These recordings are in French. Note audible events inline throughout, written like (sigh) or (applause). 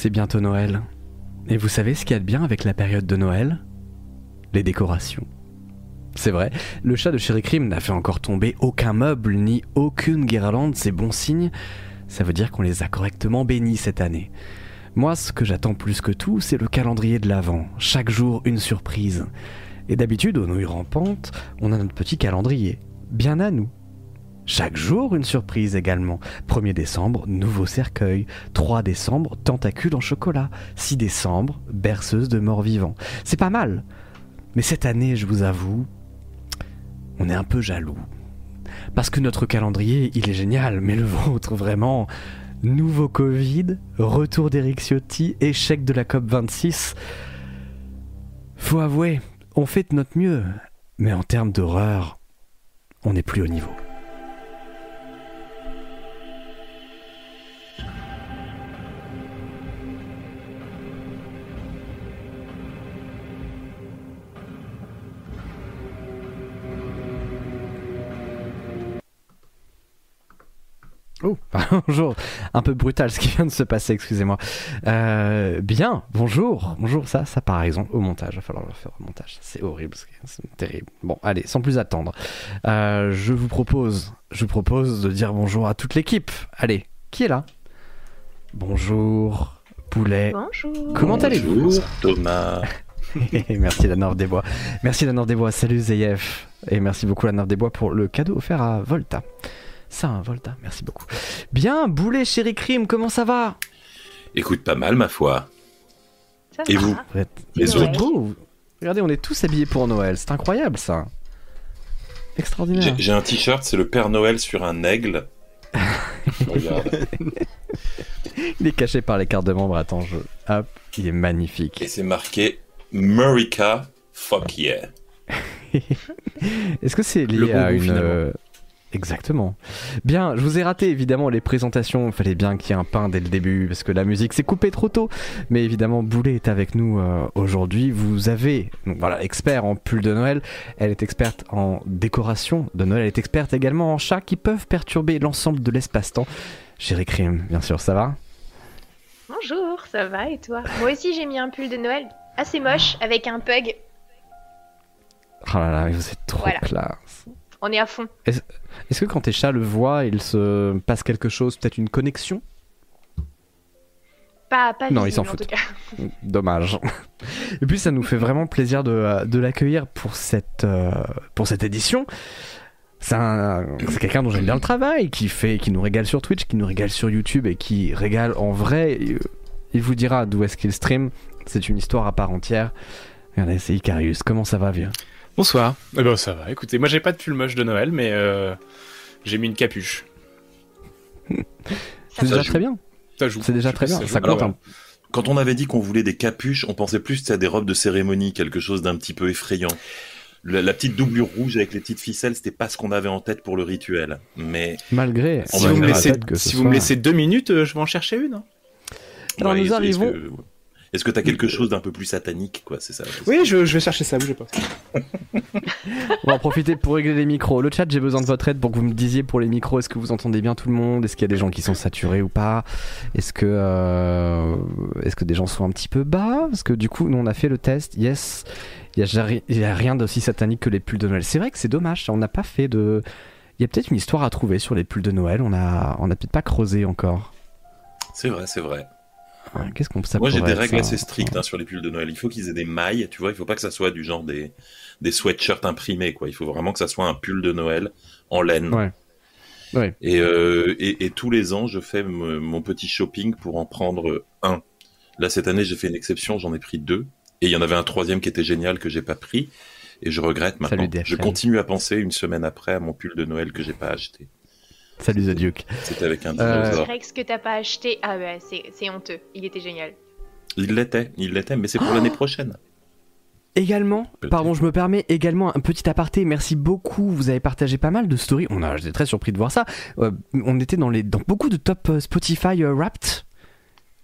c'est bientôt Noël. Et vous savez ce qu'il y a de bien avec la période de Noël? Les décorations. C'est vrai, le chat de Chéri Crime n'a fait encore tomber aucun meuble ni aucune guirlande, c'est bon signe. Ça veut dire qu'on les a correctement bénis cette année. Moi, ce que j'attends plus que tout, c'est le calendrier de l'Avent. Chaque jour, une surprise. Et d'habitude, aux nouilles rampantes, on a notre petit calendrier. Bien à nous. Chaque jour, une surprise également. 1er décembre, nouveau cercueil. 3 décembre, tentacule en chocolat. 6 décembre, berceuse de morts-vivants. C'est pas mal. Mais cette année, je vous avoue, on est un peu jaloux. Parce que notre calendrier, il est génial, mais le (laughs) vôtre, vraiment. Nouveau Covid, retour d'Eric Ciotti, échec de la COP26. Faut avouer, on fait de notre mieux, mais en termes d'horreur, on n'est plus au niveau. Oh, (laughs) bonjour. Un peu brutal ce qui vient de se passer, excusez-moi. Euh, bien, bonjour. Bonjour, ça, ça par exemple au montage. Il va falloir le faire au montage. C'est horrible, c'est terrible. Bon, allez, sans plus attendre. Euh, je vous propose, je vous propose de dire bonjour à toute l'équipe. Allez, qui est là? Bonjour, Poulet. Bonjour. Comment allez-vous? Thomas. (laughs) merci la Nord des Bois. Merci la Nord des Bois. Salut Zayef. Et merci beaucoup la Nord des Bois pour le cadeau offert à Volta. Ça, un Volta, merci beaucoup. Bien, Boulet, chéri crime, comment ça va? Écoute, pas mal, ma foi. Ça Et va. vous? Vous êtes- Les autres beaux. Regardez, on est tous habillés pour Noël. C'est incroyable, ça. Extraordinaire. J'ai un t-shirt, c'est le Père Noël sur un aigle. (laughs) Regarde. Il est caché par les cartes de membres. Attends, je... Hop, il est magnifique. Et c'est marqué Murica, fuck yeah. (laughs) Est-ce que c'est lié bon à une... finalement. Exactement. Bien, je vous ai raté évidemment les présentations. Il fallait bien qu'il y ait un pain dès le début parce que la musique s'est coupée trop tôt. Mais évidemment, Boulet est avec nous euh, aujourd'hui. Vous avez, donc voilà, expert en pull de Noël. Elle est experte en décoration de Noël. Elle est experte également en chats qui peuvent perturber l'ensemble de l'espace-temps. Chéri Crime, bien sûr, ça va Bonjour, ça va et toi? Moi aussi j'ai mis un pull de Noël assez moche avec un pug. Oh là là, vous êtes trop Voilà. classe. On est à fond. Est-ce que quand tes chats le voient, il se passe quelque chose, peut-être une connexion? Pas, pas Non, ils s'en foutent. (laughs) Dommage. Et puis ça nous fait vraiment plaisir de, de l'accueillir pour cette, euh, pour cette édition. C'est un- c'est quelqu'un dont j'aime bien le travail, qui fait, qui nous régale sur Twitch, qui nous régale sur YouTube et qui régale en vrai. Il vous dira d'où est-ce qu'il stream. C'est une histoire à part entière. Regardez, c'est Icarius. Comment ça va, vieux? Bonsoir. Eh ben ça va. Écoutez, moi j'ai pas de pull moche de Noël, mais euh, j'ai mis une capuche. (laughs) C'est déjà joue. très bien. Ça joue. C'est déjà très bien. Ça compte. Alors, un- Quand on avait dit qu'on voulait des capuches, on pensait plus à des robes de cérémonie, quelque chose d'un petit peu effrayant. La, la petite doublure rouge avec les petites ficelles, c'était pas ce qu'on avait en tête pour le rituel. Mais Malgré. Si vous, me laissez, si vous me laissez deux minutes, euh, je vais en chercher une. hein. Alors, nous arrivons- que, est-ce que t'as quelque chose d'un peu plus satanique, quoi C'est ça. Oui, je, je vais chercher ça, bougez pas. (laughs) On va en profiter pour régler les micros. Le chat, j'ai besoin de votre aide pour que vous me disiez pour les micros, est-ce que vous entendez bien tout le monde? Est-ce qu'il y a des gens qui sont saturés ou pas? Est-ce que, euh, est-ce que des gens sont un petit peu bas? Parce que du coup, nous on a fait le test. Yes, il y a, rien d'aussi satanique que les pulls de Noël. C'est vrai que c'est dommage, on n'a pas fait de. Il y a peut-être une histoire à trouver sur les pulls de Noël. On a, on a peut-être pas creusé encore. C'est vrai, c'est vrai. Ouais, Qu'est-ce qu'on ça Moi, j'ai des règles ça assez strictes hein, sur les pulls de Noël. Il faut qu'ils aient des mailles, tu vois. Il faut pas que ça soit du genre des, des sweatshirts imprimés, quoi. Il faut vraiment que ça soit un pull de Noël en laine. Ouais. Ouais. Et, euh, et, et tous les ans, je fais mon petit shopping pour en prendre un. Là, cette année, j'ai fait une exception, j'en ai pris deux. Et il y en avait un troisième qui était génial que j'ai pas pris. Et je regrette maintenant. Salut, je continue à penser une semaine après à mon pull de Noël que j'ai pas acheté. Salut The Duke. C'était avec un Euh, dinosaure. Rex que t'as pas acheté, ah ouais, c'est honteux. Il était génial. Il l'était, il l'était, mais c'est pour Oh l'année prochaine. Également, pardon, je me permets également un petit aparté. Merci beaucoup. Vous avez partagé pas mal de stories. On a, j'étais très surpris de voir ça. Euh, on était dans les, dans beaucoup de top euh, Spotify euh, Wrapped.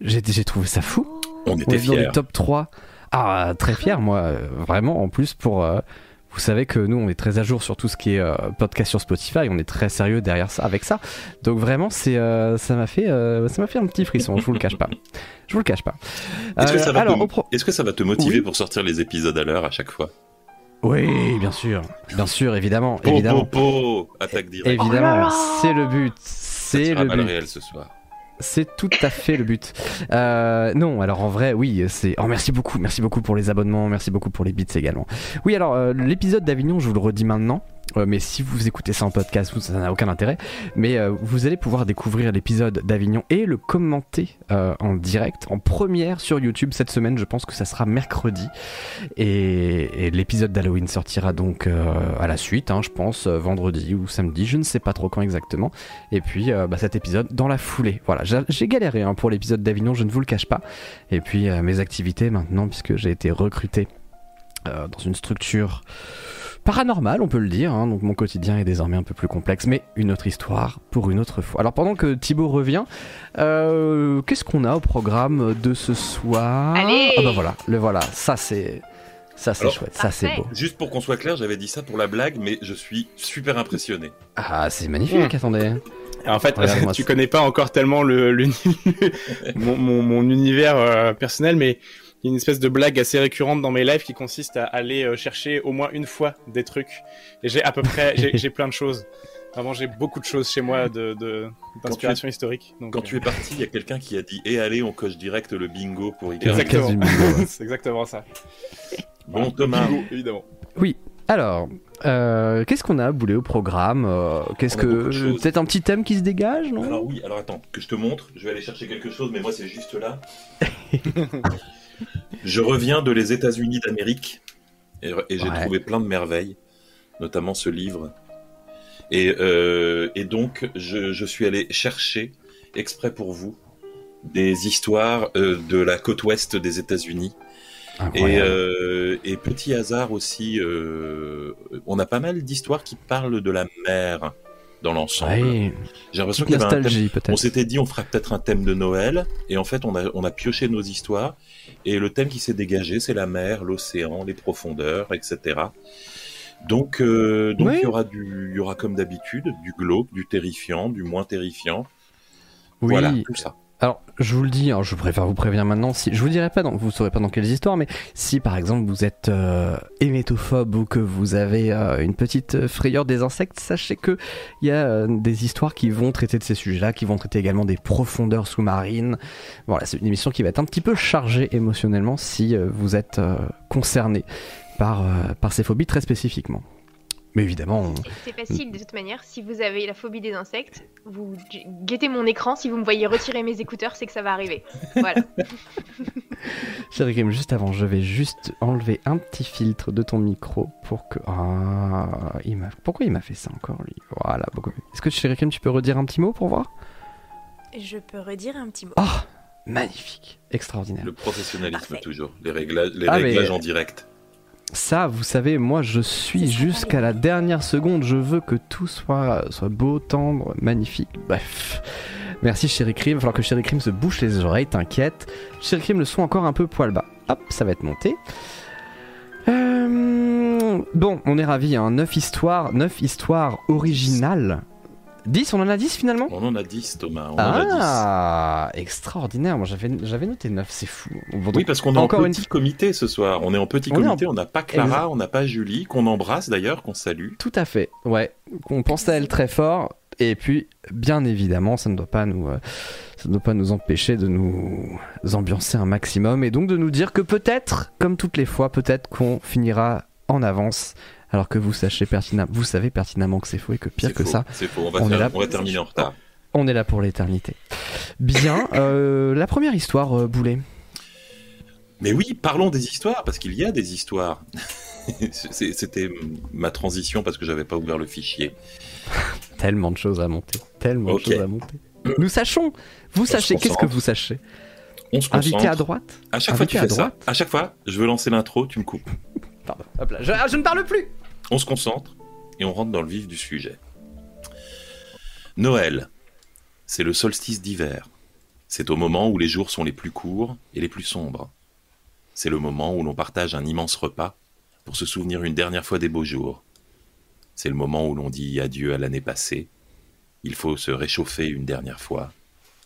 J'ai, j'ai trouvé ça fou. On On était dans les top 3. Ah, très fier, moi, vraiment. En plus, pour, euh, Vous savez que nous, on est très à jour sur tout ce qui est euh, podcast sur Spotify. On est très sérieux derrière ça, avec ça. Donc vraiment, c'est, euh, ça m'a fait, euh, ça m'a fait un petit frisson. Je vous le cache pas. Je vous le cache pas. Est-ce que, ça va alors, te... au pro- Est-ce que ça va te motiver Oui. pour sortir les épisodes à l'heure à chaque fois? Oui, bien sûr, bien sûr, évidemment, Po, évidemment, po, po, attaque directe. Oh évidemment. là c'est le but. C'est le but. réelles ce soir. C'est tout à fait le but. Euh, non, alors en vrai, oui, c'est. Oh, merci beaucoup, merci beaucoup pour les abonnements, merci beaucoup pour les bits également. Oui, alors euh, l'épisode d'Avignon, je vous le redis maintenant, mais si vous écoutez ça en podcast, ça n'a aucun intérêt. Mais euh, vous allez pouvoir découvrir l'épisode d'Avignon et le commenter euh, en direct, en première sur YouTube cette semaine. Je pense que ça sera mercredi. Et, et l'épisode d'Halloween sortira donc euh, à la suite, hein, je pense, euh, vendredi ou samedi, je ne sais pas trop quand exactement. Et puis euh, bah, cet épisode dans la foulée. Voilà, j'ai galéré hein, pour l'épisode d'Avignon, je ne vous le cache pas. Et puis euh, mes activités maintenant, puisque j'ai été recruté euh, dans une structure paranormale, on peut le dire. hein. donc mon quotidien est désormais un peu plus complexe, mais une autre histoire pour une autre fois. Alors pendant que Thibaut revient, euh, qu'est-ce qu'on a au programme de ce soir? Allez Ah bah voilà, le voilà, ça c'est ça c'est chouette, ça c'est beau. Juste pour qu'on soit clair, j'avais dit ça pour la blague, mais je suis super impressionné. Ah c'est magnifique, attendez. En fait, tu connais pas encore tellement le, le- (laughs) mon, mon, mon univers euh, personnel, mais il y a une espèce de blague assez récurrente dans mes lives qui consiste à aller euh, chercher au moins une fois des trucs. Et j'ai à peu près, j'ai plein de choses. Vraiment, j'ai beaucoup de choses chez moi de de- d'inspiration historique. Donc, Quand euh, tu es parti, il y a quelqu'un qui a dit Et allez, on coche direct le bingo pour y. Exactement. (laughs) C'est exactement ça. Bon, Thomas, Bingo, évidemment. Alors, euh, qu'est-ce qu'on a à bouler au programme Euh, Qu'est-ce de que peut-être un petit thème qui se dégage, non? Alors oui, alors attends, que je te montre. Je vais aller chercher quelque chose, mais moi c'est juste là. (laughs) je reviens de les États-Unis d'Amérique et, et j'ai Ouais. trouvé plein de merveilles, notamment ce livre. Et, euh, et donc je, je suis allé chercher exprès pour vous des histoires euh, de la côte ouest des États-Unis. Et, euh, et petit hasard aussi, on a pas mal d'histoires qui parlent de la mer dans l'ensemble. Ouais, J'ai l'impression qu'il y avait un thème nostalgie on s'était dit on fera peut-être un thème de Noël et en fait on a, on a pioché nos histoires et le thème qui s'est dégagé c'est la mer, l'océan, les profondeurs, etc. Donc euh, donc il y aura du il y aura comme d'habitude du glauque, du terrifiant, du moins terrifiant. Oui. Voilà tout ça. Alors, je vous le dis, hein, je préfère vous prévenir maintenant. Si, je vous dirai pas, dans, vous saurez pas dans quelles histoires, mais si par exemple vous êtes euh, hémétophobe ou que vous avez euh, une petite frayeur des insectes, sachez que il y a euh, des histoires qui vont traiter de ces sujets-là, qui vont traiter également des profondeurs sous-marines. Voilà, c'est une émission qui va être un petit peu chargée émotionnellement si euh, vous êtes euh, concerné euh, par ces phobies très spécifiquement. Mais évidemment, on- C'est facile de toute manière. Si vous avez la phobie des insectes, vous gu- guettez mon écran. Si vous me voyez retirer mes écouteurs, c'est que ça va arriver. Voilà. (laughs) Chérie Grim, juste avant, je vais juste enlever un petit filtre de ton micro pour que. Ah, il m'a. Pourquoi il m'a fait ça encore lui? Voilà, beaucoup mieux. Est-ce que Chérie Grim, tu peux redire un petit mot pour voir? Je peux redire un petit mot. Ah, magnifique, extraordinaire. Le professionnalisme Parfait. toujours, les réglages, les Ah, mais- réglages en direct. Ça, vous savez, moi, je suis jusqu'à la dernière seconde. Je veux que tout soit, soit beau, tendre, magnifique. Bref. Merci Chérie Crime. Il va falloir que Chérie Crime se bouche les oreilles, t'inquiète. Chérie Crime, le son encore un peu poil bas. Hop, ça va être monté. Euh, Bon, on est ravis. Hein. 9 histoires, 9 histoires originales. 10, on en a 10 finalement? On en a 10 Thomas, on en a 10. Ah, extraordinaire. Moi, j'avais j'avais noté 9, c'est fou. Bon, Oui, parce qu'on est encore en une petit comité ce soir. On est en petit On est en- comité, on n'a pas Clara, on n'a pas Julie, qu'on embrasse d'ailleurs, qu'on salue. Tout à fait, ouais. On pense à elle très fort. Et puis, bien évidemment, ça ne doit pas nous, euh, ça ne doit pas nous empêcher de nous ambiancer un maximum et donc de nous dire que peut-être, comme toutes les fois, peut-être qu'on finira en avance, alors que vous sachez pertinemment, vous savez pertinemment que c'est faux et que pire que faux, ça, C'est faux, on va, on faire- est là- on va terminer en retard. on est là pour l'éternité. Bien, euh, la première histoire, euh, Boulet. Mais oui, parlons des histoires, parce qu'il y a des histoires. (laughs) C'était ma transition parce que j'avais pas ouvert le fichier. (laughs) Tellement de choses à monter, tellement de choses à monter. Nous sachons, vous se sachez, qu'est-ce que vous sachez? On se Invité concentre. à droite? À chaque fois tu fais ça, à chaque fois, je veux lancer l'intro, tu me coupes. Pardon, hop là, je, ah, je ne parle plus On se concentre et on rentre dans le vif du sujet. Noël, c'est le solstice d'hiver. C'est au moment où les jours sont les plus courts et les plus sombres. C'est le moment où l'on partage un immense repas pour se souvenir une dernière fois des beaux jours. C'est le moment où l'on dit adieu à l'année passée. Il faut se réchauffer une dernière fois,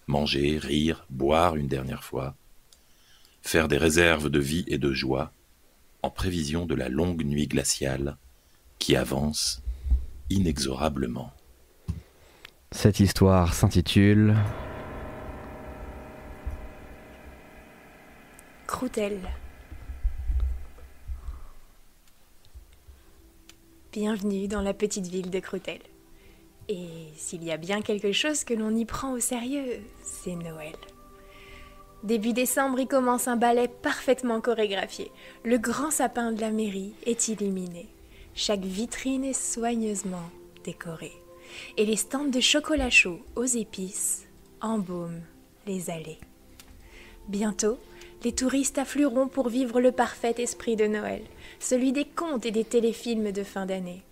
manger, rire, boire une dernière fois, faire des réserves de vie et de joie en prévision de la longue nuit glaciale qui avance inexorablement. Cette histoire s'intitule Croutelle. Bienvenue dans la petite ville de Croutelle. Et s'il y a bien quelque chose que l'on y prend au sérieux, c'est Noël. Début décembre, il commence un ballet parfaitement chorégraphié. Le grand sapin de la mairie est illuminé. Chaque vitrine est soigneusement décorée. Et les stands de chocolat chaud aux épices embaument les allées. Bientôt, les touristes afflueront pour vivre le parfait esprit de Noël, celui des contes et des téléfilms de fin d'année.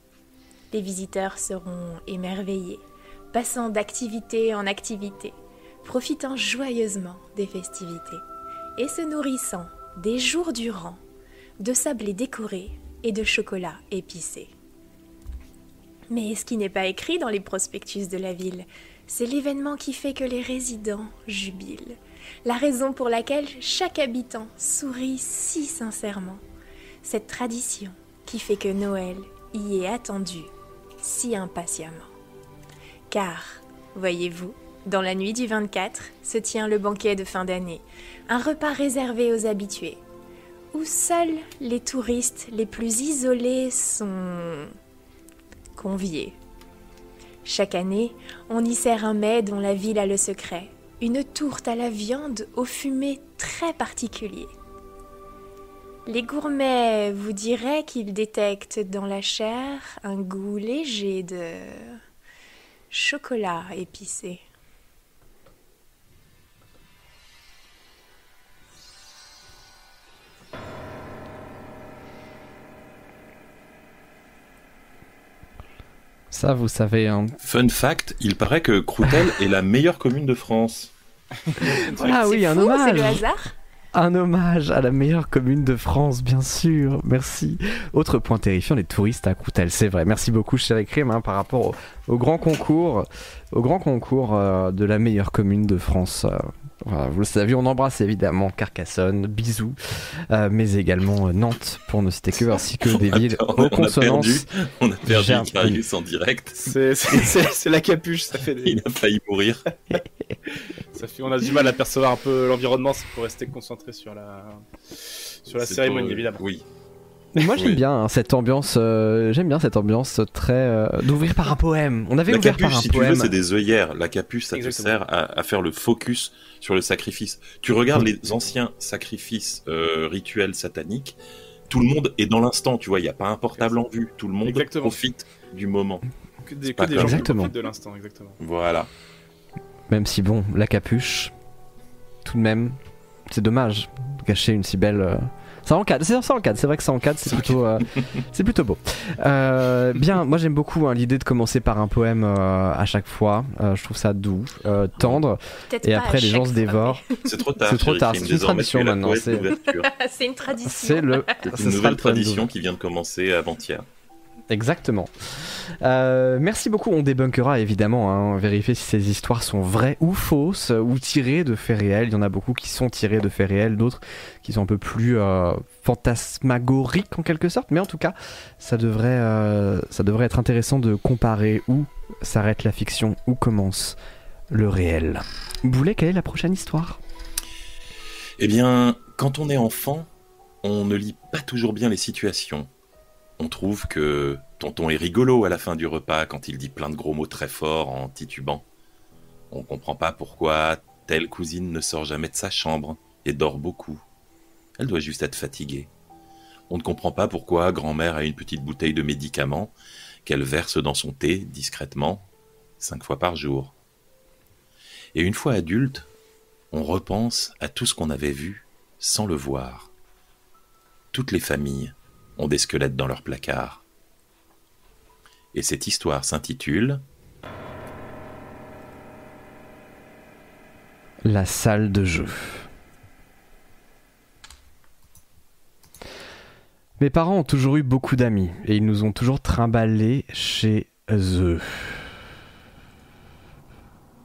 Les visiteurs seront émerveillés, passant d'activité en activité, profitant joyeusement des festivités et se nourrissant des jours durant de sablés décorés et de chocolat épicé. Mais ce qui n'est pas écrit dans les prospectus de la ville, c'est l'événement qui fait que les résidents jubilent, la raison pour laquelle chaque habitant sourit si sincèrement, cette tradition qui fait que Noël y est attendu si impatiemment. Car, voyez-vous, dans la nuit du 24 se tient le banquet de fin d'année, un repas réservé aux habitués, seuls les touristes les plus isolés sont conviés. Chaque année, on y sert un mets dont la ville a le secret, une tourte à la viande au fumet très particulier. Les gourmets vous diraient qu'ils détectent dans la chair un goût léger de chocolat épicé. Ça, vous savez. Hein. Fun fact, il paraît que Croutelle (laughs) est la meilleure commune de France. Ah oui, un fou, hommage. C'est le hasard Un hommage à la meilleure commune de France, bien sûr. Merci. Autre point terrifiant, les touristes à Croutelle, c'est vrai. Merci beaucoup, cher Crime, hein, par rapport au, au grand concours, au grand concours euh, de la meilleure commune de France. Euh, voilà, vous le savez, on embrasse évidemment Carcassonne, bisous, euh, mais également euh, Nantes, pour ne citer que, ainsi que (laughs) des villes On a- aux on a consonances. perdu, on a perdu J'ai un- Icarus en direct. C'est la capuche, ça fait, des- Il a failli mourir. (laughs) ça fait, on a du mal à percevoir un peu l'environnement, c'est pour rester concentré sur la, sur la cérémonie pour- évidemment. Oui. Moi j'aime Oui. bien hein, cette ambiance, euh, j'aime bien cette ambiance très euh, d'ouvrir par un poème. On avait La ouvert par un si tu veux, c'est des œillères. La capuche, ça Exactement. te sert à, à faire le focus sur le sacrifice. Tu regardes les anciens sacrifices euh, rituels sataniques, tout le monde est dans l'instant, tu vois, il n'y a pas un portable en vue, tout le monde Exactement. profite du moment. Que des, que gens qui Exactement. profitent de l'instant, exactement. Voilà. Même si bon, la capuche, tout de même, c'est dommage de gâcher une si belle. Ça encadre, c'est ça encadre, c'est vrai que ça encadre, c'est plutôt, euh, (laughs) c'est plutôt beau. Euh, bien, moi j'aime beaucoup hein, l'idée de commencer par un poème euh, à chaque fois. Euh, je trouve ça doux, euh, tendre, et après les gens se dévorent. (laughs) C'est trop tard. C'est trop tard, c'est une tradition maintenant, (laughs) c'est- une tradition. C'est le, ce sera nouvelle tradition qui vient de commencer avant-hier. Exactement. Euh, merci beaucoup. On débunkera évidemment, hein, vérifier si ces histoires sont vraies ou fausses, euh, ou tirées de faits réels. Il y en a beaucoup qui sont tirées de faits réels, d'autres qui sont un peu plus euh, fantasmagoriques en quelque sorte. Mais en tout cas, ça devrait, ça devrait être intéressant de comparer où s'arrête la fiction, où commence le réel. Boulet, quelle est la prochaine histoire? Eh bien, quand on est enfant, on ne lit pas toujours bien les situations. On trouve que tonton est rigolo à la fin du repas quand il dit plein de gros mots très forts en titubant. On comprend pas pourquoi telle cousine ne sort jamais de sa chambre et dort beaucoup. Elle doit juste être fatiguée. On ne comprend pas pourquoi grand-mère a une petite bouteille de médicaments qu'elle verse dans son thé discrètement, cinq fois par jour. Et une fois adulte, on repense à tout ce qu'on avait vu sans le voir. Toutes les familles ont des squelettes dans leur placard. Et cette histoire s'intitule La salle de jeu. Mes parents ont toujours eu beaucoup d'amis et ils nous ont toujours trimballés chez eux.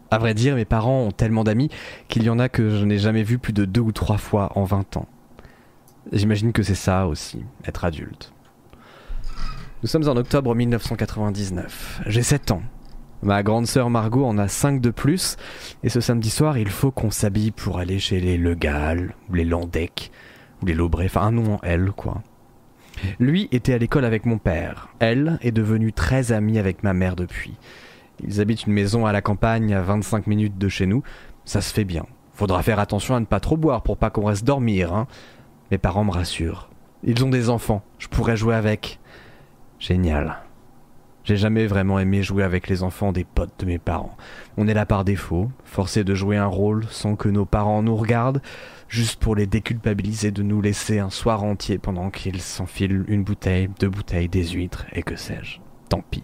À vrai dire, mes parents ont tellement d'amis qu'il y en a que je n'ai jamais vu plus de deux ou trois fois en 20 ans. J'imagine que c'est ça aussi, être adulte. Nous sommes en octobre 1999. J'ai 7 ans. Ma grande sœur Margot en a 5 de plus, et ce samedi soir, il faut qu'on s'habille pour aller chez les Le Gall, ou les Landec, ou les Lobret, enfin un nom en L, quoi. Lui était à l'école avec mon père. Elle est devenue très amie avec ma mère depuis. Ils habitent une maison à la campagne à 25 minutes de chez nous. Ça se fait bien. Faudra faire attention à ne pas trop boire pour pas qu'on reste dormir, hein. Mes parents me rassurent. Ils ont des enfants. Je pourrais jouer avec. Génial. J'ai jamais vraiment aimé jouer avec les enfants des potes de mes parents. On est là par défaut, forcé de jouer un rôle sans que nos parents nous regardent, juste pour les déculpabiliser de nous laisser un soir entier pendant qu'ils s'enfilent une bouteille, deux bouteilles, des huîtres et que sais-je. Tant pis.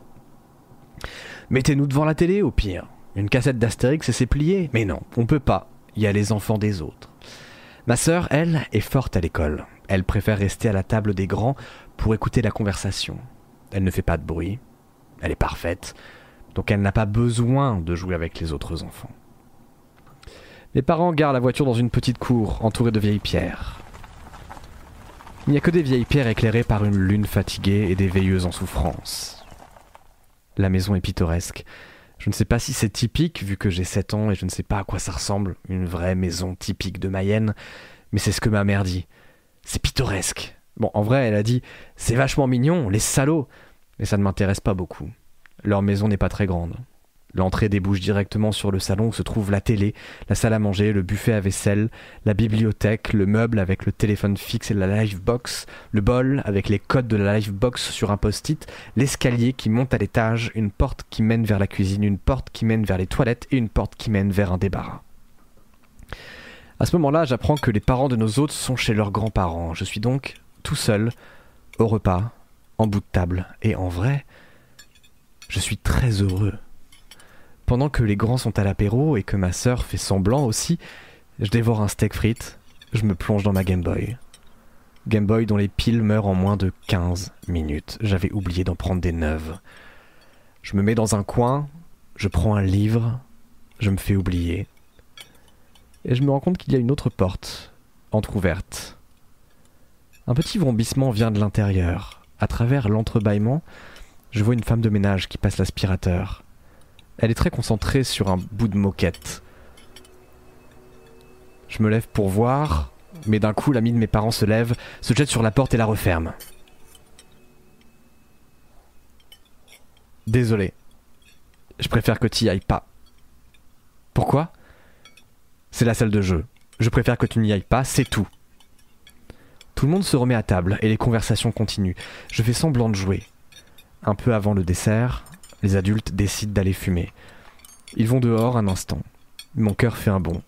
Mettez-nous devant la télé au pire. Une cassette d'Astérix et c'est plié. Mais non, on peut pas. Il y a les enfants des autres. Ma sœur, elle, est forte à l'école. Elle préfère rester à la table des grands pour écouter la conversation. Elle ne fait pas de bruit. Elle est parfaite. Donc elle n'a pas besoin de jouer avec les autres enfants. Les parents garent la voiture dans une petite cour entourée de vieilles pierres. Il n'y a que des vieilles pierres éclairées par une lune fatiguée et des veilleuses en souffrance. La maison est pittoresque. Je ne sais pas si c'est typique vu que j'ai 7 ans et je ne sais pas à quoi ça ressemble, une vraie maison typique de Mayenne, mais c'est ce que ma mère dit. C'est pittoresque. Bon, en vrai, elle a dit c'est vachement mignon, les salauds, mais ça ne m'intéresse pas beaucoup. Leur maison n'est pas très grande. L'entrée débouche directement sur le salon où se trouve la télé, la salle à manger, le buffet à vaisselle, la bibliothèque, le meuble avec le téléphone fixe et la livebox, le bol avec les codes de la livebox sur un post-it, l'escalier qui monte à l'étage, une porte qui mène vers la cuisine, une porte qui mène vers les toilettes et une porte qui mène vers un débarras. À ce moment-là, j'apprends que les parents de nos hôtes sont chez leurs grands-parents. Je suis donc tout seul, au repas, en bout de table. Et en vrai, je suis très heureux. Pendant que les grands sont à l'apéro et que ma sœur fait semblant aussi, je dévore un steak frites, je me plonge dans ma Game Boy. Game Boy dont les piles meurent en moins de 15 minutes. J'avais oublié d'en prendre des neuves. Je me mets dans un coin, je prends un livre, je me fais oublier. Et je me rends compte qu'il y a une autre porte, entr'ouverte. Un petit vrombissement vient de l'intérieur. À travers l'entrebâillement, je vois une femme de ménage qui passe l'aspirateur. Elle est très concentrée sur un bout de moquette. Je me lève pour voir, mais d'un coup l'ami de mes parents se lève, se jette sur la porte et la referme. Désolé. Je préfère que tu y ailles pas. Pourquoi? C'est la salle de jeu. Je préfère que tu n'y ailles pas, c'est tout. Tout le monde se remet à table et les conversations continuent. Je fais semblant de jouer. Un peu avant le dessert, les adultes décident d'aller fumer. Ils vont dehors un instant. Mon cœur fait un bond.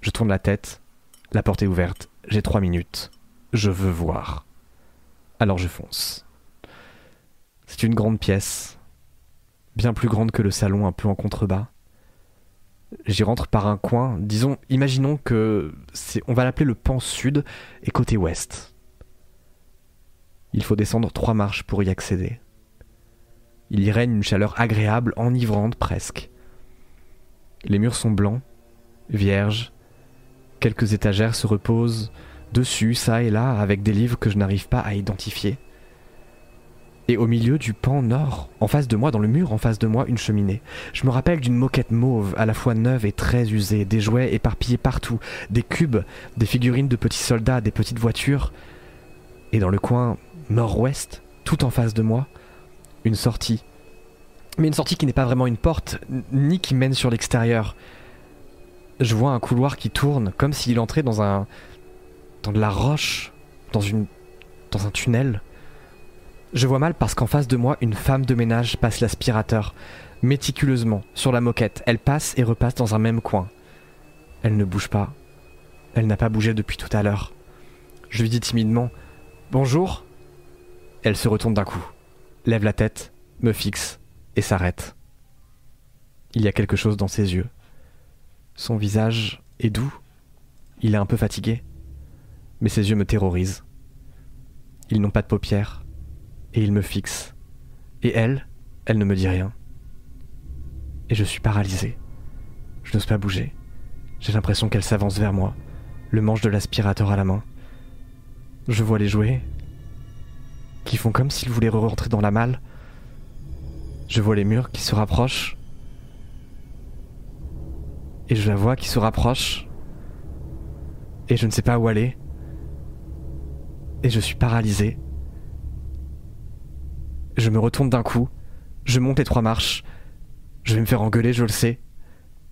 Je tourne la tête. La porte est ouverte. J'ai trois minutes. Je veux voir. Alors je fonce. C'est une grande pièce. Bien plus grande que le salon un peu en contrebas. J'y rentre par un coin. Disons, imaginons que c'est, on va l'appeler le pan sud et côté ouest. Il faut descendre trois marches pour y accéder. Il y règne une chaleur agréable, enivrante presque. Les murs sont blancs, vierges. Quelques étagères se reposent dessus, ça et là, avec des livres que je n'arrive pas à identifier. Et au milieu du pan nord, en face de moi, dans le mur en face de moi, une cheminée. Je me rappelle d'une moquette mauve, à la fois neuve et très usée, des jouets éparpillés partout, des cubes, des figurines de petits soldats, des petites voitures. Et dans le coin nord-ouest, tout en face de moi, une sortie. Mais une sortie qui n'est pas vraiment une porte, ni qui mène sur l'extérieur. Je vois un couloir qui tourne, comme s'il entrait dans un. dans de la roche, dans une. dans un tunnel. Je vois mal parce qu'en face de moi, une femme de ménage passe l'aspirateur, méticuleusement, sur la moquette. Elle passe et repasse dans un même coin. Elle ne bouge pas. Elle n'a pas bougé depuis tout à l'heure. Je lui dis timidement Bonjour. Elle se retourne d'un coup lève la tête, me fixe et s'arrête. Il y a quelque chose dans ses yeux. Son visage est doux. Il est un peu fatigué. Mais ses yeux me terrorisent. Ils n'ont pas de paupières. Et ils me fixent. Et elle, elle ne me dit rien. Et je suis paralysé. Je n'ose pas bouger. J'ai l'impression qu'elle s'avance vers moi, le manche de l'aspirateur à la main. Je vois les jouets, qui font comme s'ils voulaient rentrer dans la malle. Je vois les murs qui se rapprochent. Et je la vois qui se rapproche. Et je ne sais pas où aller. Et je suis paralysé. Je me retourne d'un coup. Je monte les trois marches. Je vais me faire engueuler, je le sais.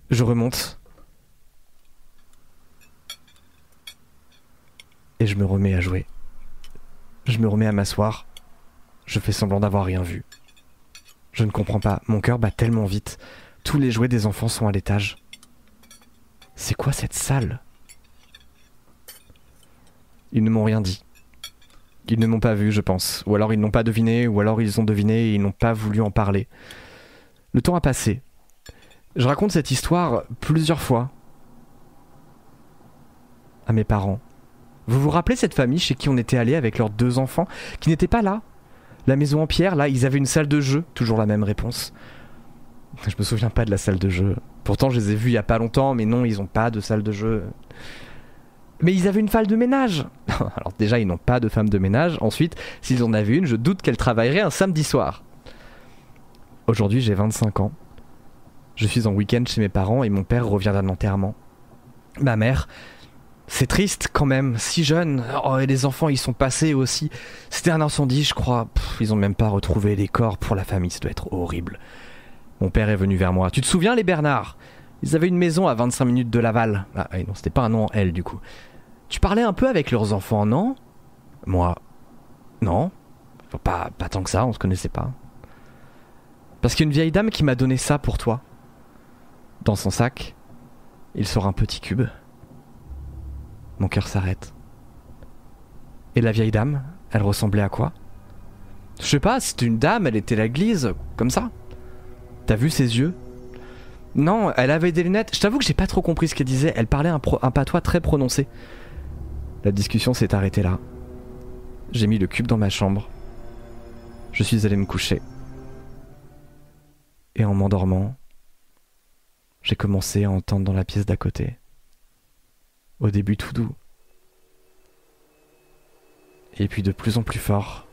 Je remonte. Et je me remets à jouer. Je me remets à m'asseoir. Je fais semblant d'avoir rien vu. Je ne comprends pas. Mon cœur bat tellement vite. Tous les jouets des enfants sont à l'étage. C'est quoi cette salle? Ils ne m'ont rien dit. Ils ne m'ont pas vu, je pense. Ou alors ils n'ont pas deviné, ou alors ils ont deviné et ils n'ont pas voulu en parler. Le temps a passé. Je raconte cette histoire plusieurs fois à mes parents. Vous vous rappelez cette famille chez qui on était allé avec leurs deux enfants, qui n'étaient pas là? La maison en pierre, là, ils avaient une salle de jeu, toujours la même réponse. Je me souviens pas de la salle de jeu. Pourtant, je les ai vus il y a pas longtemps, mais non, ils ont pas de salle de jeu. Mais ils avaient une femme de ménage. (laughs) Alors déjà, ils n'ont pas de femme de ménage. Ensuite, s'ils en avaient une, je doute qu'elle travaillerait un samedi soir. Aujourd'hui, j'ai 25 ans. Je suis en week-end chez mes parents et mon père revient d'un enterrement. Ma mère, c'est triste quand même, si jeune. Oh, et les enfants, ils sont passés aussi. C'était un incendie, je crois. ils ont même pas retrouvé les corps pour la famille, ça doit être horrible. Mon père est venu vers moi. Tu te souviens, les Bernards? Ils avaient une maison à 25 minutes de Laval. Ah, non, c'était pas un nom en L, du coup. Tu parlais un peu avec leurs enfants, non? Moi, non. Pas, pas tant que ça, on se connaissait pas. Parce qu'il y a une vieille dame qui m'a donné ça pour toi. Dans son sac, il sort un petit cube. Mon cœur s'arrête. Et la vieille dame, elle ressemblait à quoi? Je sais pas, c'était une dame, elle était l'église, comme ça. T'as vu ses yeux? Non, elle avait des lunettes. Je t'avoue que j'ai pas trop compris ce qu'elle disait. Elle parlait un, un patois très prononcé. La discussion s'est arrêtée là. J'ai mis le cube dans ma chambre. Je suis allé me coucher. Et en m'endormant, j'ai commencé à entendre dans la pièce d'à côté au début tout doux. Et puis de plus en plus fort.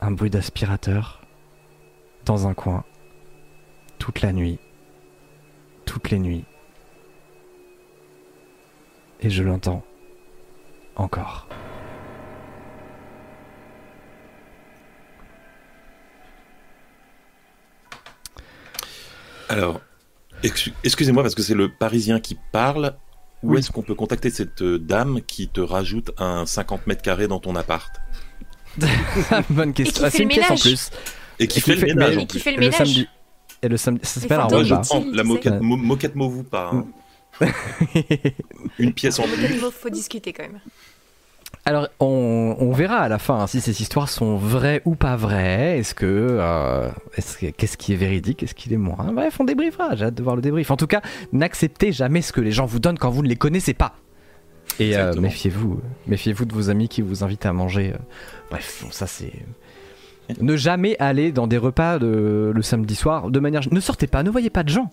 Un bruit d'aspirateur. Dans un coin. Toute la nuit. Toutes les nuits. Et je l'entends. Encore. Alors, Excusez-moi parce que c'est le Parisien qui parle. Où est-ce qu'on peut contacter cette euh, dame qui te rajoute un 50 mètres carrés dans ton appart? (laughs) Bonne question. Ah, c'est une pièce en plus. Et qui, fait, le ménage. Et qui fait le ménage. samedi. Et le samedi. Ça s'appelle un Moi, je prends la moquette, moquette vous pas. Hein. (laughs) une pièce en plus. Il faut discuter quand même. Alors, on, verra à la fin hein, si ces histoires sont vraies ou pas vraies. Est-ce que, euh, qu'est-ce qui est véridique, qu'est-ce qui est moins? Bref, on débriefera. J'ai hâte de voir le débrief. En tout cas, n'acceptez jamais ce que les gens vous donnent quand vous ne les connaissez pas. Et euh, méfiez-vous, méfiez-vous de vos amis qui vous invitent à manger. Bref, ça c'est. Ne jamais aller dans des repas le samedi soir de manière. Ne sortez pas, ne voyez pas de gens.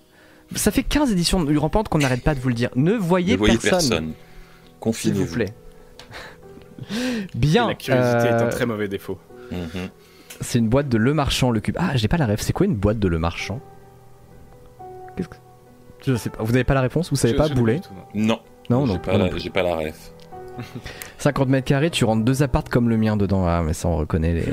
Ça fait 15 éditions de Rampante qu'on n'arrête pas de vous le dire. Ne voyez, ne voyez personne. personne. S'il vous plaît. Bien. la curiosité est un euh, très mauvais défaut. Mhm. C'est une boîte de Le Marchand, le cube. Ah, j'ai pas la rêve. C'est quoi une boîte de Le Marchand? Qu'est-ce que... Je sais pas. Vous avez pas la réponse? Vous savez pas bouler Non. Non, j'ai pas, pas la ref. 50 (laughs) mètres carrés, tu rentres deux appartes comme le mien dedans. Ah, mais ça, on reconnaît les.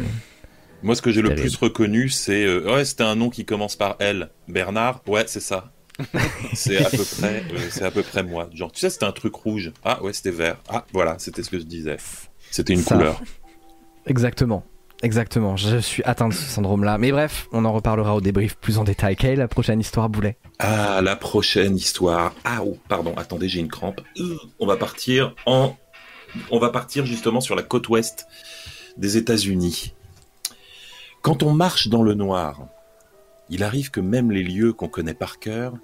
Moi, ce que j'ai le plus reconnu, c'est. Euh, ouais, c'était un nom qui commence par L. Bernard? Ouais, c'est ça. (laughs) c'est à peu près, euh, c'est à peu près moi. Genre, tu sais, c'était un truc rouge. Ah ouais, c'était vert. Ah voilà, c'était ce que je disais. C'était une couleur. Exactement. Exactement, je suis atteint de ce syndrome-là. Mais bref, on en reparlera au débrief plus en détail. Quelle est la prochaine histoire, Boulet? Ah, la prochaine histoire. Ah, oh, pardon, attendez, j'ai une crampe. Euh, on va partir en. On va partir justement sur la côte ouest des États-Unis. Quand on marche dans le noir, il arrive que même les lieux qu'on connaît par cœur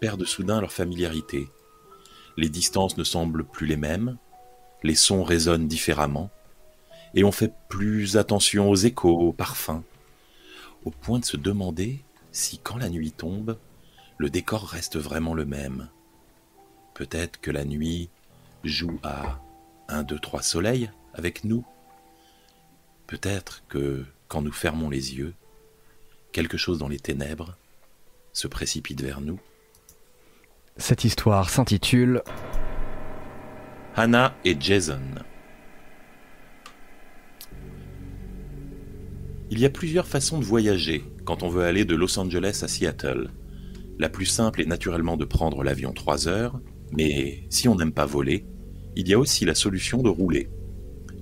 perdent soudain leur familiarité. Les distances ne semblent plus les mêmes, les sons résonnent différemment, et on fait plus attention aux échos, aux parfums, au point de se demander si quand la nuit tombe, le décor reste vraiment le même. Peut-être que la nuit joue à un, deux, trois soleils avec nous. Peut-être que quand nous fermons les yeux, quelque chose dans les ténèbres se précipite vers nous. Cette histoire s'intitule Hannah et Jason. Il y a plusieurs façons de voyager quand on veut aller de Los Angeles à Seattle. La plus simple est naturellement de prendre l'avion 3 heures, mais si on n'aime pas voler, il y a aussi la solution de rouler.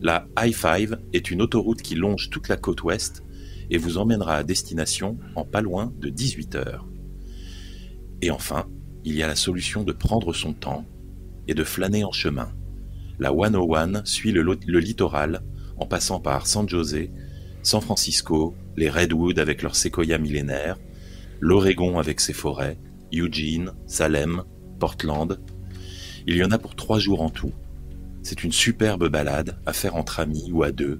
La I-5 est une autoroute qui longe toute la côte ouest et vous emmènera à destination en pas loin de 18 heures. Et enfin, il y a la solution de prendre son temps et de flâner en chemin. La 101 suit le, littoral en passant par San José, San Francisco, les Redwoods avec leurs séquoias millénaires, l'Oregon avec ses forêts, Eugene, Salem, Portland. Il y en a pour trois jours en tout. C'est une superbe balade à faire entre amis ou à deux,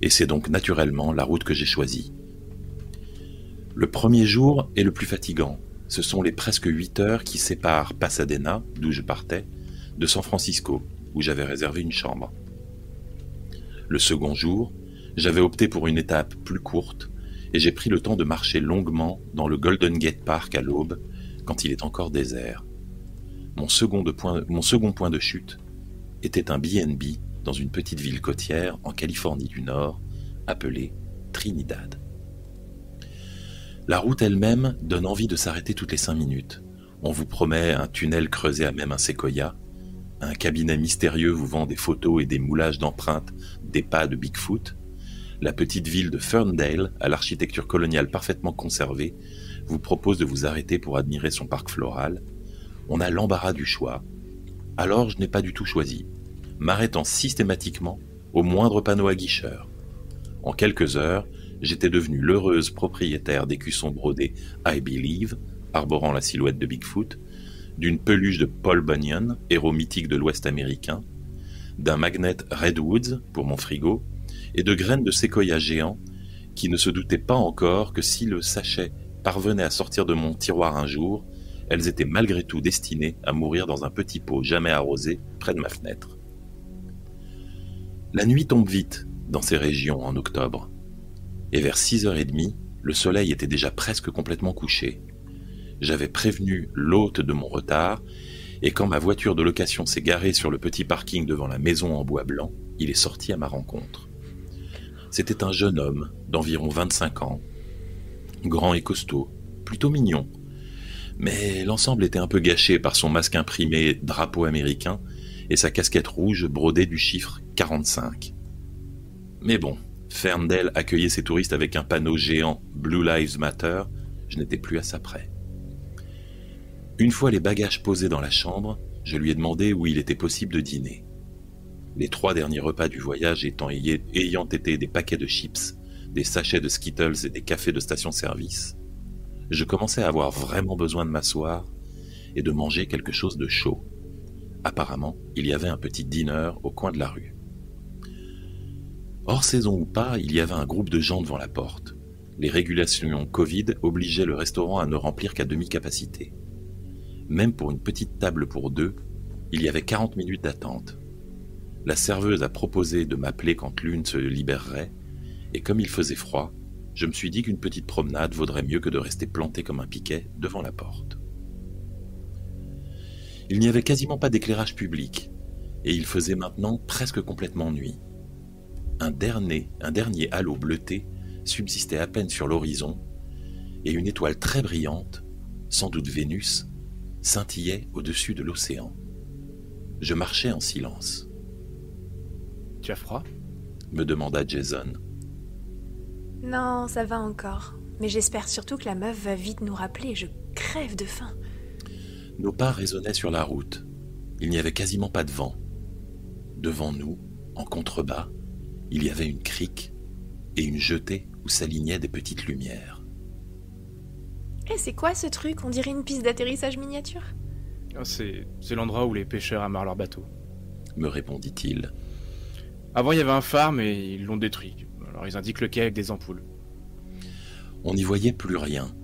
et c'est donc naturellement la route que j'ai choisie. Le premier jour est le plus fatigant. Ce sont les presque 8 heures qui séparent Pasadena, d'où je partais, de San Francisco, où j'avais réservé une chambre. Le second jour, j'avais opté pour une étape plus courte, et j'ai pris le temps de marcher longuement dans le Golden Gate Park à l'aube, quand il est encore désert. Mon second, point, mon second point de chute était un BNB dans une petite ville côtière en Californie du Nord, appelée Trinidad. La route elle-même donne envie de s'arrêter toutes les cinq minutes. On vous promet un tunnel creusé à même un séquoia, un cabinet mystérieux vous vend des photos et des moulages d'empreintes des pas de Bigfoot, la petite ville de Ferndale, à l'architecture coloniale parfaitement conservée, vous propose de vous arrêter pour admirer son parc floral. On a l'embarras du choix. Alors je n'ai pas du tout choisi, m'arrêtant systématiquement au moindre panneau aguicheur. En quelques heures, j'étais devenue l'heureuse propriétaire d'écussons brodés I Believe, arborant la silhouette de Bigfoot, d'une peluche de Paul Bunyan, héros mythique de l'Ouest américain, d'un magnet Redwoods pour mon frigo, et de graines de séquoia géant qui ne se doutaient pas encore que si le sachet parvenait à sortir de mon tiroir un jour, elles étaient malgré tout destinées à mourir dans un petit pot jamais arrosé près de ma fenêtre. La nuit tombe vite dans ces régions en octobre, et vers 6h30, le soleil était déjà presque complètement couché. J'avais prévenu l'hôte de mon retard, et quand ma voiture de location s'est garée sur le petit parking devant la maison en bois blanc, il est sorti à ma rencontre. C'était un jeune homme d'environ 25 ans, grand et costaud, plutôt mignon. Mais l'ensemble était un peu gâché par son masque imprimé drapeau américain et sa casquette rouge brodée du chiffre 45. Mais bon, Ferndale accueillait ses touristes avec un panneau géant Blue Lives Matter, je n'étais plus à sa près. Une fois les bagages posés dans la chambre, je lui ai demandé où il était possible de dîner les trois derniers repas du voyage étant ayant été des paquets de chips, des sachets de Skittles et des cafés de station-service, je commençais à avoir vraiment besoin de m'asseoir et de manger quelque chose de chaud. Apparemment, il y avait un petit dîner au coin de la rue. Hors saison ou pas, il y avait un groupe de gens devant la porte. Les régulations Covid obligeaient le restaurant à ne remplir qu'à demi-capacité. Même pour une petite table pour deux, il y avait 40 minutes d'attente. La serveuse a proposé de m'appeler quand l'une se libérerait, et comme il faisait froid, je me suis dit qu'une petite promenade vaudrait mieux que de rester planté comme un piquet devant la porte. Il n'y avait quasiment pas d'éclairage public, et il faisait maintenant presque complètement nuit. Un dernier, un dernier halo bleuté subsistait à peine sur l'horizon, et une étoile très brillante, sans doute Vénus, scintillait au-dessus de l'océan. Je marchais en silence. Tu as froid? me demanda Jason. Non, ça va encore. Mais j'espère surtout que la meuf va vite nous rappeler. Je crève de faim. Nos pas résonnaient sur la route. Il n'y avait quasiment pas de vent. Devant nous, en contrebas, il y avait une crique et une jetée où s'alignaient des petites lumières. Eh, c'est quoi ce truc? On dirait une piste d'atterrissage miniature? Oh, C'est l'endroit où les pêcheurs amarrent leur bateau. me répondit-il. Avant, il y avait un phare, mais ils l'ont détruit. Alors, ils indiquent le quai avec des ampoules. On n'y voyait plus rien.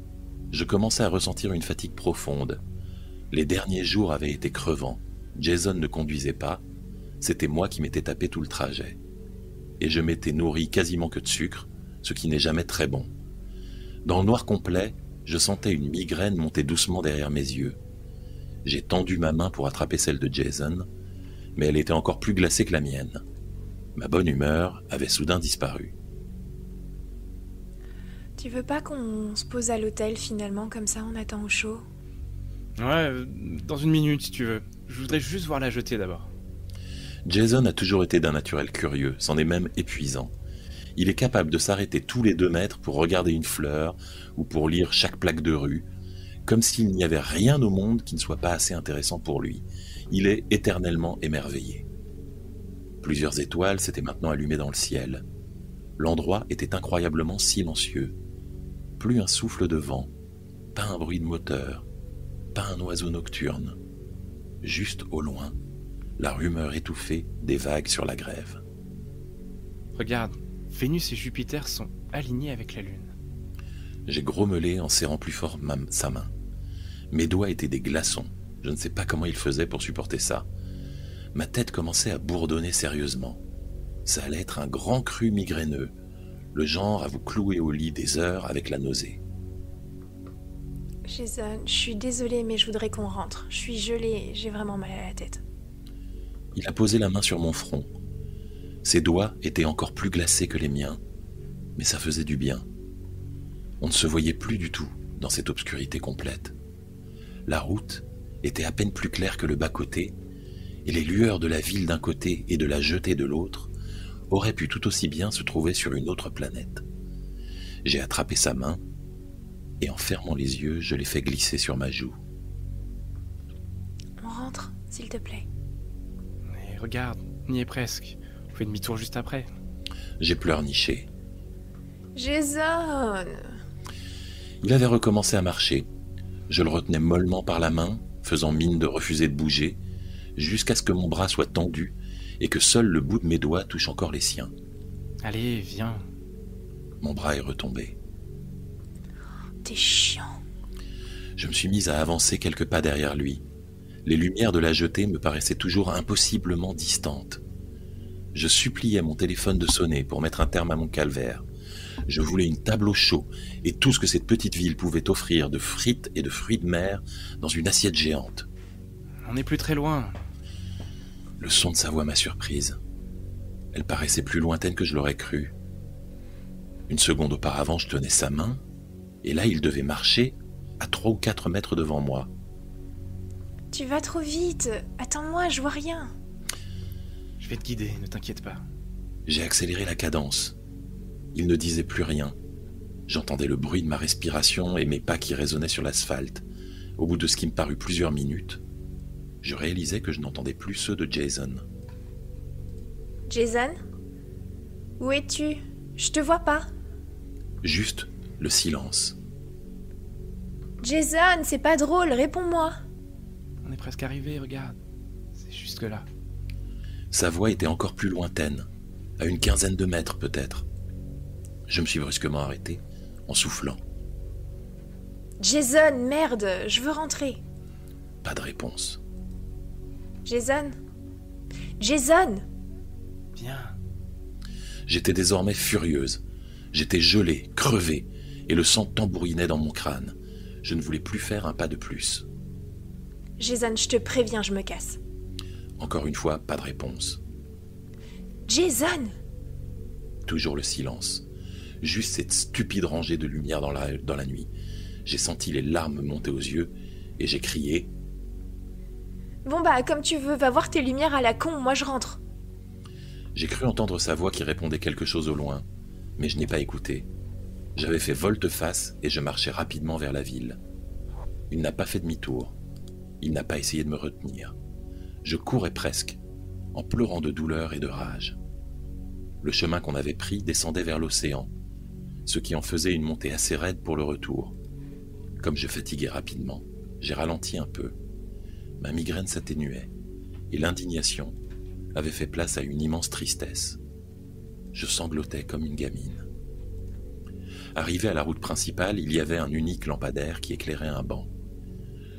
Je commençais à ressentir une fatigue profonde. Les derniers jours avaient été crevants. Jason ne conduisait pas. C'était moi qui m'étais tapé tout le trajet. Et je m'étais nourri quasiment que de sucre, ce qui n'est jamais très bon. Dans le noir complet, je sentais une migraine monter doucement derrière mes yeux. J'ai tendu ma main pour attraper celle de Jason, mais elle était encore plus glacée que la mienne. Ma bonne humeur avait soudain disparu. Tu veux pas qu'on se pose à l'hôtel finalement, comme ça on attend au chaud? Ouais, dans une minute si tu veux. Je voudrais juste voir la jetée d'abord. Jason a toujours été d'un naturel curieux, c'en est même épuisant. Il est capable de s'arrêter tous les deux mètres pour regarder une fleur ou pour lire chaque plaque de rue, comme s'il n'y avait rien au monde qui ne soit pas assez intéressant pour lui. Il est éternellement émerveillé. Plusieurs étoiles s'étaient maintenant allumées dans le ciel. L'endroit était incroyablement silencieux. Plus un souffle de vent, pas un bruit de moteur, pas un oiseau nocturne. Juste au loin, la rumeur étouffée des vagues sur la grève. Regarde, Vénus et Jupiter sont alignés avec la Lune. J'ai grommelé en serrant plus fort ma- sa main. Mes doigts étaient des glaçons. Je ne sais pas comment il faisait pour supporter ça. Ma tête commençait à bourdonner sérieusement. Ça allait être un grand cru migraineux, le genre à vous clouer au lit des heures avec la nausée. Jason, je suis désolée, mais je voudrais qu'on rentre. Je suis gelée, j'ai vraiment mal à la tête. Il a posé la main sur mon front. Ses doigts étaient encore plus glacés que les miens, mais ça faisait du bien. On ne se voyait plus du tout dans cette obscurité complète. La route était à peine plus claire que le bas-côté, et les lueurs de la ville d'un côté et de la jetée de l'autre auraient pu tout aussi bien se trouver sur une autre planète. J'ai attrapé sa main, et en fermant les yeux, je l'ai fait glisser sur ma joue. On rentre, s'il te plaît. Mais regarde, on y est presque. Fait demi-tour juste après. J'ai pleurniché. Jason Il avait recommencé à marcher. Je le retenais mollement par la main, faisant mine de refuser de bouger, jusqu'à ce que mon bras soit tendu et que seul le bout de mes doigts touche encore les siens. Allez, viens. Mon bras est retombé. T'es chiant. Je me suis mise à avancer quelques pas derrière lui. Les lumières de la jetée me paraissaient toujours impossiblement distantes. Je suppliais mon téléphone de sonner pour mettre un terme à mon calvaire. Je voulais une table au chaud et tout ce que cette petite ville pouvait offrir de frites et de fruits de mer dans une assiette géante. On n'est plus très loin. Le son de sa voix m'a surprise. Elle paraissait plus lointaine que je l'aurais cru. Une seconde auparavant, je tenais sa main, et là, il devait marcher à trois ou quatre mètres devant moi. Tu vas trop vite. Attends-moi, je vois rien. Je vais te guider, ne t'inquiète pas. J'ai accéléré la cadence. Il ne disait plus rien. J'entendais le bruit de ma respiration et mes pas qui résonnaient sur l'asphalte. Au bout de ce qui me parut plusieurs minutes, je réalisais que je n'entendais plus ceux de Jason. Jason? Où es-tu? Je te vois pas. Juste le silence. Jason, c'est pas drôle, réponds-moi. On est presque arrivé, regarde. C'est jusque là. Sa voix était encore plus lointaine, à une quinzaine de mètres peut-être. Je me suis brusquement arrêté, en soufflant. Jason, merde, je veux rentrer. Pas de réponse. Jason? Jason? Viens. J'étais désormais furieuse. J'étais gelée, crevée, et le sang tambourinait dans mon crâne. Je ne voulais plus faire un pas de plus. Jason, je te préviens, je me casse. Encore une fois, pas de réponse. Jason Toujours le silence. Juste cette stupide rangée de lumière dans la, dans la nuit. J'ai senti les larmes monter aux yeux et j'ai crié Bon bah, comme tu veux, va voir tes lumières à la con, moi je rentre. J'ai cru entendre sa voix qui répondait quelque chose au loin, mais je n'ai pas écouté. J'avais fait volte-face et je marchais rapidement vers la ville. Il n'a pas fait demi-tour. Il n'a pas essayé de me retenir. Je courais presque, en pleurant de douleur et de rage. Le chemin qu'on avait pris descendait vers l'océan, ce qui en faisait une montée assez raide pour le retour. Comme je fatiguais rapidement, j'ai ralenti un peu. Ma migraine s'atténuait, et l'indignation, avait fait place à une immense tristesse. Je sanglotais comme une gamine. Arrivé à la route principale, il y avait un unique lampadaire qui éclairait un banc.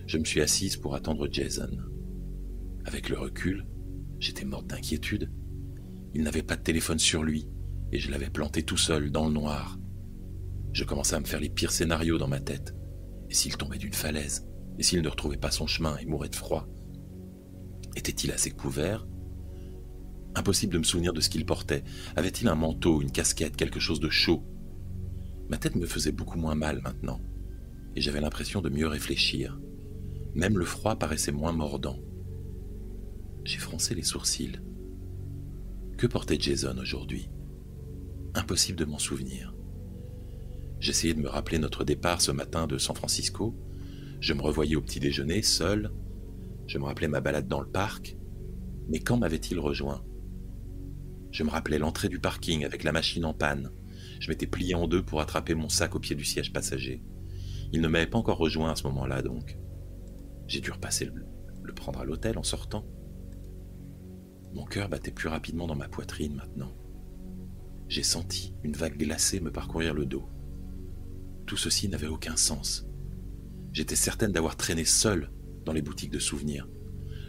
Je me suis assise pour attendre Jason. Avec le recul, j'étais morte d'inquiétude. Il n'avait pas de téléphone sur lui, et je l'avais planté tout seul dans le noir. Je commençais à me faire les pires scénarios dans ma tête. Et s'il tombait d'une falaise Et s'il ne retrouvait pas son chemin et mourait de froid Était-il assez couvert? Impossible de me souvenir de ce qu'il portait. Avait-il un manteau, une casquette, quelque chose de chaud? Ma tête me faisait beaucoup moins mal maintenant, et j'avais l'impression de mieux réfléchir. Même le froid paraissait moins mordant. J'ai froncé les sourcils. Que portait Jason aujourd'hui? Impossible de m'en souvenir. J'essayais de me rappeler notre départ ce matin de San Francisco. Je me revoyais au petit déjeuner, seul. Je me rappelais ma balade dans le parc. Mais quand m'avait-il rejoint? Je me rappelais l'entrée du parking avec la machine en panne. Je m'étais plié en deux pour attraper mon sac au pied du siège passager. Il ne m'avait pas encore rejoint à ce moment-là, donc. J'ai dû repasser le, le prendre à l'hôtel en sortant. Mon cœur battait plus rapidement dans ma poitrine maintenant. J'ai senti une vague glacée me parcourir le dos. Tout ceci n'avait aucun sens. J'étais certaine d'avoir traîné seule dans les boutiques de souvenirs.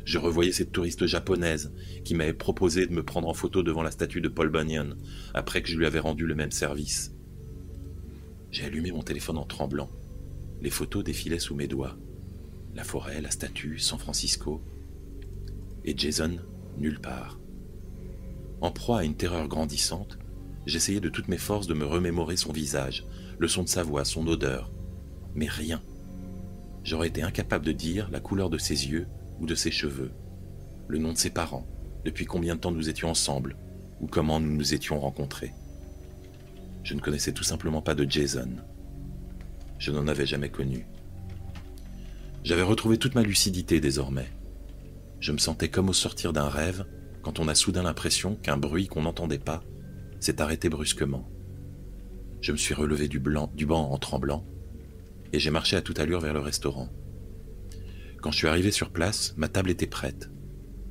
Je revoyais cette touriste japonaise qui m'avait proposé de me prendre en photo devant la statue de Paul Bunyan après que je lui avais rendu le même service. J'ai allumé mon téléphone en tremblant. Les photos défilaient sous mes doigts. La forêt, la statue, San Francisco. Et Jason, nulle part. En proie à une terreur grandissante, j'essayais de toutes mes forces de me remémorer son visage, le son de sa voix, son odeur. Mais rien. J'aurais été incapable de dire la couleur de ses yeux ou de ses cheveux, le nom de ses parents, depuis combien de temps nous étions ensemble, ou comment nous nous étions rencontrés. Je ne connaissais tout simplement pas de Jason. Je n'en avais jamais connu. J'avais retrouvé toute ma lucidité désormais. Je me sentais comme au sortir d'un rêve quand on a soudain l'impression qu'un bruit qu'on n'entendait pas s'est arrêté brusquement. Je me suis relevé du, banc en tremblant et j'ai marché à toute allure vers le restaurant. Quand je suis arrivé sur place, ma table était prête.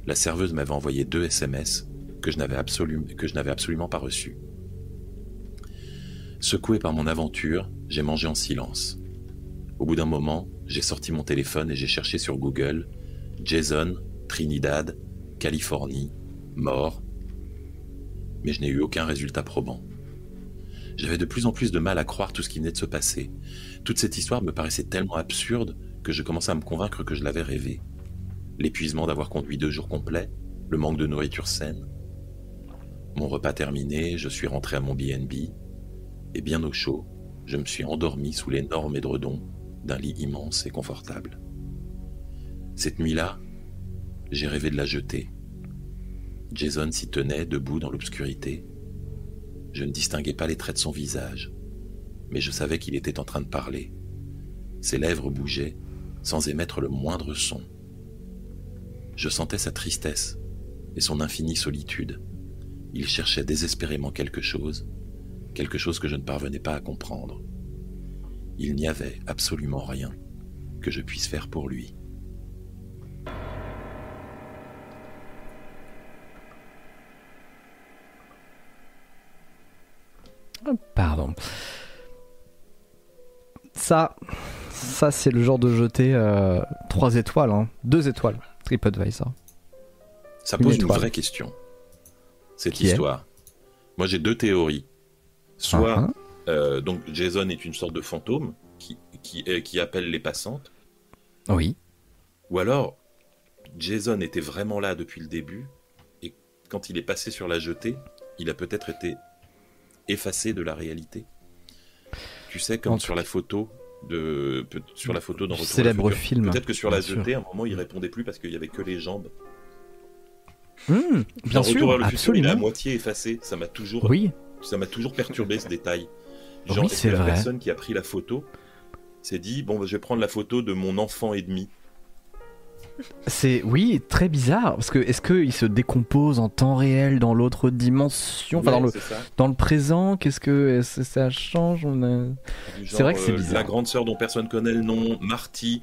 La serveuse m'avait envoyé deux SMS que je n'avais absolument pas reçus. Secoué par mon aventure, j'ai mangé en silence. Au bout d'un moment, j'ai sorti mon téléphone et j'ai cherché sur Google Jason, Trinidad, Californie, mort. Mais je n'ai eu aucun résultat probant. J'avais de plus en plus de mal à croire tout ce qui venait de se passer. Toute cette histoire me paraissait tellement absurde que je commençais à me convaincre que je l'avais rêvé. L'épuisement d'avoir conduit deux jours complets, le manque de nourriture saine. Mon repas terminé, je suis rentré à mon BNB, et bien au chaud, je me suis endormi sous l'énorme édredon d'un lit immense et confortable. Cette nuit-là, j'ai rêvé de la jeter. Jason s'y tenait, debout dans l'obscurité, je ne distinguais pas les traits de son visage, mais je savais qu'il était en train de parler. Ses lèvres bougeaient sans émettre le moindre son. Je sentais sa tristesse et son infinie solitude. Il cherchait désespérément quelque chose, quelque chose que je ne parvenais pas à comprendre. Il n'y avait absolument rien que je puisse faire pour lui. Pardon. Ça, ça c'est le genre de jeter 3 étoiles, hein. 2 étoiles, TripAdvisor. Ça pose une, vraie question, cette histoire. Moi j'ai deux théories. Soit uh-huh. euh, donc Jason est une sorte de fantôme qui, qui, qui appelle les passantes. Oui. Ou alors Jason était vraiment là depuis le début et quand il est passé sur la jetée, il a peut-être été effacé de la réalité. Tu sais, comme sur la photo de sur la photo dans célèbre film. Peut-être que sur la jetée, à un moment, il répondait plus parce qu'il y avait que les jambes. Mmh, bien sûr, absolument. il est à moitié effacé. Ça m'a toujours, oui. ça m'a toujours perturbé ce détail. Genre, oui, c'est la personne qui a pris la photo s'est dit bon, je vais prendre la photo de mon enfant et demi? C'est oui très bizarre parce que est-ce qu'il se décompose en temps réel dans l'autre dimension, enfin dans le dans le présent, qu'est-ce que ça change? On C'est vrai que c'est euh, bizarre. La grande sœur dont personne connaît le nom, Marty,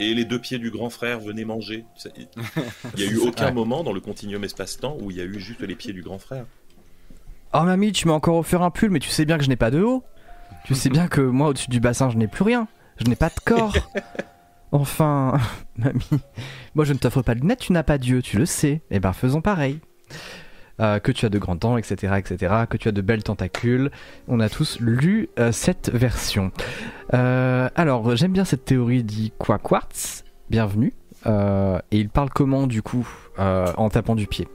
et les deux pieds du grand frère venaient manger. Il (laughs) n'y a eu aucun Ouais. moment dans le continuum espace-temps où il y a eu juste les pieds du grand frère. Oh mamie, tu m'as encore offert un pull, mais tu sais bien que je n'ai pas de haut. Tu sais bien que moi, au-dessus du bassin, je n'ai plus rien. Je n'ai pas de corps. (laughs) Enfin, (laughs) mamie, moi je ne t'offre pas de lunettes, tu n'as pas d'yeux, tu le sais. Eh ben faisons pareil. Euh, que tu as de grands dents, etc., etc., que tu as de belles tentacules. On a tous lu euh, cette version. Euh, alors, j'aime bien cette théorie dit quoi quartz. Bienvenue. Euh, et il parle comment du coup euh, En tapant du pied?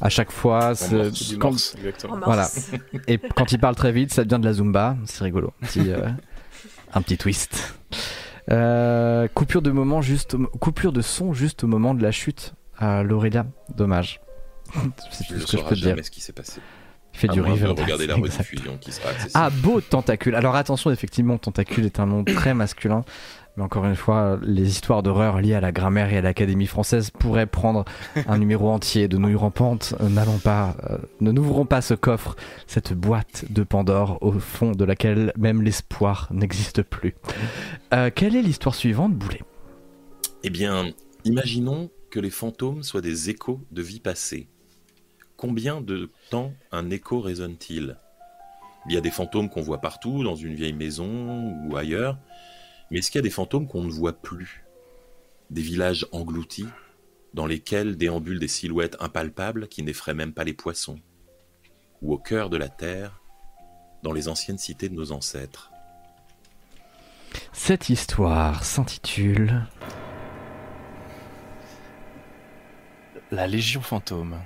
À chaque fois, morse, Du quand- morse, Voilà. et quand il parle très vite, ça devient de la zumba. C'est rigolo. Petit, euh, un petit twist. Euh, coupure de moment juste, au- coupure de son juste au moment de la chute à l'Aurélia. Dommage. (laughs) C'est tout ce que je peux te dire. ce qui s'est passé. Il fait À du (laughs) la rediffusion qui sera accessible. Ah, beau tentacule. Alors attention, effectivement, tentacule est un nom très masculin. Mais encore une fois, les histoires d'horreur liées à la grammaire et à l'Académie française pourraient prendre un numéro entier de nouilles rampantes. Euh, N'allons pas, euh, ne n'ouvrons pas ce coffre, cette boîte de Pandore au fond de laquelle même l'espoir n'existe plus. Euh, quelle est l'histoire suivante, Boulet? Eh bien, imaginons que les fantômes soient des échos de vie passée. Combien de temps un écho résonne-t-il? Il y a des fantômes qu'on voit partout, dans une vieille maison ou ailleurs, mais est-ce qu'il y a des fantômes qu'on ne voit plus? Des villages engloutis, dans lesquels déambulent des silhouettes impalpables qui n'effraient même pas les poissons Ou au cœur de la terre, dans les anciennes cités de nos ancêtres Cette histoire s'intitule La Légion fantôme.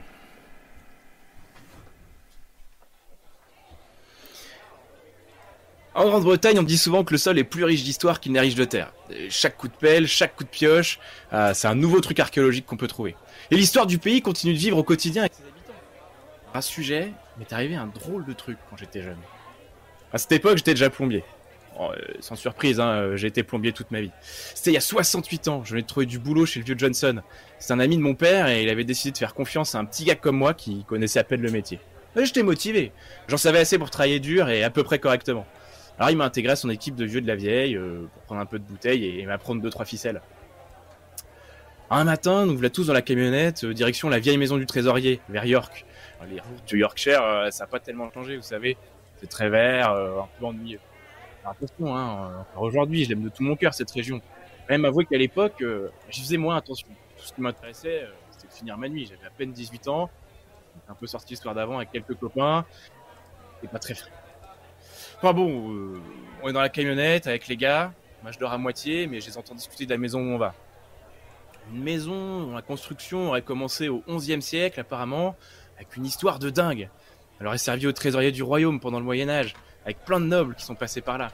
En Grande-Bretagne, on dit souvent que le sol est plus riche d'histoire qu'il n'est riche de terre. Et Chaque coup de pelle, chaque coup de pioche, ah, c'est un nouveau truc archéologique qu'on peut trouver. Et l'histoire du pays continue de vivre au quotidien avec ses habitants. À ce sujet, m'est arrivé un drôle de truc quand j'étais jeune. À cette époque, j'étais déjà plombier. Oh, euh, sans surprise, hein, euh, j'ai été plombier toute ma vie. C'était il y a 68 ans, je venais de trouver du boulot chez le vieux Johnson. C'est un ami de mon père et il avait décidé de faire confiance à un petit gars comme moi qui connaissait à peine le métier. J'étais motivé. J'en savais assez pour travailler dur et à peu près correctement. Alors il m'a intégré à son équipe de vieux de la vieille euh, pour prendre un peu de bouteille et, m'apprendre deux trois ficelles. Un matin, nous voilà tous dans la camionnette, euh, direction la vieille maison du trésorier, vers York. Les routes Yorkshire, euh, ça n'a pas tellement changé, vous savez. C'est très vert, un peu ennuyeux. Alors, attention, hein, encore aujourd'hui, je l'aime de tout mon cœur cette région. Même avouer qu'à l'époque, j'y faisais moins attention. Tout ce qui m'intéressait, c'était de finir ma nuit. J'avais à peine 18 ans, un peu sorti le soir d'avant avec quelques copains. C'était pas très frais. Enfin bon, euh, on est dans la camionnette avec les gars. Moi, je dors à moitié, mais je les entends discuter de la maison où on va. Une maison dont la construction aurait commencé au 11e siècle, apparemment, avec une histoire de dingue. Elle aurait servi au trésorier du royaume pendant le Moyen-Âge, avec plein de nobles qui sont passés par là.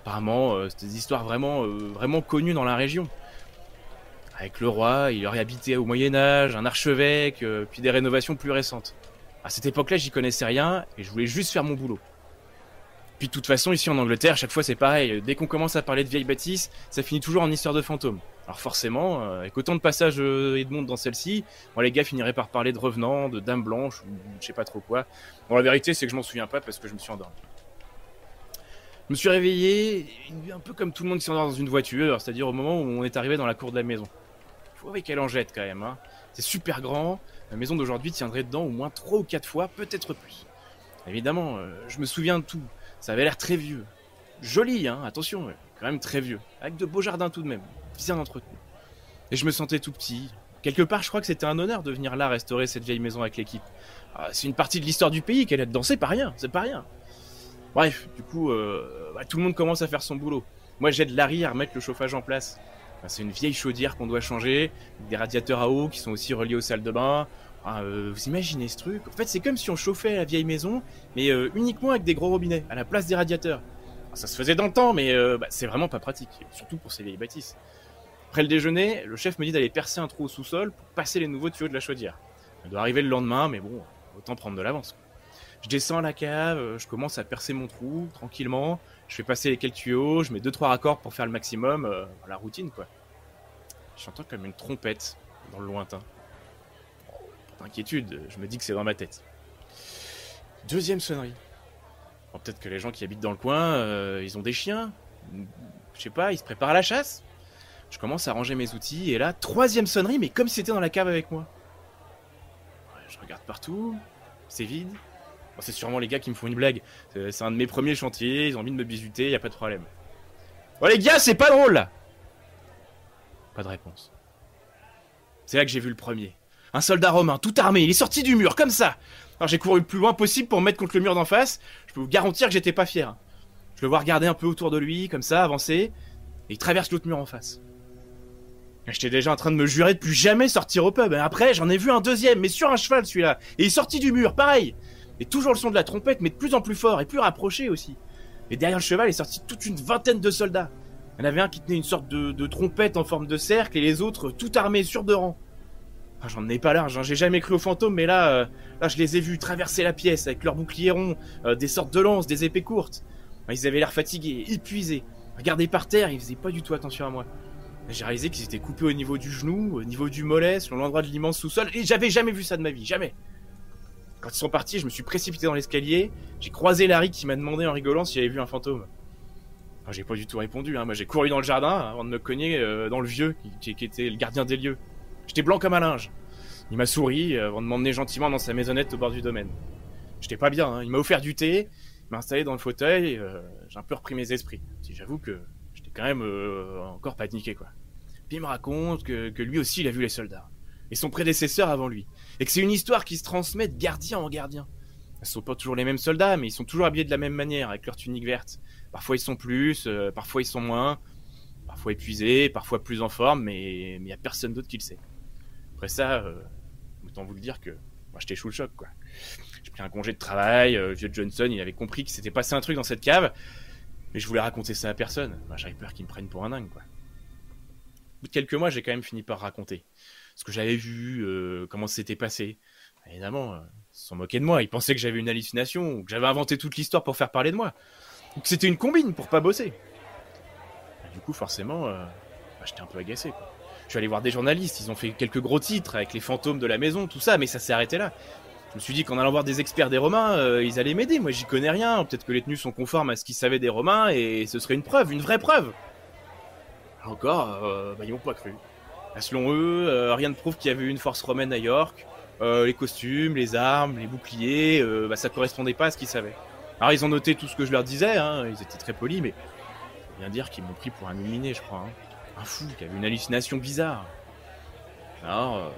Apparemment, euh, c'était des histoires vraiment, euh, vraiment connues dans la région. Avec le roi, il aurait habité au Moyen-Âge, un archevêque, puis des rénovations plus récentes. À cette époque-là, j'y connaissais rien et je voulais juste faire mon boulot. Puis de toute façon, ici en Angleterre, chaque fois c'est pareil. Dès qu'on commence à parler de vieilles bâtisses, ça finit toujours en histoire de fantômes. Alors forcément, euh, avec autant de passages euh, et de monde dans celle-ci, bon, les gars finiraient par parler de revenants, de dames blanches, ou je sais pas trop quoi. Bon, la vérité, c'est que je m'en souviens pas parce que je me suis endormi. Je me suis réveillé, un peu comme tout le monde qui s'endort dans une voiture, c'est-à-dire au moment où on est arrivé dans la cour de la maison. Faut avec quelle en jette quand même, hein. C'est super grand, la maison d'aujourd'hui tiendrait dedans au moins 3 ou 4 fois, peut-être plus. Évidemment, euh, je me souviens de tout. Ça avait l'air très vieux. Joli, hein, attention, quand même très vieux. Avec de beaux jardins tout de même, bien entretenus. Et je me sentais tout petit. Quelque part, je crois que c'était un honneur de venir là restaurer cette vieille maison avec l'équipe. Ah, c'est une partie de l'histoire du pays qu'elle est dedans, c'est pas rien, c'est pas rien. Bref, du coup, euh, bah, tout le monde commence à faire son boulot. Moi, j'aide Larry à remettre le chauffage en place. C'est une vieille chaudière qu'on doit changer, des radiateurs à eau qui sont aussi reliés aux salles de bain. Ah, euh, vous imaginez ce truc En fait, c'est comme si on chauffait la vieille maison, mais euh, uniquement avec des gros robinets, à la place des radiateurs. Alors, ça se faisait dans le temps, mais euh, bah, c'est vraiment pas pratique, surtout pour ces vieilles bâtisses. Après le déjeuner, le chef me dit d'aller percer un trou au sous-sol pour passer les nouveaux tuyaux de la chaudière. Ça doit arriver le lendemain, mais bon, autant prendre de l'avance. Je descends à la cave, je commence à percer mon trou tranquillement, je fais passer les quelques tuyaux, je mets deux trois raccords pour faire le maximum, la routine quoi. J'entends comme une trompette dans le lointain. D'inquiétude, je me dis que c'est dans ma tête. Deuxième sonnerie. Peut-être que les gens qui habitent dans le coin, euh, ils ont des chiens. Je sais pas, ils se préparent à la chasse. Je commence à ranger mes outils et là, troisième sonnerie, mais comme si c'était dans la cave avec moi. Je regarde partout, c'est vide. C'est sûrement les gars qui me font une blague. C'est c'est un de mes premiers chantiers, ils ont envie de me bisuter, y a pas de problème. Oh les gars, c'est pas drôle Pas de réponse. C'est là que j'ai vu le premier. Un soldat romain, tout armé, il est sorti du mur, comme ça Alors j'ai couru le plus loin possible pour me mettre contre le mur d'en face. Je peux vous garantir que j'étais pas fier. Je le vois regarder un peu autour de lui, comme ça, avancer, et il traverse l'autre mur en face. J'étais déjà en train de me jurer de plus jamais sortir au pub. Après, j'en ai vu un deuxième, mais sur un cheval celui-là. Et il est sorti du mur, pareil. Et toujours le son de la trompette, mais de plus en plus fort et plus rapproché aussi. Et derrière le cheval est sorti toute une vingtaine de soldats. Il y en avait un qui tenait une sorte de trompette en forme de cercle et les autres tout armés sur deux rangs. Ah, J'en ai pas large, hein. j'ai jamais cru aux fantômes, mais là, euh, là je les ai vus traverser la pièce avec leurs boucliers ronds, euh, des sortes de lances, des épées courtes. Ils avaient l'air fatigués, épuisés. Regardez par terre, ils faisaient pas du tout attention à moi. J'ai réalisé qu'ils étaient coupés au niveau du genou, au niveau du mollet, sur l'endroit de l'immense sous-sol, et j'avais jamais vu ça de ma vie, jamais. Quand ils sont partis, je me suis précipité dans l'escalier, j'ai croisé Larry qui m'a demandé en rigolant s'il avait vu un fantôme. J'ai pas du tout répondu, hein. moi j'ai couru dans le jardin avant de me cogner euh, dans le vieux, qui- qui était le gardien des lieux. J'étais blanc comme un linge. Il m'a souri euh, avant de m'emmener gentiment dans sa maisonnette au bord du domaine. J'étais pas bien, hein. il m'a offert du thé, il m'a installé dans le fauteuil, euh, j'ai un peu repris mes esprits. Si J'avoue que j'étais quand même euh, encore paniqué quoi. Puis il me raconte que, que lui aussi il a vu les soldats. Et son prédécesseur avant lui. Et que c'est une histoire qui se transmet de gardien en gardien. Ce sont pas toujours les mêmes soldats, mais ils sont toujours habillés de la même manière, avec leur tunique verte. Parfois ils sont plus, parfois ils sont moins, parfois épuisés, parfois plus en forme, mais il y a personne d'autre qui le sait. Après ça, euh, autant vous le dire que moi j'étais sous le choc. J'ai pris un congé de travail, euh, vieux Johnson il avait compris qu'il s'était passé un truc dans cette cave, mais je voulais raconter ça à personne. Bah, J'avais peur qu'il me prenne pour un dingue. Au bout de quelques mois, j'ai quand même fini par raconter ce que j'avais vu, euh, comment s'était passé. Évidemment, euh, ils se sont moqués de moi. Ils pensaient que j'avais une hallucination ou que j'avais inventé toute l'histoire pour faire parler de moi. Ou que c'était une combine pour pas bosser. Et du coup, forcément, euh, bah, j'étais un peu agacé. Je suis allé voir des journalistes, ils ont fait quelques gros titres avec les fantômes de la maison, tout ça, mais ça s'est arrêté là. Je me suis dit qu'en allant voir des experts des Romains, euh, ils allaient m'aider. Moi, j'y connais rien. Peut-être que les tenues sont conformes à ce qu'ils savaient des Romains et ce serait une preuve, une vraie preuve. Encore, euh, bah, ils m'ont pas cru. Là, selon eux, euh, rien ne prouve qu'il y avait une force romaine à York. Les costumes, les armes, les boucliers, bah, ça correspondait pas à ce qu'ils savaient. Alors ils ont noté tout ce que je leur disais, hein, ils étaient très polis, mais bien dire qu'ils m'ont pris pour un illuminé, je crois. hein. Un fou qui avait une hallucination bizarre. Alors, euh,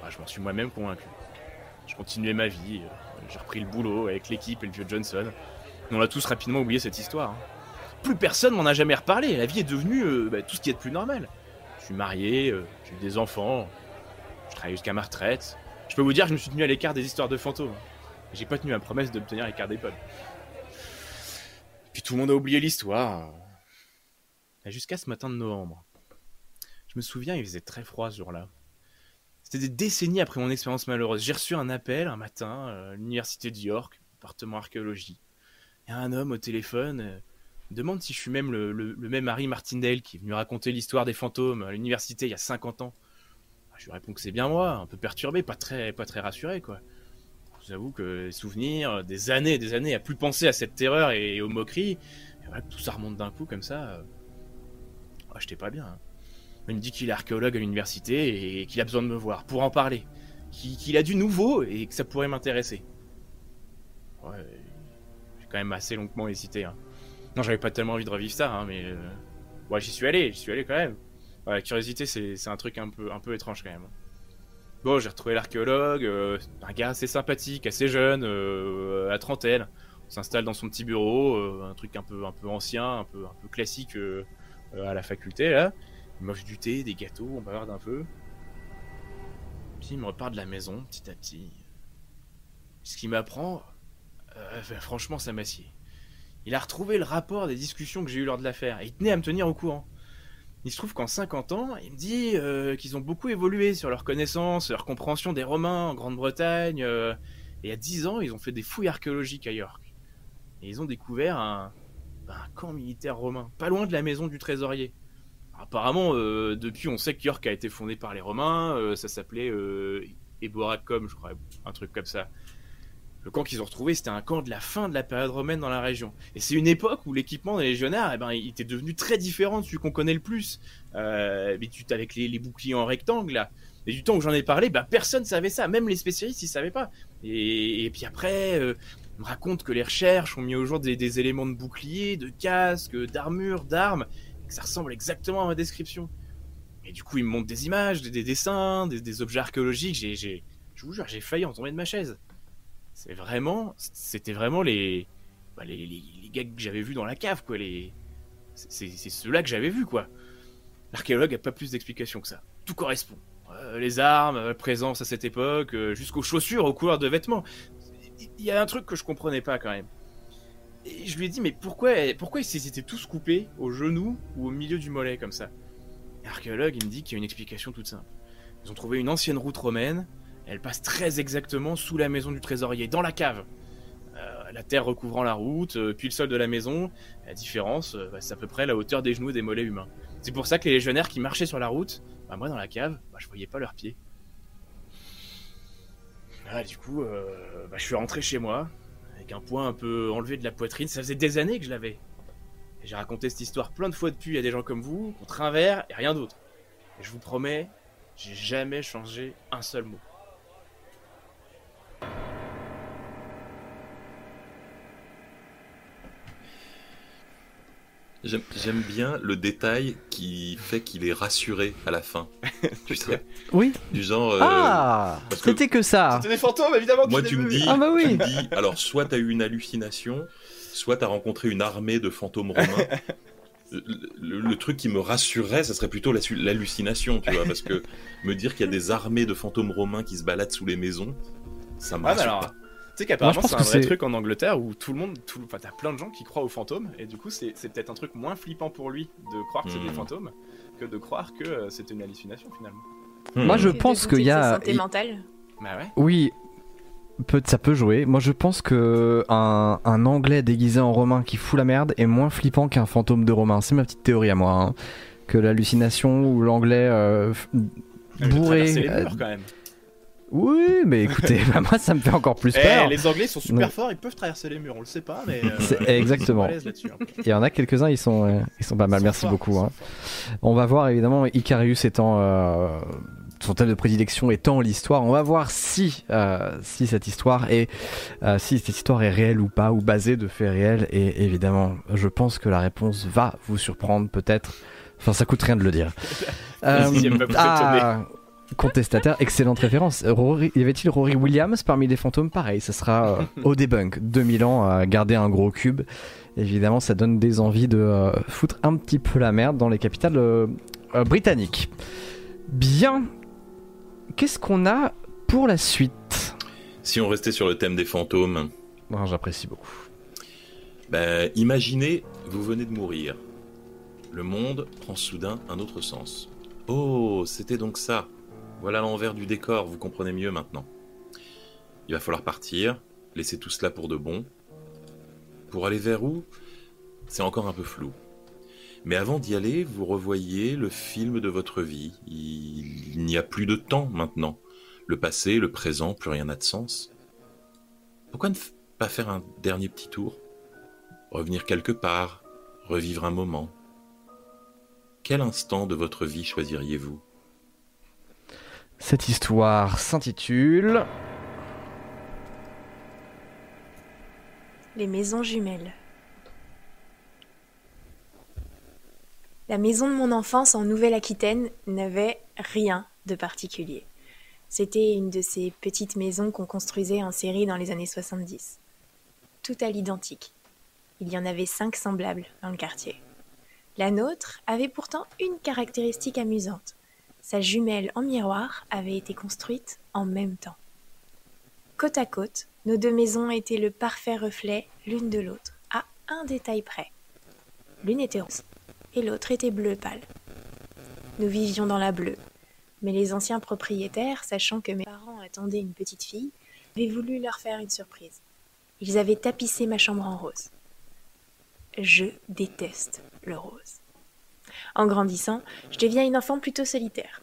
bah, je m'en suis moi-même convaincu. Je continuais ma vie, euh, j'ai repris le boulot avec l'équipe et le vieux Johnson. Mais on a tous rapidement oublié cette histoire. hein. Plus personne m'en a jamais reparlé, la vie est devenue euh, bah, tout ce qui est de plus normal. Je suis marié, j'ai eu des enfants, je travaille jusqu'à ma retraite. Je peux vous dire que je me suis tenu à l'écart des histoires de fantômes. J'ai pas tenu ma promesse de me tenir à l'écart des pubs. Puis tout le monde a oublié l'histoire. Et Jusqu'à ce matin de novembre. Je me souviens, il faisait très froid ce jour-là. C'était des décennies après mon expérience malheureuse. J'ai reçu un appel un matin euh, à l'université de York, département archéologie. A un homme au téléphone. euh, demande si je suis même le, même Harry Martindale qui est venu raconter l'histoire des fantômes à l'université il y a 50 ans. Je lui réponds que c'est bien moi, un peu perturbé, pas très, pas très rassuré, quoi. Je vous avoue que les souvenirs, des années et des années à plus penser à cette terreur et aux moqueries, et voilà tout ça remonte d'un coup comme ça. euh, ah, j'étais pas bien. hein. Il me dit qu'il est archéologue à l'université et qu'il a besoin de me voir pour en parler. Qu'il a du nouveau et que ça pourrait m'intéresser. Ouais, j'ai quand même assez longuement hésité. hein. Non, j'avais pas tellement envie de revivre ça, hein, mais. euh, Ouais, j'y suis allé, j'y suis allé quand même. Ouais, la curiosité, c'est un truc un peu, étrange quand même. Bon, j'ai retrouvé l'archéologue, euh, un gars assez sympathique, assez jeune, euh, à trentaine. On s'installe dans son petit bureau, un truc un peu, ancien, un peu, classique à la faculté là. Il mange du thé, des gâteaux, on bavarde un peu. Puis il me repart de la maison, petit à petit. Ce qui m'apprend, euh, franchement, ça m'assied. Il a retrouvé le rapport des discussions que j'ai eues lors de l'affaire et il tenait à me tenir au courant. Il se trouve qu'en 50 ans, il me dit euh, qu'ils ont beaucoup évolué sur leur connaissance, leur compréhension des Romains en Grande-Bretagne. euh, et a 10 ans, ils ont fait des fouilles archéologiques à York. Et ils ont découvert un, un camp militaire romain, pas loin de la maison du trésorier. Apparemment, euh, depuis, on sait que York a été fondé par les Romains. euh, ça s'appelait euh, Eboracum, je crois, un truc comme ça. le camp qu'ils ont retrouvé, c'était un camp de la fin de la période romaine dans la région. Et c'est une époque où l'équipement des légionnaires, eh ben, il était devenu très différent de celui qu'on connaît le plus. Euh, mais avec les, boucliers en rectangle, là. Et du temps que j'en ai parlé, bah, personne savait ça. Même les spécialistes, ils savaient pas. Et, puis après, me raconte que les recherches ont mis au jour des, éléments de bouclier, de casque, d'armure, d'armes, que ça ressemble exactement à ma description. Et du coup, ils me montrent des images, des, des dessins, des, objets archéologiques. J'ai, j'ai, je vous jure, j'ai failli en tomber de ma chaise. C'est vraiment, c'était vraiment les, bah, les, les, gars que j'avais vus dans la cave, quoi. Les, c'est, ceux-là que j'avais vus, quoi. L'archéologue a pas plus d'explications que ça. Tout correspond. Euh, les armes, présence à cette époque, euh, jusqu'aux chaussures, aux couleurs de vêtements. Il y a un truc que je comprenais pas quand même. Je lui ai dit, mais pourquoi, pourquoi ils étaient tous coupés au genou ou au milieu du mollet comme ça? L'archéologue, il me dit qu'il y a une explication toute simple. Ils ont trouvé une ancienne route romaine, elle passe très exactement sous la maison du trésorier, dans la cave. Euh, la terre recouvrant la route, euh, puis le sol de la maison. La différence, euh, bah, c'est à peu près la hauteur des genoux et des mollets humains. C'est pour ça que les légionnaires qui marchaient sur la route, bah, moi dans la cave, bah, je voyais pas leurs pieds. Voilà, du coup, bah, je suis rentré chez moi, avec un point un peu enlevé de la poitrine. Ça faisait des années que je l'avais. J'ai raconté cette histoire plein de fois depuis à des gens comme vous, contre un verre et rien d'autre. Et je vous promets, j'ai jamais changé un seul mot. J'aime bien le détail qui fait qu'il est rassuré à la fin. (laughs) tu sais? Oui. Du genre. Euh, ah C'était que, que, ça C'était des fantômes, évidemment Moi, tu me dis. Ah, bah oui. tu me dis alors, soit t'as eu une hallucination, soit t'as rencontré une armée de fantômes romains. (laughs) le, le, le, truc qui me rassurerait, ça serait plutôt l'hallucination, tu vois, parce que (laughs) me dire qu'il y a des armées de fantômes romains qui se baladent sous les maisons, ça me ah, rassure alors, pas. Sais qu'apparemment c'est un vrai truc en Angleterre où tout le monde, tout, enfin t'as plein de gens qui croient aux fantômes et du coup c'est peut-être un truc moins flippant pour lui de croire que c'est Hmm. des fantômes que de croire que euh, c'était une hallucination finalement. Hmm. Moi, je pense qu'il y a. santé mentale. Bah ouais. Oui, peut, ça peut jouer. Moi, je pense que un, un Anglais déguisé en Romain qui fout la merde est moins flippant qu'un fantôme de Romain. C'est ma petite théorie à moi. hein. Que l'hallucination ou l'Anglais euh, bourré. les euh, murs quand même. Oui, mais écoutez, (laughs) bah, moi, ça me fait encore plus Eh, peur. les Anglais sont super forts, ils peuvent traverser les murs, on le sait pas, mais. euh, exactement. hein. Il y en a quelques-uns, ils sont, euh, ils sont pas mal. Sont Merci forts, beaucoup. hein. On va voir évidemment Icarius étant euh, son thème de prédilection étant l'histoire. On va voir si euh, si cette histoire est euh, si cette histoire est réelle ou pas ou basée de faits réels. Et évidemment, je pense que la réponse va vous surprendre peut-être. Enfin, ça coûte rien de le dire. (laughs) Ah, contestataire, excellente référence. Rory, y avait-il Rory Williams parmi les fantômes? Pareil, ça sera euh, (laughs) au debunk. 2000 ans à garder un gros cube. Évidemment, ça donne des envies de euh, foutre un petit peu la merde dans les capitales euh, euh, britanniques. Bien. Qu'est-ce qu'on a pour la suite? Si on restait sur le thème des fantômes, J'apprécie beaucoup. ben, imaginez, vous venez de mourir. Le monde prend soudain un autre sens. Oh, c'était donc ça. Voilà l'envers du décor, vous comprenez mieux maintenant. Il va falloir partir, laisser tout cela pour de bon. Pour aller vers où? C'est encore un peu flou. Mais avant d'y aller, vous revoyez le film de votre vie. Il, n'y a plus de temps maintenant. Le passé, le présent, plus rien n'a de sens. Pourquoi ne pas faire un dernier petit tour? Revenir quelque part, revivre un moment. Quel instant de votre vie choisiriez-vous? Cette histoire s'intitule Les maisons jumelles. La maison de mon enfance en Nouvelle-Aquitaine n'avait rien de particulier. C'était une de ces petites maisons qu'on construisait en série dans les années 70. Tout à l'identique. Il y en avait cinq semblables dans le quartier. La nôtre avait pourtant une caractéristique amusante. Sa jumelle en miroir avait été construite en même temps. Côte à côte, nos deux maisons étaient le parfait reflet l'une de l'autre, à un détail près. L'une était rose et l'autre était bleu pâle. Nous vivions dans la bleue, mais les anciens propriétaires, sachant que mes parents attendaient une petite fille, avaient voulu leur faire une surprise. Ils avaient tapissé ma chambre en rose. Je déteste le rose. En grandissant, je deviens une enfant plutôt solitaire.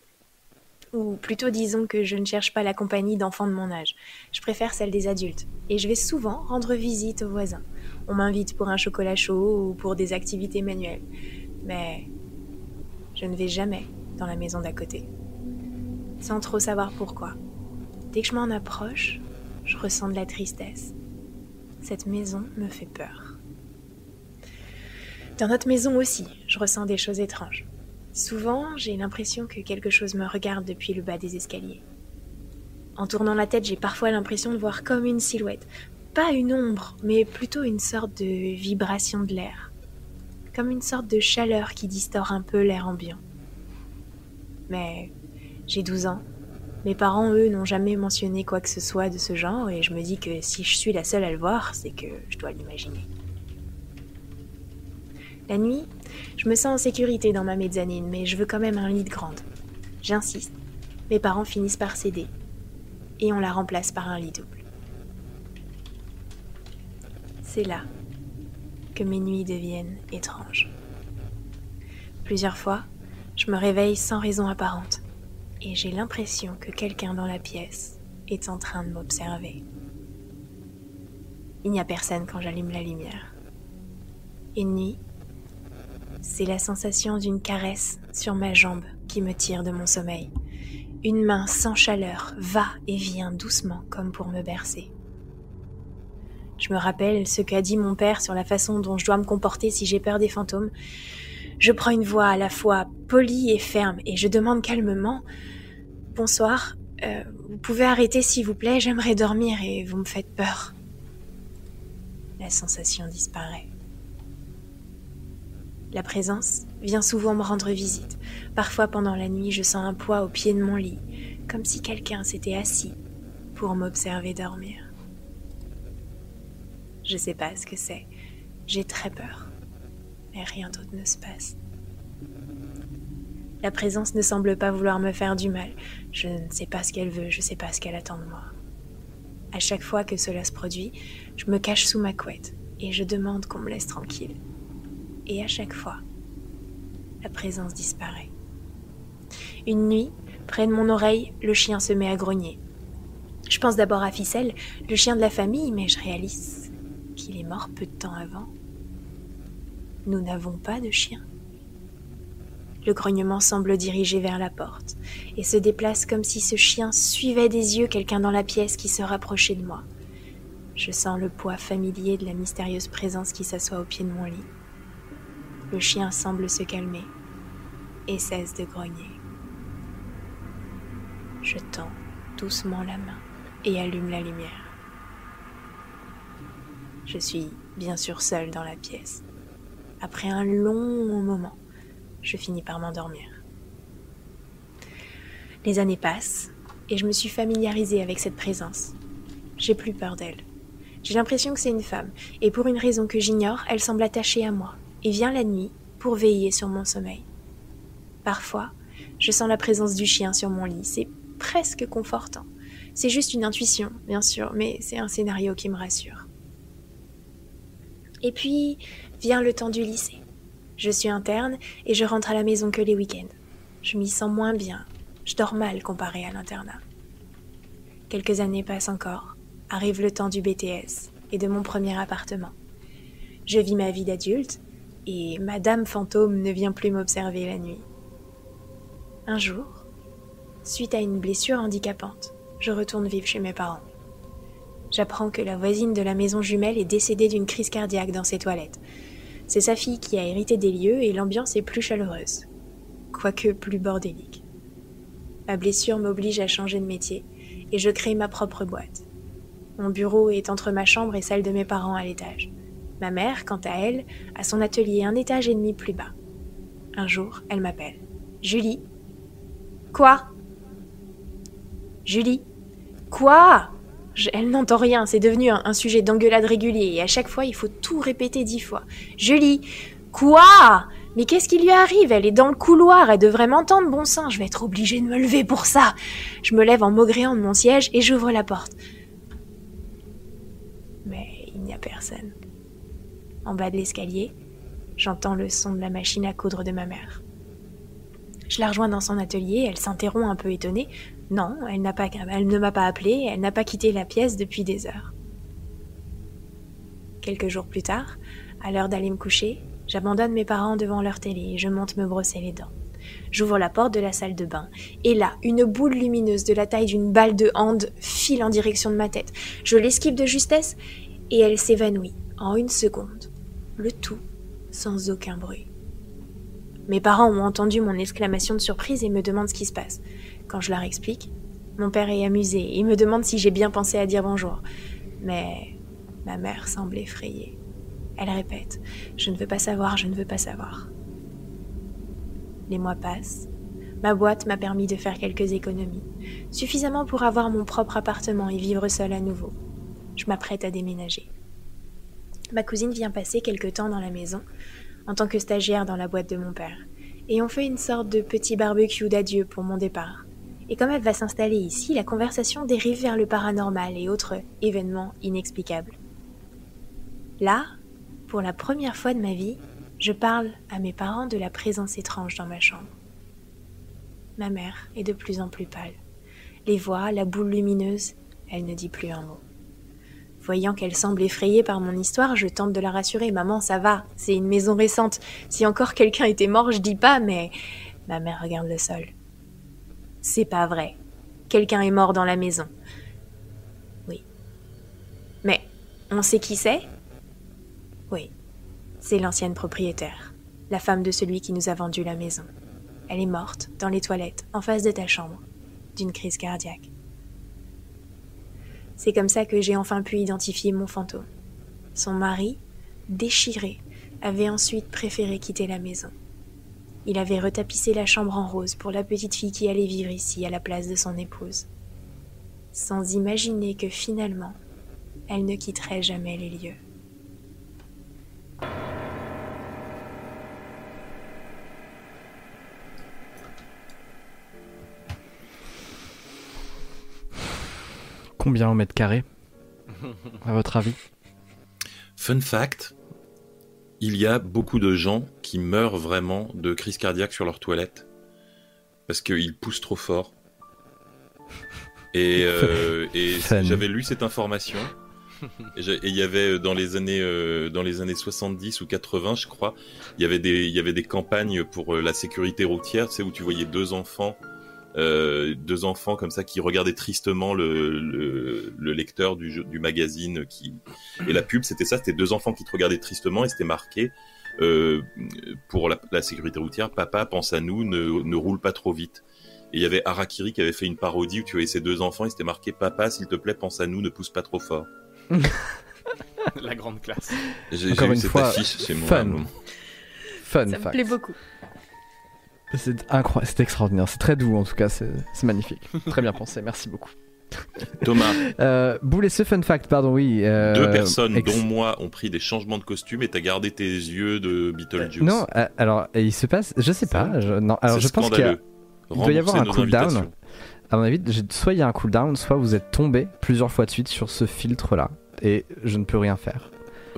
Ou plutôt disons que je ne cherche pas la compagnie d'enfants de mon âge. Je préfère celle des adultes. Et je vais souvent rendre visite aux voisins. On m'invite pour un chocolat chaud ou pour des activités manuelles. Mais je ne vais jamais dans la maison d'à côté. Sans trop savoir pourquoi. Dès que je m'en approche, je ressens de la tristesse. Cette maison me fait peur. Dans notre maison aussi, je ressens des choses étranges. Souvent, j'ai l'impression que quelque chose me regarde depuis le bas des escaliers. En tournant la tête, j'ai parfois l'impression de voir comme une silhouette. Pas une ombre, mais plutôt une sorte de vibration de l'air. Comme une sorte de chaleur qui distord un peu l'air ambiant. Mais j'ai 12 ans. Mes parents, eux, n'ont jamais mentionné quoi que ce soit de ce genre et je me dis que si je suis la seule à le voir, c'est que je dois l'imaginer. La nuit, je me sens en sécurité dans ma mezzanine, mais je veux quand même un lit de grande. J'insiste. Mes parents finissent par céder. Et on la remplace par un lit double. C'est là que mes nuits deviennent étranges. Plusieurs fois, je me réveille sans raison apparente et j'ai l'impression que quelqu'un dans la pièce est en train de m'observer. Il n'y a personne quand j'allume la lumière. Une nuit, c'est la sensation d'une caresse sur ma jambe qui me tire de mon sommeil. Une main sans chaleur va et vient doucement comme pour me bercer. Je me rappelle ce qu'a dit mon père sur la façon dont je dois me comporter si j'ai peur des fantômes. Je prends une voix à la fois polie et ferme et je demande calmement Bonsoir, euh, vous pouvez arrêter s'il vous plaît, j'aimerais dormir et vous me faites peur. La sensation disparaît. La présence vient souvent me rendre visite. Parfois pendant la nuit, je sens un poids au pied de mon lit, comme si quelqu'un s'était assis pour m'observer dormir. Je sais pas ce que c'est. J'ai très peur. Mais rien d'autre ne se passe. La présence ne semble pas vouloir me faire du mal. Je ne sais pas ce qu'elle veut, je ne sais pas ce qu'elle attend de moi. À chaque fois que cela se produit, je me cache sous ma couette et je demande qu'on me laisse tranquille. Et à chaque fois, la présence disparaît. Une nuit, près de mon oreille, le chien se met à grogner. Je pense d'abord à Ficelle, le chien de la famille, mais je réalise qu'il est mort peu de temps avant. Nous n'avons pas de chien. Le grognement semble dirigé vers la porte et se déplace comme si ce chien suivait des yeux quelqu'un dans la pièce qui se rapprochait de moi. Je sens le poids familier de la mystérieuse présence qui s'assoit au pied de mon lit. Le chien semble se calmer et cesse de grogner. Je tends doucement la main et allume la lumière. Je suis bien sûr seule dans la pièce. Après un long moment, je finis par m'endormir. Les années passent et je me suis familiarisée avec cette présence. J'ai plus peur d'elle. J'ai l'impression que c'est une femme, et pour une raison que j'ignore, elle semble attachée à moi, et vient la nuit pour veiller sur mon sommeil. Parfois, je sens la présence du chien sur mon lit, c'est presque confortant. C'est juste une intuition, bien sûr, mais c'est un scénario qui me rassure. Et puis vient le temps du lycée. Je suis interne et je rentre à la maison que les week-ends. Je m'y sens moins bien. Je dors mal comparé à l'internat. Quelques années passent encore. Arrive le temps du BTS et de mon premier appartement. Je vis ma vie d'adulte et Madame Fantôme ne vient plus m'observer la nuit. Un jour, suite à une blessure handicapante, je retourne vivre chez mes parents. J'apprends que la voisine de la maison jumelle est décédée d'une crise cardiaque dans ses toilettes. C'est sa fille qui a hérité des lieux et l'ambiance est plus chaleureuse, quoique plus bordélique. Ma blessure m'oblige à changer de métier et je crée ma propre boîte. Mon bureau est entre ma chambre et celle de mes parents à l'étage. Ma mère, quant à elle, a son atelier un étage et demi plus bas. Un jour, elle m'appelle. Julie. Quoi? Julie. Quoi? Elle n'entend rien, c'est devenu un, sujet d'engueulade régulier et à chaque fois il faut tout répéter dix fois. Julie Quoi? Mais qu'est-ce qui lui arrive? Elle est dans le couloir, elle devrait m'entendre, bon sang, je vais être obligée de me lever pour ça. Je me lève en maugréant de mon siège et j'ouvre la porte. Mais il n'y a personne. En bas de l'escalier, j'entends le son de la machine à coudre de ma mère. Je la rejoins dans son atelier, elle s'interrompt un peu étonnée. Non, elle, ne m'a pas appelé, elle n'a pas quitté la pièce depuis des heures. Quelques jours plus tard, à l'heure d'aller me coucher, j'abandonne mes parents devant leur télé et je monte me brosser les dents. J'ouvre la porte de la salle de bain, et là, une boule lumineuse de la taille d'une balle de hand file en direction de ma tête. Je l'esquive de justesse, et elle s'évanouit en une seconde. Le tout sans aucun bruit. Mes parents ont entendu mon exclamation de surprise et me demandent ce qui se passe. Quand je leur explique, mon père est amusé et me demande si j'ai bien pensé à dire bonjour. Mais ma mère semble effrayée. Elle répète Je ne veux pas savoir, je ne veux pas savoir. Les mois passent. Ma boîte m'a permis de faire quelques économies, suffisamment pour avoir mon propre appartement et vivre seule à nouveau. Je m'apprête à déménager. Ma cousine vient passer quelque temps dans la maison, en tant que stagiaire dans la boîte de mon père, et on fait une sorte de petit barbecue d'adieu pour mon départ. Et comme elle va s'installer ici, la conversation dérive vers le paranormal et autres événements inexplicables. Là, pour la première fois de ma vie, je parle à mes parents de la présence étrange dans ma chambre. Ma mère est de plus en plus pâle. Les voix, la boule lumineuse, elle ne dit plus un mot. Voyant qu'elle semble effrayée par mon histoire, je tente de la rassurer. Maman, ça va, c'est une maison récente. Si encore quelqu'un était mort, je dis pas, mais ma mère regarde le sol. C'est pas vrai. Quelqu'un est mort dans la maison. Oui. Mais on sait qui c'est? Oui. C'est l'ancienne propriétaire, la femme de celui qui nous a vendu la maison. Elle est morte, dans les toilettes, en face de ta chambre, d'une crise cardiaque. C'est comme ça que j'ai enfin pu identifier mon fantôme. Son mari, déchiré, avait ensuite préféré quitter la maison. Il avait retapissé la chambre en rose pour la petite fille qui allait vivre ici à la place de son épouse, sans imaginer que finalement, elle ne quitterait jamais les lieux. Combien au mètre carré À votre avis? Fun fact, il y a beaucoup de gens qui meurent vraiment de crise cardiaque sur leur toilette parce qu'ils poussent trop fort. Et, (laughs) euh, et j'avais lu cette information. Et il y avait dans les années euh, dans les années 70 ou 80, je crois, il y avait des il y avait des campagnes pour euh, la sécurité routière, tu sais où tu voyais deux enfants euh, deux enfants comme ça qui regardaient tristement le, le, le lecteur du, jeu- du magazine qui et la pub c'était ça c'était deux enfants qui te regardaient tristement et c'était marqué euh, pour la, la sécurité routière papa pense à nous ne, ne roule pas trop vite et il y avait Harakiri qui avait fait une parodie où tu voyais ces deux enfants et c'était marqué papa s'il te plaît pense à nous ne pousse pas trop fort (laughs) La grande classe. j'ai une cette fois, affiche chez moi fun. Fun Ça me fact. plaît beaucoup. C'est incroyable, c'est extraordinaire, c'est très doux en tout cas, c'est magnifique. (laughs) Très bien pensé, merci beaucoup. Thomas (laughs) Euh, Boule et ce fun fact, pardon, oui. euh, deux personnes dont moi ont pris des changements de costume et t'as gardé tes yeux de Beetlejuice Non, euh, alors il se passe, je sais pas. je- non, alors je pense qu'il doit y avoir un cooldown. à mon avis, soit il y a un cooldown, soit vous êtes tombé plusieurs fois de suite sur ce filtre là, et je ne peux rien faire.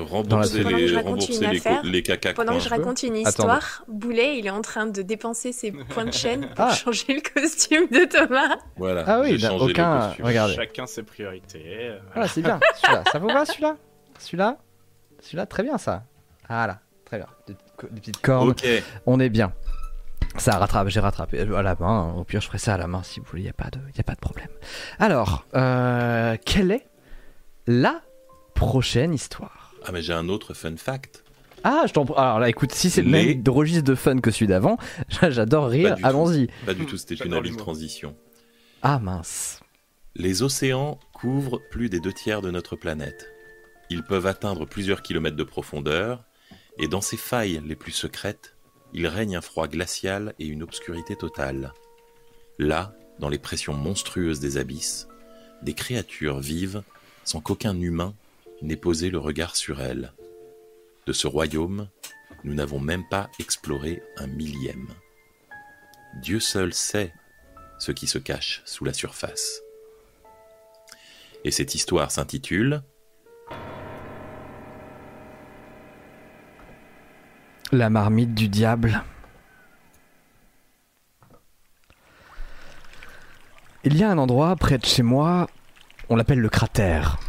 Rembourser Pendant que je les, raconte rembourser une les, affaire, co- les caca Pendant que je raconte une Attends. histoire, Boulet, il est en train de dépenser ses points de chaîne pour Ah. changer le costume de Thomas. Voilà, Ah oui, aucun-. Regardez. Chacun ses priorités. euh, Voilà, c'est bien. Celui-là, ça vous va celui-là? Celui-là? Celui-là, très bien ça. Voilà, très bien. Des petites, co- des petites cornes. Ok, On est bien. Ça rattrape, j'ai rattrapé à la main. Au pire, je ferai ça à la main si vous voulez, il n'y a, pas de- y a pas de problème. Alors, euh, quelle est la prochaine histoire? Ah mais j'ai un autre fun fact. Ah, je t'en prie. Alors là, écoute, si c'est le Les- même registre de fun que celui d'avant, (laughs) j'adore rire, allons-y. Pas du tout, c'était une habile transition. Ah mince. Les océans couvrent plus des deux tiers de notre planète. Ils peuvent atteindre plusieurs kilomètres de profondeur, et dans ces failles les plus secrètes, il règne un froid glacial et une obscurité totale. Là, dans les pressions monstrueuses des abysses, des créatures vivent sans qu'aucun humain n'ait posé le regard sur elles. De ce royaume, nous n'avons même pas exploré un millième. Dieu seul sait ce qui se cache sous la surface. Et cette histoire s'intitule La marmite du diable. Il y a un endroit près de chez moi, on l'appelle le cratère.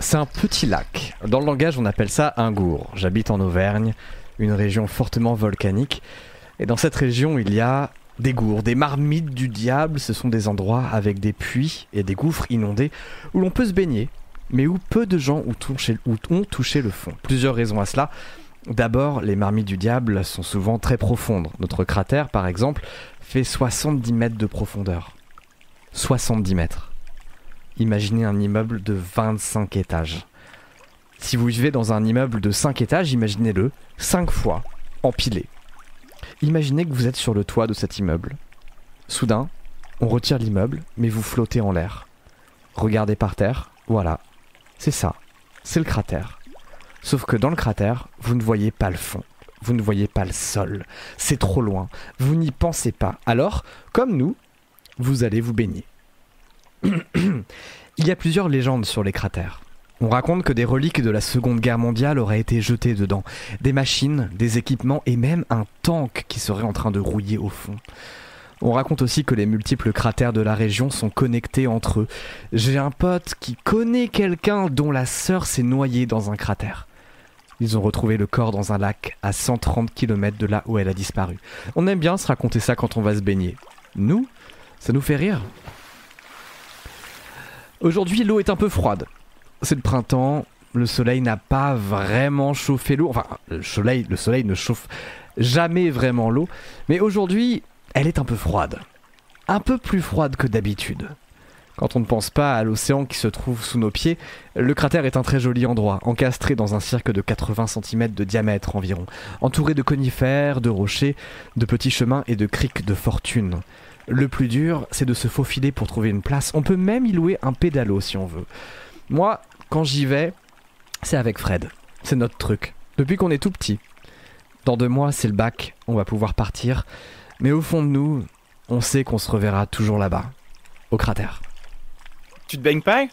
C'est un petit lac. Dans le langage, on appelle ça un gour. J'habite en Auvergne, une région fortement volcanique. Et dans cette région, il y a des gours, des marmites du diable. Ce sont des endroits avec des puits et des gouffres inondés où l'on peut se baigner, mais où peu de gens ont touché, où ont touché le fond. Plusieurs raisons à cela. D'abord, les marmites du diable sont souvent très profondes. Notre cratère, par exemple, fait 70 mètres de profondeur. 70 mètres. Imaginez un immeuble de 25 étages. Si vous vivez dans un immeuble de 5 étages, imaginez-le 5 fois empilé. Imaginez que vous êtes sur le toit de cet immeuble. Soudain, on retire l'immeuble, mais vous flottez en l'air. Regardez par terre, voilà. C'est ça, c'est le cratère. Sauf que dans le cratère, vous ne voyez pas le fond, vous ne voyez pas le sol. C'est trop loin, vous n'y pensez pas. Alors, comme nous, vous allez vous baigner. (clears throat) Il y a plusieurs légendes sur les cratères. On raconte que des reliques de la Seconde Guerre mondiale auraient été jetées dedans, des machines, des équipements et même un tank qui serait en train de rouiller au fond. On raconte aussi que les multiples cratères de la région sont connectés entre eux. J'ai un pote qui connaît quelqu'un dont la sœur s'est noyée dans un cratère. Ils ont retrouvé le corps dans un lac à 130 km de là où elle a disparu. On aime bien se raconter ça quand on va se baigner. Nous, ça nous fait rire. Aujourd'hui, l'eau est un peu froide. C'est le printemps, le soleil n'a pas vraiment chauffé l'eau. Enfin, le soleil, le soleil ne chauffe jamais vraiment l'eau. Mais aujourd'hui, elle est un peu froide. Un peu plus froide que d'habitude. Quand on ne pense pas à l'océan qui se trouve sous nos pieds, le cratère est un très joli endroit, encastré dans un cirque de 80 cm de diamètre environ, entouré de conifères, de rochers, de petits chemins et de criques de fortune. Le plus dur, c'est de se faufiler pour trouver une place. On peut même y louer un pédalo si on veut. Moi, quand j'y vais, c'est avec Fred. C'est notre truc. Depuis qu'on est tout petit. Dans deux mois, c'est le bac. On va pouvoir partir. Mais au fond de nous, on sait qu'on se reverra toujours là-bas. Au cratère. Tu te baignes pas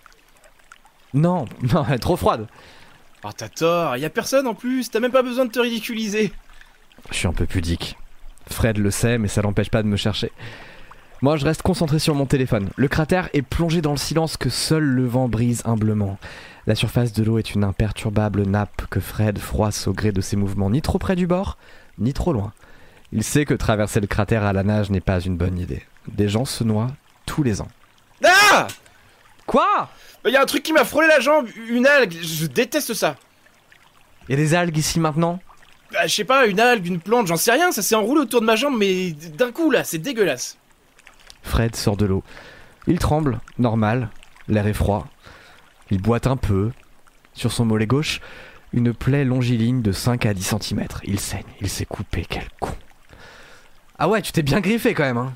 Non, (laughs) non, elle est trop froide. Oh, t'as tort, y a personne en plus, t'as même pas besoin de te ridiculiser. Je suis un peu pudique. Fred le sait, mais ça l'empêche pas de me chercher. Moi, je reste concentré sur mon téléphone. Le cratère est plongé dans le silence que seul le vent brise humblement. La surface de l'eau est une imperturbable nappe que Fred froisse au gré de ses mouvements, ni trop près du bord, ni trop loin. Il sait que traverser le cratère à la nage n'est pas une bonne idée. Des gens se noient tous les ans. Ah Quoi? Il y a un truc qui m'a frôlé la jambe, une algue, je déteste ça. Il y a des algues ici maintenant? Bah, je sais pas, une algue, une plante, j'en sais rien, ça s'est enroulé autour de ma jambe, mais d'un coup là, c'est dégueulasse. Fred sort de l'eau. Il tremble, normal, l'air est froid. Il boite un peu. Sur son mollet gauche, une plaie longiligne de 5 à 10 cm. Il saigne, il s'est coupé, quel con. Ah ouais, tu t'es bien griffé quand même, hein.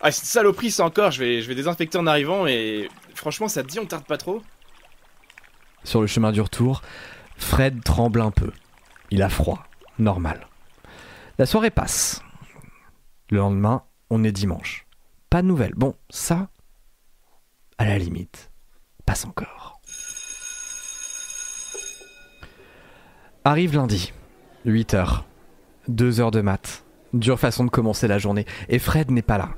Ah, cette saloperie, ça encore, je vais, je vais désinfecter en arrivant, mais franchement, ça te dit, on tarde pas trop? Sur le chemin du retour, Fred tremble un peu. Il a froid, normal. La soirée passe. Le lendemain, on est dimanche. Pas de nouvelles. Bon, ça, à la limite, passe encore. Arrive lundi, 8 heures, 2 heures de mat. Dure façon de commencer la journée. Et Fred n'est pas là.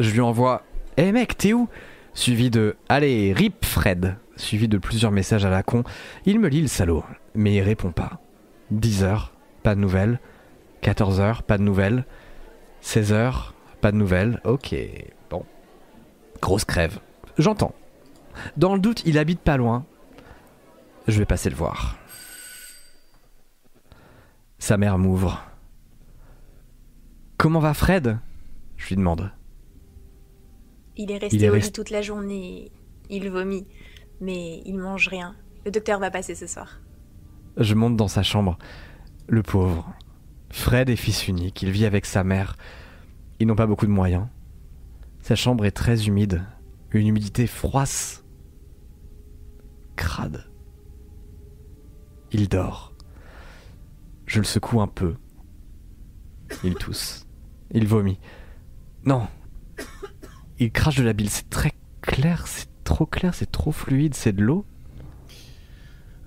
Je lui envoie Hé mec, t'es où? Suivi de Allez, rip Fred. Suivi de plusieurs messages à la con. Il me lit le salaud, mais il répond pas. 10 heures, pas de nouvelles. 14 heures, pas de nouvelles. 16 heures, pas de nouvelles. Ok. Grosse crève. J'entends. Dans le doute, il habite pas loin. Je vais passer le voir. Sa mère m'ouvre. Comment va Fred? Je lui demande. Il est resté Il est au lit rest- toute la journée. Il vomit, mais il mange rien. Le docteur va passer ce soir. Je monte dans sa chambre. Le pauvre. Fred est fils unique, il vit avec sa mère. Ils n'ont pas beaucoup de moyens. Sa chambre est très humide. Une humidité froisse. Crade. Il dort. Je le secoue un peu. Il tousse. Il vomit. Non. Il crache de la bile. C'est très clair, c'est trop clair, c'est trop fluide, c'est de l'eau.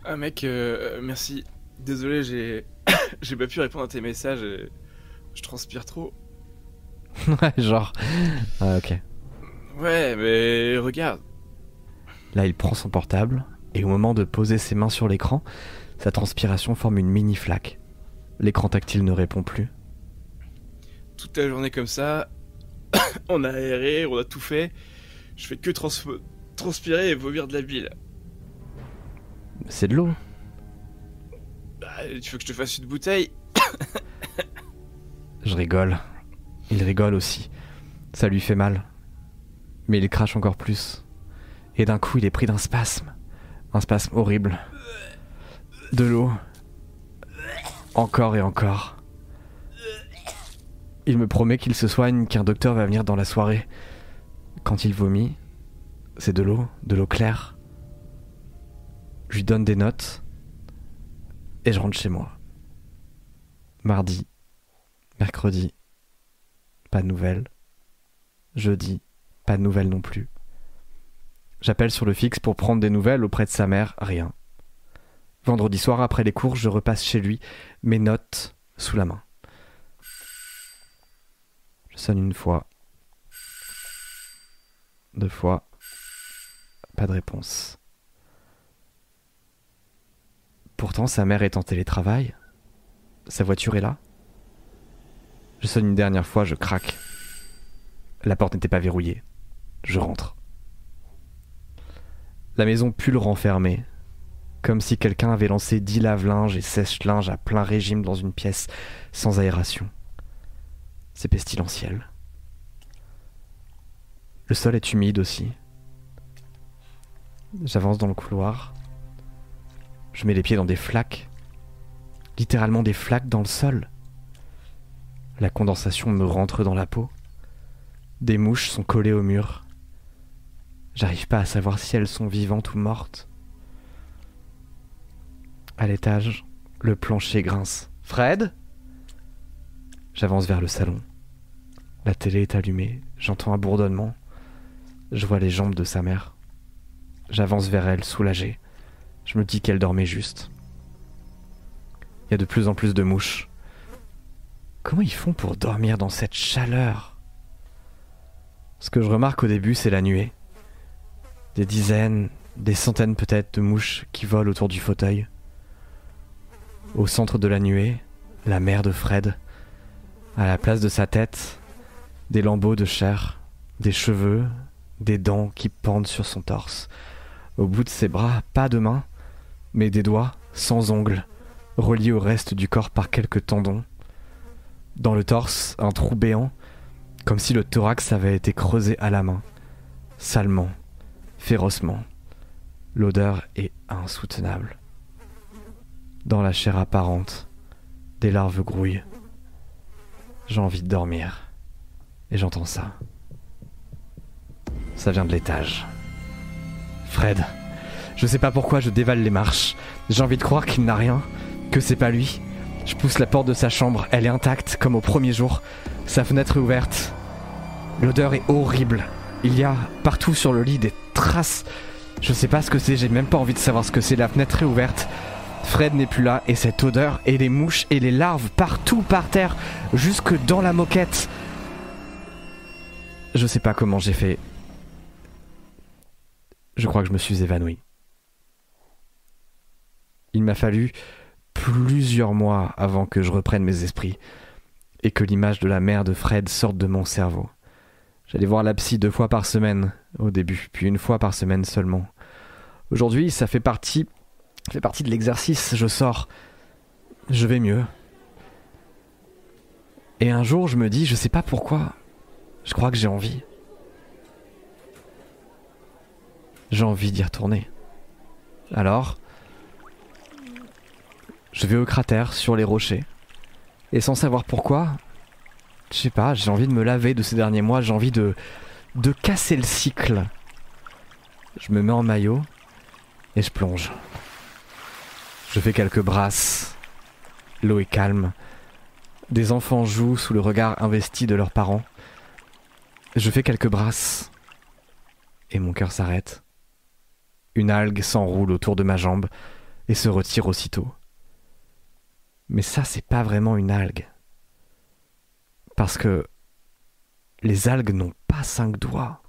Ah mec, euh, merci. Désolé, j'ai (coughs) j'ai pas pu répondre à tes messages. et Je transpire trop. (laughs) Ouais, genre. Ah, ok. Ouais, mais regarde. Là, il prend son portable, et au moment de poser ses mains sur l'écran, sa transpiration forme une mini flaque. L'écran tactile ne répond plus. Toute la journée comme ça, (coughs) on a aéré, on a tout fait. Je fais que trans- transpirer et vomir de la bile. C'est de l'eau. Bah, tu veux que je te fasse une bouteille (coughs) Je rigole. Il rigole aussi. Ça lui fait mal. Mais il crache encore plus. Et d'un coup, il est pris d'un spasme. Un spasme horrible. De l'eau. Encore et encore. Il me promet qu'il se soigne, qu'un docteur va venir dans la soirée. Quand il vomit, c'est de l'eau, de l'eau claire. Je lui donne des notes. Et je rentre chez moi. Mardi, Mercredi, pas de nouvelles. Jeudi, pas de nouvelles non plus. J'appelle sur le fixe pour prendre des nouvelles auprès de sa mère, rien. Vendredi soir, après les cours, je repasse chez lui, mes notes sous la main. Je sonne une fois. Deux fois. Pas de réponse. Pourtant, sa mère est en télétravail. Sa voiture est là. Je sonne une dernière fois, je craque. La porte n'était pas verrouillée. Je rentre. La maison pue le renfermer, comme si quelqu'un avait lancé dix lave-linges et sèche-linges à plein régime dans une pièce sans aération. C'est pestilentiel. Le sol est humide aussi. J'avance dans le couloir. Je mets les pieds dans des flaques. Littéralement des flaques dans le sol. La condensation me rentre dans la peau. Des mouches sont collées au mur. J'arrive pas à savoir si elles sont vivantes ou mortes. À l'étage, le plancher grince. Fred? J'avance vers le salon. La télé est allumée, j'entends un bourdonnement. Je vois les jambes de sa mère. J'avance vers elle, soulagé. Je me dis qu'elle dormait juste. Il y a de plus en plus de mouches. Comment ils font pour dormir dans cette chaleur? Ce que je remarque au début, c'est la nuée. Des dizaines, des centaines peut-être de mouches qui volent autour du fauteuil. Au centre de la nuée, la mère de Fred. À la place de sa tête, des lambeaux de chair, des cheveux, des dents qui pendent sur son torse. Au bout de ses bras, pas de mains, mais des doigts sans ongles, reliés au reste du corps par quelques tendons. Dans le torse, un trou béant, comme si le thorax avait été creusé à la main, salement, férocement. L'odeur est insoutenable. Dans la chair apparente, des larves grouillent. J'ai envie de dormir. Et j'entends ça. Ça vient de l'étage. Fred. Je sais pas pourquoi je dévale les marches. J'ai envie de croire qu'il n'a rien, que c'est pas lui. Je pousse la porte de sa chambre, elle est intacte comme au premier jour. Sa fenêtre est ouverte. L'odeur est horrible. Il y a partout sur le lit des traces. Je sais pas ce que c'est, j'ai même pas envie de savoir ce que c'est. La fenêtre est ouverte. Fred n'est plus là et cette odeur et les mouches et les larves partout par terre, jusque dans la moquette. Je sais pas comment j'ai fait. Je crois que je me suis évanoui. Il m'a fallu plusieurs mois avant que je reprenne mes esprits et que l'image de la mère de Fred sorte de mon cerveau. J'allais voir la deux fois par semaine au début, puis une fois par semaine seulement. Aujourd'hui, ça fait partie, fait partie de l'exercice. Je sors, je vais mieux. Et un jour, je me dis, je sais pas pourquoi, je crois que j'ai envie. J'ai envie d'y retourner. Alors, je vais au cratère sur les rochers. Et sans savoir pourquoi, je sais pas, j'ai envie de me laver de ces derniers mois, j'ai envie de de casser le cycle. Je me mets en maillot et je plonge. Je fais quelques brasses. L'eau est calme. Des enfants jouent sous le regard investi de leurs parents. Je fais quelques brasses. Et mon cœur s'arrête. Une algue s'enroule autour de ma jambe et se retire aussitôt. Mais ça, c'est pas vraiment une algue. Parce que les algues n'ont pas cinq doigts.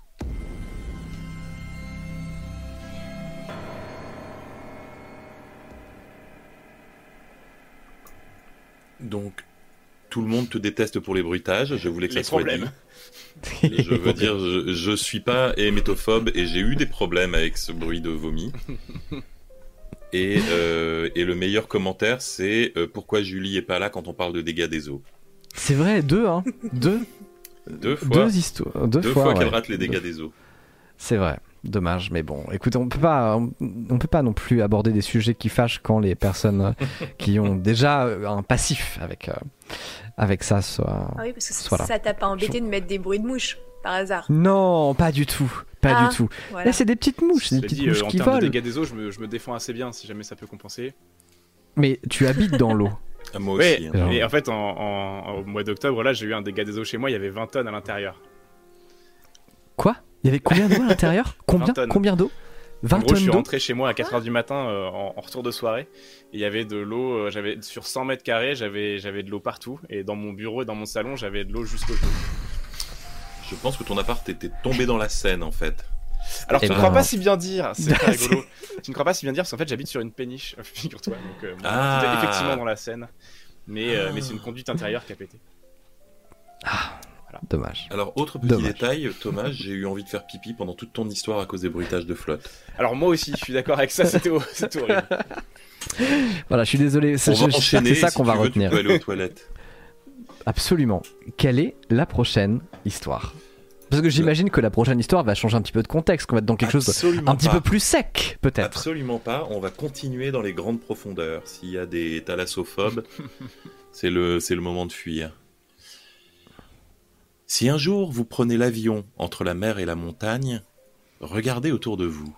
Donc, tout le monde te déteste pour les bruitages. Je voulais que ça soit dit. (laughs) je veux dire, je, je suis pas hémétophobe et j'ai eu des problèmes avec ce bruit de vomi. Et, euh, et le meilleur commentaire, c'est euh, pourquoi Julie est pas là quand on parle de dégâts des eaux? C'est vrai, deux, hein. Deux, Deux fois, deux histoires. Deux, deux fois, fois qu'elle ouais. rate les dégâts des eaux. C'est vrai. Dommage, mais bon, écoute, on peut pas, on, on peut pas non plus aborder des sujets qui fâchent quand les personnes (laughs) qui ont déjà euh, un passif avec euh, avec ça soient. Ah oui, parce que ça t'a pas embêté de mettre des bruits de mouches, par hasard. Non, pas du tout, pas Ah, du tout. Voilà. Là, c'est des petites mouches, c'est des petites dit, euh, mouches en qui termes de volent. dégâts des eaux, je me, je me défends assez bien si jamais ça peut compenser. Mais tu habites dans l'eau. Ah, moi Ouais, aussi. hein. Mais en fait, en, en- au mois d'octobre, là, j'ai eu un dégât des eaux chez moi, il y avait 20 tonnes à l'intérieur. Quoi? Il y avait combien d'eau à l'intérieur? (laughs) Combien 20 tonnes. Combien d'eau? 20 En gros, je tonnes suis rentré chez moi à 4h du matin euh, en, en retour de soirée. Et il y avait de l'eau, euh, j'avais sur 100 mètres carrés, j'avais j'avais de l'eau partout. Et dans mon bureau et dans mon salon, j'avais de l'eau jusqu'au dos. Je pense que ton appart était tombé dans la Seine en fait. Alors, Eh tu ne ben- crois pas si bien dire, c'est (laughs) rigolo. tu ne crois pas si bien dire parce qu'en fait, j'habite sur une péniche, (laughs) figure-toi. Donc, euh, Ah. effectivement dans la Seine. Mais, euh, mais c'est une conduite intérieure qui a pété. Dommage. Alors, autre petit Dommage. détail, Thomas, j'ai eu envie de faire pipi pendant toute ton histoire à cause des bruitages de flotte. Alors, moi aussi, je suis d'accord avec ça, c'était ho- c'était horrible. (laughs) Voilà, je suis désolé. c'est- va ça si qu'on va veux, retenir. Tu peux aller aux toilettes. Absolument. Quelle est la prochaine histoire? Parce que j'imagine que la prochaine histoire va changer un petit peu de contexte, qu'on va être dans quelque chose un petit peu plus sec, peut-être. Absolument pas. On va continuer dans les grandes profondeurs. S'il y a des thalassophobes, (laughs) c'est le, c'est le moment de fuir. Si un jour vous prenez l'avion entre la mer et la montagne, regardez autour de vous.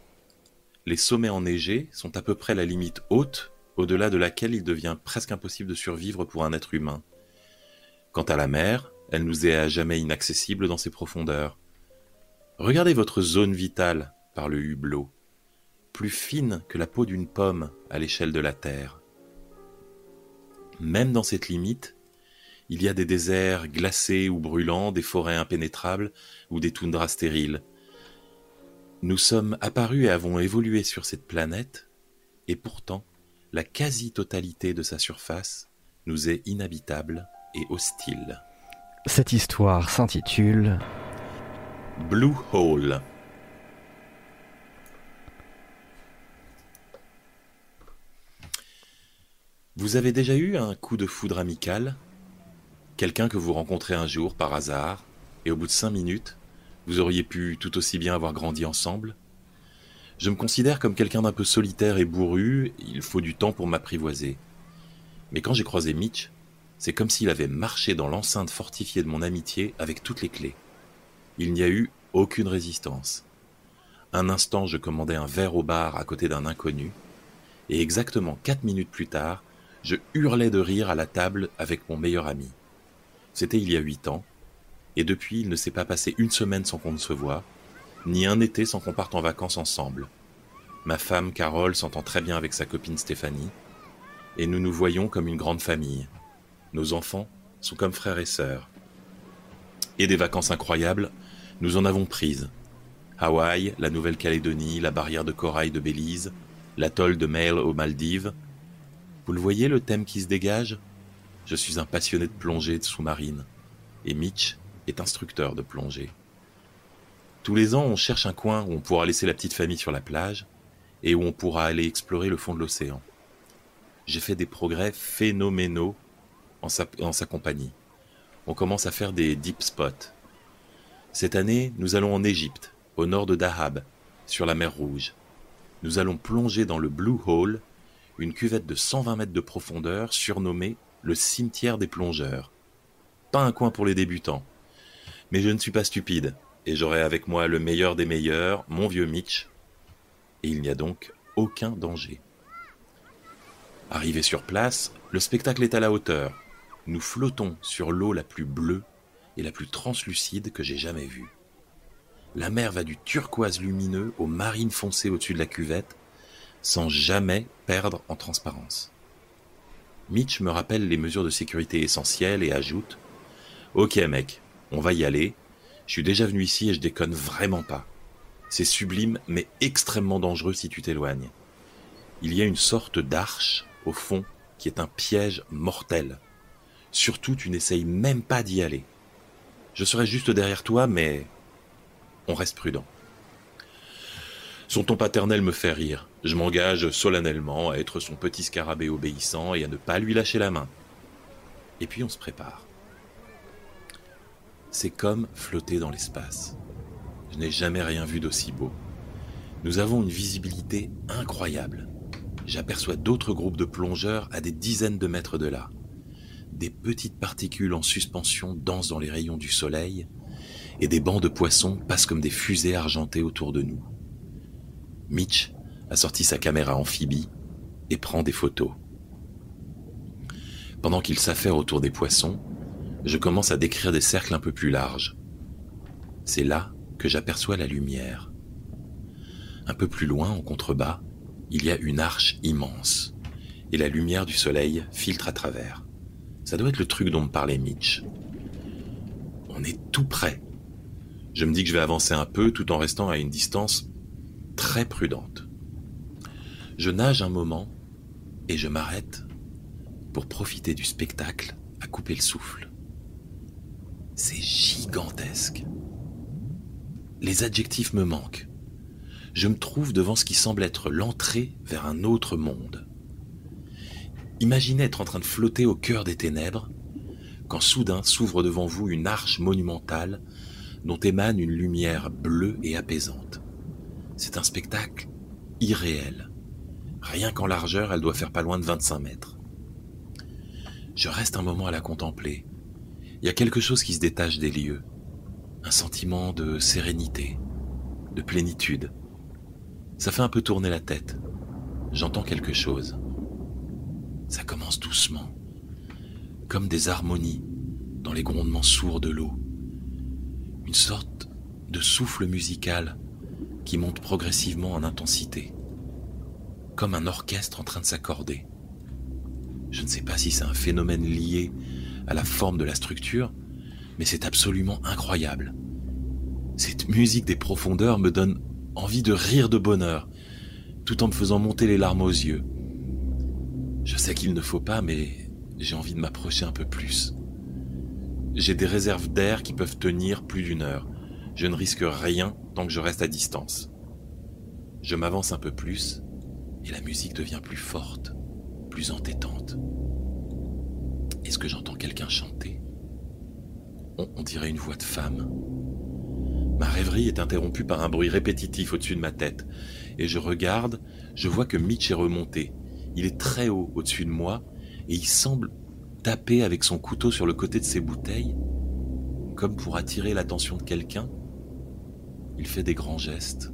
Les sommets enneigés sont à peu près la limite haute, au-delà de laquelle il devient presque impossible de survivre pour un être humain. Quant à la mer, elle nous est à jamais inaccessible dans ses profondeurs. Regardez votre zone vitale par le hublot plus fine que la peau d'une pomme à l'échelle de la Terre. Même dans cette limite, il y a des déserts glacés ou brûlants, des forêts impénétrables ou des toundras stériles. Nous sommes apparus et avons évolué sur cette planète, et pourtant, la quasi-totalité de sa surface nous est inhabitable et hostile. Cette histoire s'intitule Blue Hole. Vous avez déjà eu un coup de foudre amical? Quelqu'un que vous rencontrez un jour par hasard, et au bout de cinq minutes, vous auriez pu tout aussi bien avoir grandi ensemble? Je me considère comme quelqu'un d'un peu solitaire et bourru, il faut du temps pour m'apprivoiser. Mais quand j'ai croisé Mitch, c'est comme s'il avait marché dans l'enceinte fortifiée de mon amitié avec toutes les clés. Il n'y a eu aucune résistance. Un instant, je commandais un verre au bar à côté d'un inconnu, et exactement quatre minutes plus tard, je hurlais de rire à la table avec mon meilleur ami. C'était il y a huit ans, et depuis, il ne s'est pas passé une semaine sans qu'on ne se voie, ni un été sans qu'on parte en vacances ensemble. Ma femme, Carole, s'entend très bien avec sa copine Stéphanie, et nous nous voyons comme une grande famille. Nos enfants sont comme frères et sœurs. Et des vacances incroyables, nous en avons prises. Hawaï, la Nouvelle-Calédonie, la barrière de corail de Belize, l'atoll de Mail aux Maldives. Vous le voyez le thème qui se dégage? Je suis un passionné de plongée sous-marine, et Mitch est instructeur de plongée. Tous les ans, on cherche un coin où on pourra laisser la petite famille sur la plage et où on pourra aller explorer le fond de l'océan. J'ai fait des progrès phénoménaux en sa, compagnie. On commence à faire des deep spots. Cette année, nous allons en Égypte, au nord de Dahab, sur la mer Rouge. Nous allons plonger dans le Blue Hole, une cuvette de 120 mètres de profondeur surnommée le cimetière des plongeurs. Pas un coin pour les débutants. Mais je ne suis pas stupide, et j'aurai avec moi le meilleur des meilleurs, mon vieux Mitch, et il n'y a donc aucun danger. Arrivé sur place, le spectacle est à la hauteur. Nous flottons sur l'eau la plus bleue et la plus translucide que j'ai jamais vue. La mer va du turquoise lumineux au marine foncé au-dessus de la cuvette, sans jamais perdre en transparence. Mitch me rappelle les mesures de sécurité essentielles et ajoute Ok mec, on va y aller. Je suis déjà venu ici et je déconne vraiment pas. C'est sublime mais extrêmement dangereux si tu t'éloignes. Il y a une sorte d'arche au fond qui est un piège mortel. Surtout, tu n'essayes même pas d'y aller. Je serai juste derrière toi, mais on reste prudent. Son ton paternel me fait rire. Je m'engage solennellement à être son petit scarabée obéissant et à ne pas lui lâcher la main. Et puis on se prépare. C'est comme flotter dans l'espace. Je n'ai jamais rien vu d'aussi beau. Nous avons une visibilité incroyable. J'aperçois d'autres groupes de plongeurs à des dizaines de mètres de là. Des petites particules en suspension dansent dans les rayons du soleil et des bancs de poissons passent comme des fusées argentées autour de nous. Mitch a sorti sa caméra amphibie et prend des photos. Pendant qu'il s'affaire autour des poissons, je commence à décrire des cercles un peu plus larges. C'est là que j'aperçois la lumière. Un peu plus loin, en contrebas, il y a une arche immense, et la lumière du soleil filtre à travers. Ça doit être le truc dont me parlait Mitch. On est tout près. Je me dis que je vais avancer un peu tout en restant à une distance très prudente. Je nage un moment et je m'arrête pour profiter du spectacle à couper le souffle. C'est gigantesque. Les adjectifs me manquent. Je me trouve devant ce qui semble être l'entrée vers un autre monde. Imaginez être en train de flotter au cœur des ténèbres, quand soudain s'ouvre devant vous une arche monumentale dont émane une lumière bleue et apaisante. C'est un spectacle irréel. Rien qu'en largeur, elle doit faire pas loin de 25 mètres. Je reste un moment à la contempler. Il y a quelque chose qui se détache des lieux. Un sentiment de sérénité, de plénitude. Ça fait un peu tourner la tête. J'entends quelque chose. Ça commence doucement, comme des harmonies dans les grondements sourds de l'eau. Une sorte de souffle musical qui monte progressivement en intensité, comme un orchestre en train de s'accorder. Je ne sais pas si c'est un phénomène lié à la forme de la structure, mais c'est absolument incroyable. Cette musique des profondeurs me donne envie de rire de bonheur, tout en me faisant monter les larmes aux yeux. Je sais qu'il ne faut pas, mais j'ai envie de m'approcher un peu plus. J'ai des réserves d'air qui peuvent tenir plus d'une heure. Je ne risque rien tant que je reste à distance. Je m'avance un peu plus et la musique devient plus forte, plus entêtante. Est-ce que j'entends quelqu'un chanter? On, dirait une voix de femme. Ma rêverie est interrompue par un bruit répétitif au-dessus de ma tête, et je regarde, je vois que Mitch est remonté. Il est très haut au-dessus de moi, et il semble taper avec son couteau sur le côté de ses bouteilles, comme pour attirer l'attention de quelqu'un. Il fait des grands gestes.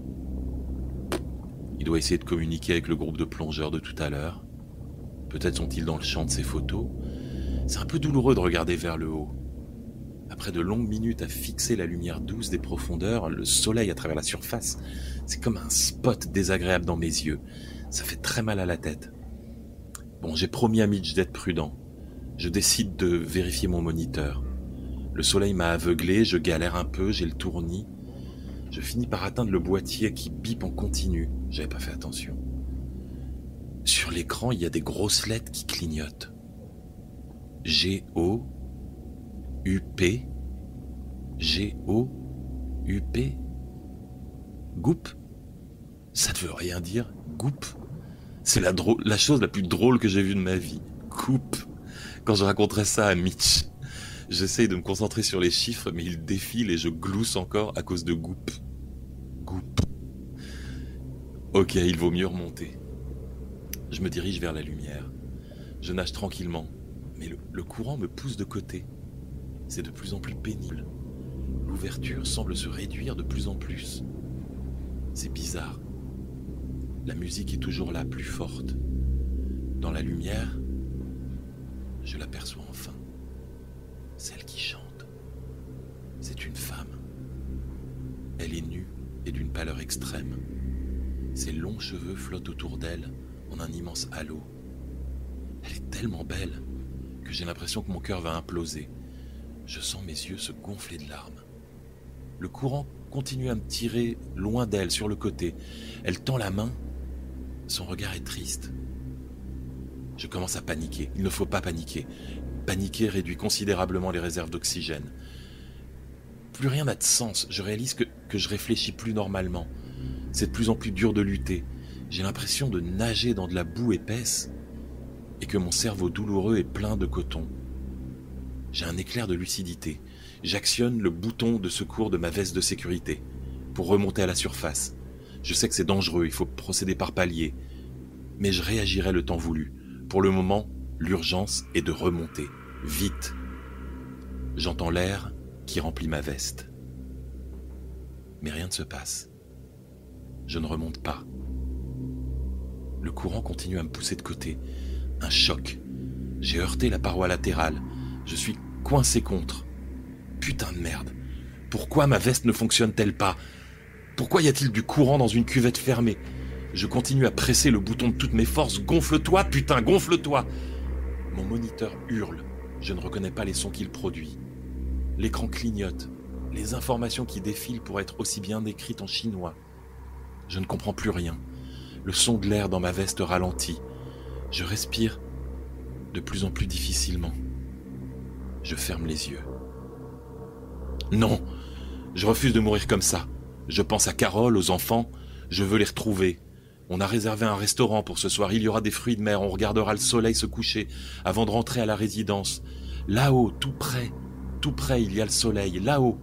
Il doit essayer de communiquer avec le groupe de plongeurs de tout à l'heure. Peut-être sont-ils dans le champ de ses photos. C'est un peu douloureux de regarder vers le haut. Après de longues minutes à fixer la lumière douce des profondeurs, le soleil à travers la surface, c'est comme un spot désagréable dans mes yeux. Ça fait très mal à la tête. Bon, j'ai promis à Mitch d'être prudent. Je décide de vérifier mon moniteur. Le soleil m'a aveuglé, je galère un peu, j'ai le tournis. Je finis par atteindre le boîtier qui bip en continu. J'avais pas fait attention. Sur l'écran, il y a des grosses lettres qui clignotent. G-O U-P G-O-U-P Goup Ça ne veut rien dire, Goup C'est la, chose la plus drôle que j'ai vue de ma vie. Goup Quand je raconterai ça à Mitch, j'essaye de me concentrer sur les chiffres, mais il défile et je glousse encore à cause de Goup. Goup. Ok, il vaut mieux remonter. Je me dirige vers la lumière. Je nage tranquillement, mais le courant me pousse de côté. C'est de plus en plus pénible. L'ouverture semble se réduire de plus en plus. C'est bizarre. La musique est toujours là, plus forte. Dans la lumière, je l'aperçois enfin. Celle qui chante. C'est une femme. Elle est nue et d'une pâleur extrême. Ses longs cheveux flottent autour d'elle en un immense halo. Elle est tellement belle que j'ai l'impression que mon cœur va imploser. Je sens mes yeux se gonfler de larmes. Le courant continue à me tirer loin d'elle, sur le côté. Elle tend la main. Son regard est triste. Je commence à paniquer. Il ne faut pas paniquer. Paniquer réduit considérablement les réserves d'oxygène. Plus rien n'a de sens. Je réalise que, je réfléchis plus normalement. C'est de plus en plus dur de lutter. J'ai l'impression de nager dans de la boue épaisse et que mon cerveau douloureux est plein de coton. J'ai un éclair de lucidité. J'actionne le bouton de secours de ma veste de sécurité pour remonter à la surface. Je sais que c'est dangereux, il faut procéder par paliers. Mais je réagirai le temps voulu. Pour le moment, l'urgence est de remonter. Vite. J'entends l'air qui remplit ma veste. Mais rien ne se passe. Je ne remonte pas. Le courant continue à me pousser de côté. Un choc. J'ai heurté la paroi latérale. Je suis coincé contre. Putain de merde. Pourquoi ma veste ne fonctionne-t-elle pas? Pourquoi y a-t-il du courant dans une cuvette fermée? Je continue à presser le bouton de toutes mes forces. Gonfle-toi, putain, gonfle-toi Mon moniteur hurle. Je ne reconnais pas les sons qu'il produit. L'écran clignote. Les informations qui défilent pourraient être aussi bien décrites en chinois. Je ne comprends plus rien. Le son de l'air dans ma veste ralentit. Je respire de plus en plus difficilement. Je ferme les yeux. Non, je refuse de mourir comme ça. Je pense à Carole, aux enfants, je veux les retrouver. On a réservé un restaurant pour ce soir, il y aura des fruits de mer, on regardera le soleil se coucher avant de rentrer à la résidence. Là-haut, tout près, tout près, il y a le soleil, là-haut,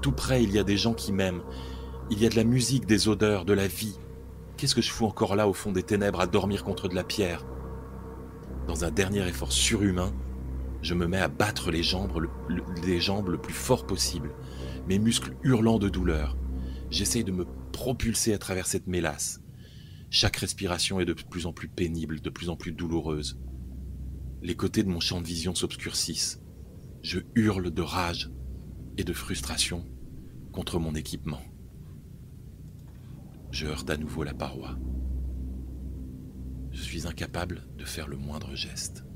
tout près, il y a des gens qui m'aiment. Il y a de la musique, des odeurs, de la vie. Qu'est-ce que je fous encore là au fond des ténèbres à dormir contre de la pierre? Dans un dernier effort surhumain, je me mets à battre les jambes, le, plus fort possible, mes muscles hurlant de douleur. J'essaye de me propulser à travers cette mélasse. Chaque respiration est de plus en plus pénible, de plus en plus douloureuse. Les côtés de mon champ de vision s'obscurcissent. Je hurle de rage et de frustration contre mon équipement. Je heurte à nouveau la paroi. Je suis incapable de faire le moindre geste.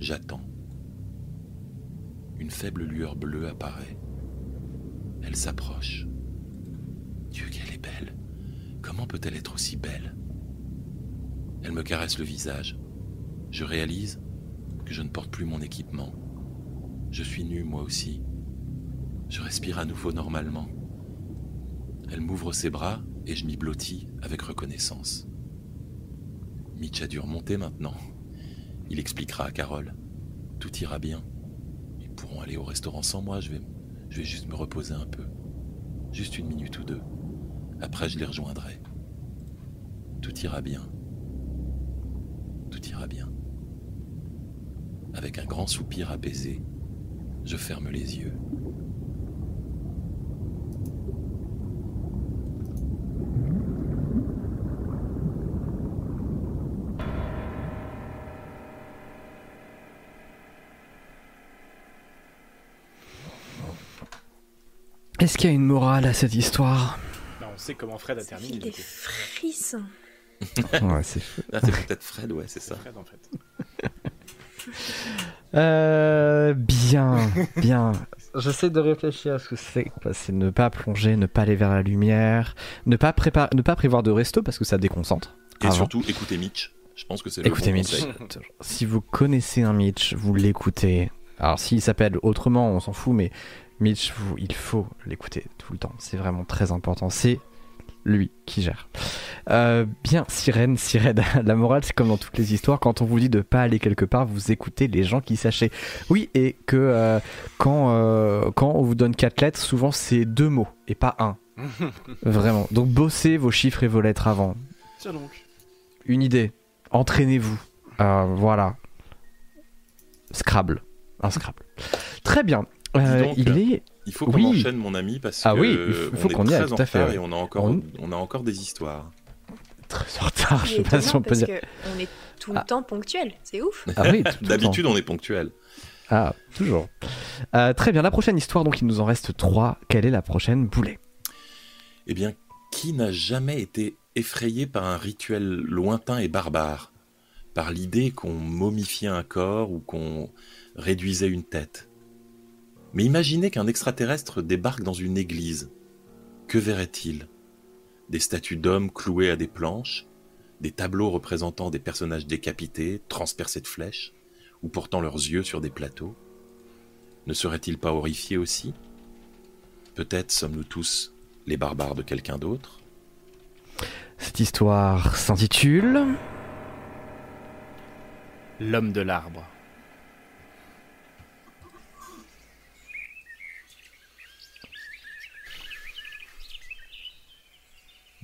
J'attends. Une faible lueur bleue apparaît. Elle s'approche. Dieu qu'elle est belle. Comment peut-elle être aussi belle? Elle me caresse le visage. Je réalise que je ne porte plus mon équipement. Je suis nu moi aussi. Je respire à nouveau normalement. Elle m'ouvre ses bras et je m'y blottis avec reconnaissance. Mitch a dû remonter maintenant. Il expliquera à Carole. Tout ira bien. Ils pourront aller au restaurant sans moi, je vais, je vais juste me reposer un peu. Juste une minute ou deux. Après, je les rejoindrai. Tout ira bien. Tout ira bien. Avec un grand soupir apaisé, je ferme les yeux. Est-ce qu'il y a une morale à cette histoire? Bah, on sait comment Fred a Ça terminé. des coup. frissons. (laughs) Ouais, c'est fou. Ah, c'est peut-être Fred, ouais, c'est ça. Fred, en fait. (laughs) Euh, bien, bien. J'essaie de réfléchir à ce que c'est. C'est ne pas plonger, ne pas aller vers la lumière, ne pas, préparer, ne pas prévoir de resto parce que ça déconcentre. Et Avant. surtout, écoutez Mitch. Je pense que c'est le Écoutez bon Mitch. conseil. Si vous connaissez un Mitch, vous l'écoutez. Alors s'il s'appelle autrement, on s'en fout, mais Mitch, vous, il faut l'écouter tout le temps. C'est vraiment très important. C'est lui qui gère. Euh, bien, sirène, sirène. (laughs) La morale, c'est comme dans toutes les histoires. Quand on vous dit de pas aller quelque part, vous écoutez les gens qui sachent. Oui, et que euh, quand, euh, quand on vous donne quatre lettres, souvent c'est deux mots et pas un. (laughs) Vraiment. Donc bossez vos chiffres et vos lettres avant. Tiens donc. Une idée. Entraînez-vous. Voilà. Scrabble. Un Scrabble. Très bien. Euh, donc, il est. Il faut qu'on Oui. enchaîne, mon ami, parce Ah que oui, il faut- qu'on y aille, très en tout à fait, et on a encore, On- on a encore des histoires. Très en retard, je sais pas si on peut parce dire. qu'on est tout le Ah. temps ponctuel. C'est ouf. Ah oui, (laughs) D'habitude, on est ponctuel. Ah, toujours. Euh, très bien, la prochaine histoire, donc il nous en reste trois. Quelle est la prochaine boulet? Eh bien, qui n'a jamais été effrayé par un rituel lointain et barbare? Par l'idée qu'on momifiait un corps ou qu'on réduisait une tête? Mais imaginez qu'un extraterrestre débarque dans une église. Que verrait-il? Des statues d'hommes clouées à des planches des tableaux représentant des personnages décapités, transpercés de flèches, ou portant leurs yeux sur des plateaux? Ne seraient-ils pas horrifiés aussi? Peut-être sommes-nous tous les barbares de quelqu'un d'autre? Cette histoire s'intitule L'homme de l'arbre. «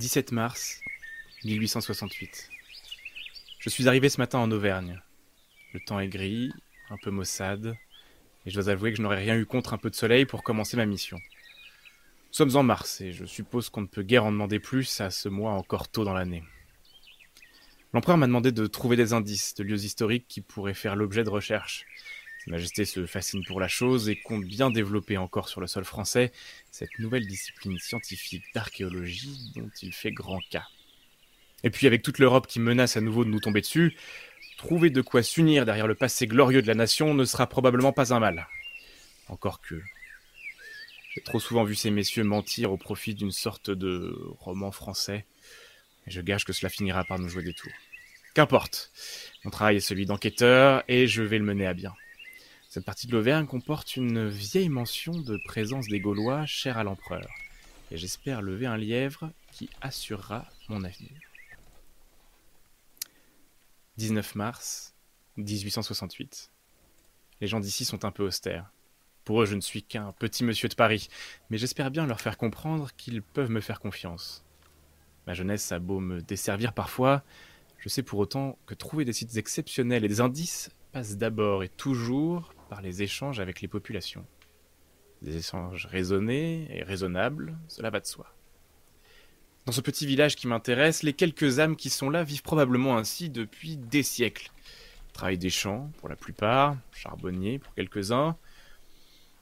17 mars 1868. Je suis arrivé ce matin en Auvergne. Le temps est gris, un peu maussade, et je dois avouer que je n'aurais rien eu contre un peu de soleil pour commencer ma mission. Nous sommes en mars, et je suppose qu'on ne peut guère en demander plus à ce mois encore tôt dans l'année. L'empereur m'a demandé de trouver des indices de lieux historiques qui pourraient faire l'objet de recherches. Majesté se fascine pour la chose et compte bien développer encore sur le sol français cette nouvelle discipline scientifique d'archéologie dont il fait grand cas. Et puis avec toute l'Europe qui menace à nouveau de nous tomber dessus, trouver de quoi s'unir derrière le passé glorieux de la nation ne sera probablement pas un mal. Encore que... J'ai trop souvent vu ces messieurs mentir au profit d'une sorte de roman français et je gage que cela finira par nous jouer des tours. Qu'importe. Mon travail est celui d'enquêteur et je vais le mener à bien. Cette partie de l'Auvergne comporte une vieille mention de présence des Gaulois chers à l'empereur. Et j'espère lever un lièvre qui assurera mon avenir. 19 mars 1868. Les gens d'ici sont un peu austères. Pour eux, je ne suis qu'un petit monsieur de Paris, mais j'espère bien leur faire comprendre qu'ils peuvent me faire confiance. Ma jeunesse a beau me desservir parfois, je sais pour autant que trouver des sites exceptionnels et des indices passe d'abord et toujours par les échanges avec les populations. Des échanges raisonnés et raisonnables, cela va de soi. Dans ce petit village qui m'intéresse, les quelques âmes qui sont là vivent probablement ainsi depuis des siècles. Ils travaillent des champs, pour la plupart, charbonniers pour quelques-uns,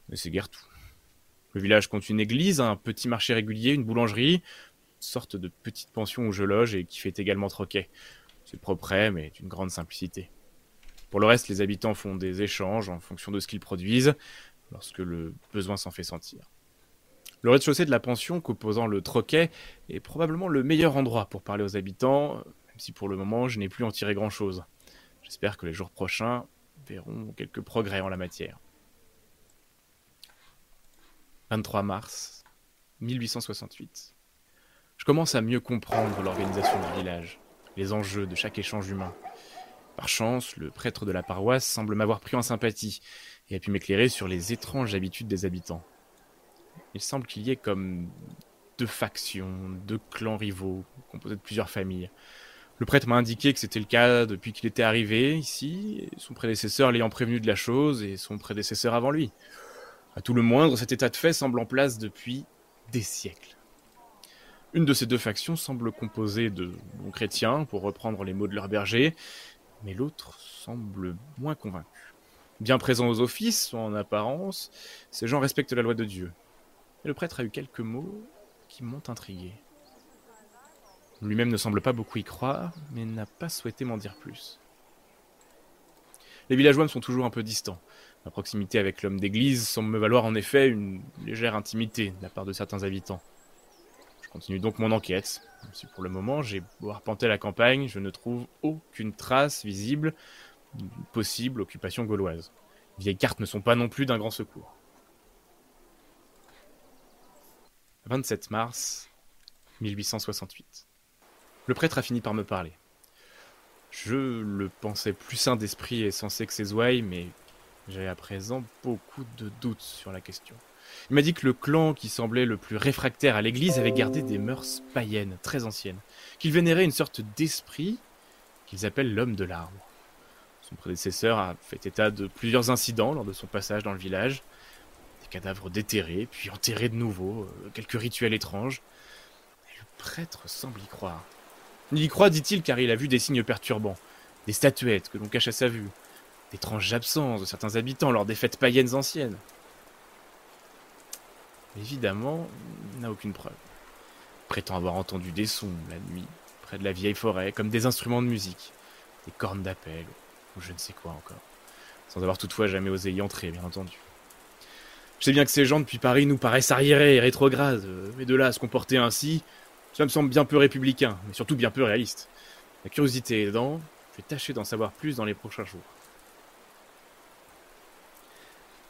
mais c'est guère tout. Le village compte une église, un petit marché régulier, une boulangerie, sorte de petite pension où je loge et qui fait également troquet. C'est propre, mais d'une grande simplicité. Pour le reste, les habitants font des échanges en fonction de ce qu'ils produisent, lorsque le besoin s'en fait sentir. Le rez-de-chaussée de la pension, composant le troquet, est probablement le meilleur endroit pour parler aux habitants, même si pour le moment je n'ai plus en tiré grand-chose. J'espère que les jours prochains verront quelques progrès en la matière. 23 mars 1868. Je commence à mieux comprendre l'organisation du village, les enjeux de chaque échange humain. Par chance, le prêtre de la paroisse semble m'avoir pris en sympathie et a pu m'éclairer sur les étranges habitudes des habitants. Il semble qu'il y ait comme deux factions, deux clans rivaux, composés de plusieurs familles. Le prêtre m'a indiqué que c'était le cas depuis qu'il était arrivé ici, son prédécesseur l'ayant prévenu de la chose et son prédécesseur avant lui. À tout le moindre, cet état de fait semble en place depuis des siècles. Une de ces deux factions semble composée de bons chrétiens, pour reprendre les mots de leur berger, mais l'autre semble moins convaincu. Bien présent aux offices, en apparence, ces gens respectent la loi de Dieu. Et le prêtre a eu quelques mots qui m'ont intrigué. Lui-même ne semble pas beaucoup y croire, mais n'a pas souhaité m'en dire plus. Les villageois sont toujours un peu distants. Ma proximité avec l'homme d'église semble me valoir en effet une légère intimité de la part de certains habitants. Je continue donc mon enquête. Si pour le moment, j'ai beau arpenter la campagne, je ne trouve aucune trace visible d'une possible occupation gauloise. Les vieilles cartes ne sont pas non plus d'un grand secours. 27 mars 1868. Le prêtre a fini par me parler. Je le pensais plus sain d'esprit et sensé que ses ouailles, mais j'ai à présent beaucoup de doutes sur la question. Il m'a dit que le clan qui semblait le plus réfractaire à l'église avait gardé des mœurs païennes, très anciennes, qu'il vénérait une sorte d'esprit qu'ils appellent l'homme de l'arbre. Son prédécesseur a fait état de plusieurs incidents lors de son passage dans le village. Des cadavres déterrés, puis enterrés de nouveau, euh, quelques rituels étranges. Et le prêtre semble y croire. Il y croit, dit-il, car il a vu des signes perturbants, des statuettes que l'on cache à sa vue, d'étranges absences de certains habitants lors des fêtes païennes anciennes. Évidemment, n'a aucune preuve. Prétend avoir entendu des sons la nuit, près de la vieille forêt, comme des instruments de musique, des cornes d'appel, ou je ne sais quoi encore, sans avoir toutefois jamais osé y entrer, bien entendu. Je sais bien que ces gens depuis Paris nous paraissent arriérés et rétrogrades, mais de là à se comporter ainsi, ça me semble bien peu républicain, mais surtout bien peu réaliste. La curiosité aidant, je vais tâcher d'en savoir plus dans les prochains jours.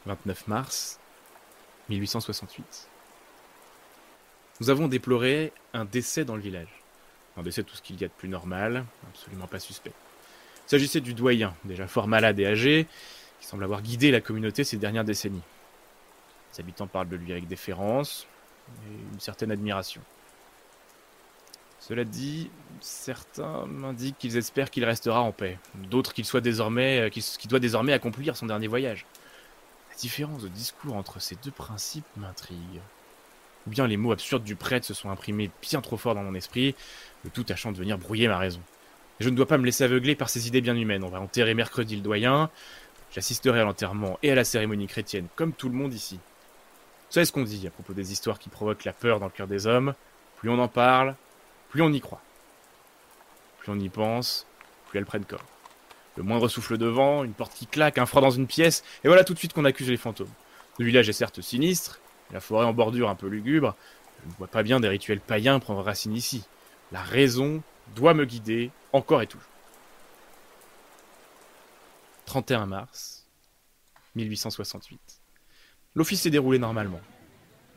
29 mars 1868. Nous avons déploré un décès dans le village. Un décès tout ce qu'il y a de plus normal, absolument pas suspect. Il s'agissait du doyen, déjà fort malade et âgé, qui semble avoir guidé la communauté ces dernières décennies. Les habitants parlent de lui avec déférence et une certaine admiration. Cela dit, certains m'indiquent qu'ils espèrent qu'il restera en paix, d'autres qu'il soit désormais, euh, qu'il qu'il doit désormais accomplir son dernier voyage. Différence de discours entre ces deux principes m'intrigue. Ou bien les mots absurdes du prêtre se sont imprimés bien trop fort dans mon esprit, le tout tâchant de venir brouiller ma raison. Je ne dois pas me laisser aveugler par ces idées bien humaines. On va enterrer mercredi le doyen, j'assisterai à l'enterrement et à la cérémonie chrétienne, comme tout le monde ici. Vous savez ce qu'on dit à propos des histoires qui provoquent la peur dans le cœur des hommes? Plus on en parle, plus on y croit. Plus on y pense, plus elles prennent corps. Le moindre souffle de vent, une porte qui claque, un froid dans une pièce, et voilà tout de suite qu'on accuse les fantômes. Le village est certes sinistre, la forêt en bordure un peu lugubre, je ne vois pas bien des rituels païens prendre racine ici. La raison doit me guider, encore et toujours. 31 mars 1868. L'office s'est déroulé normalement.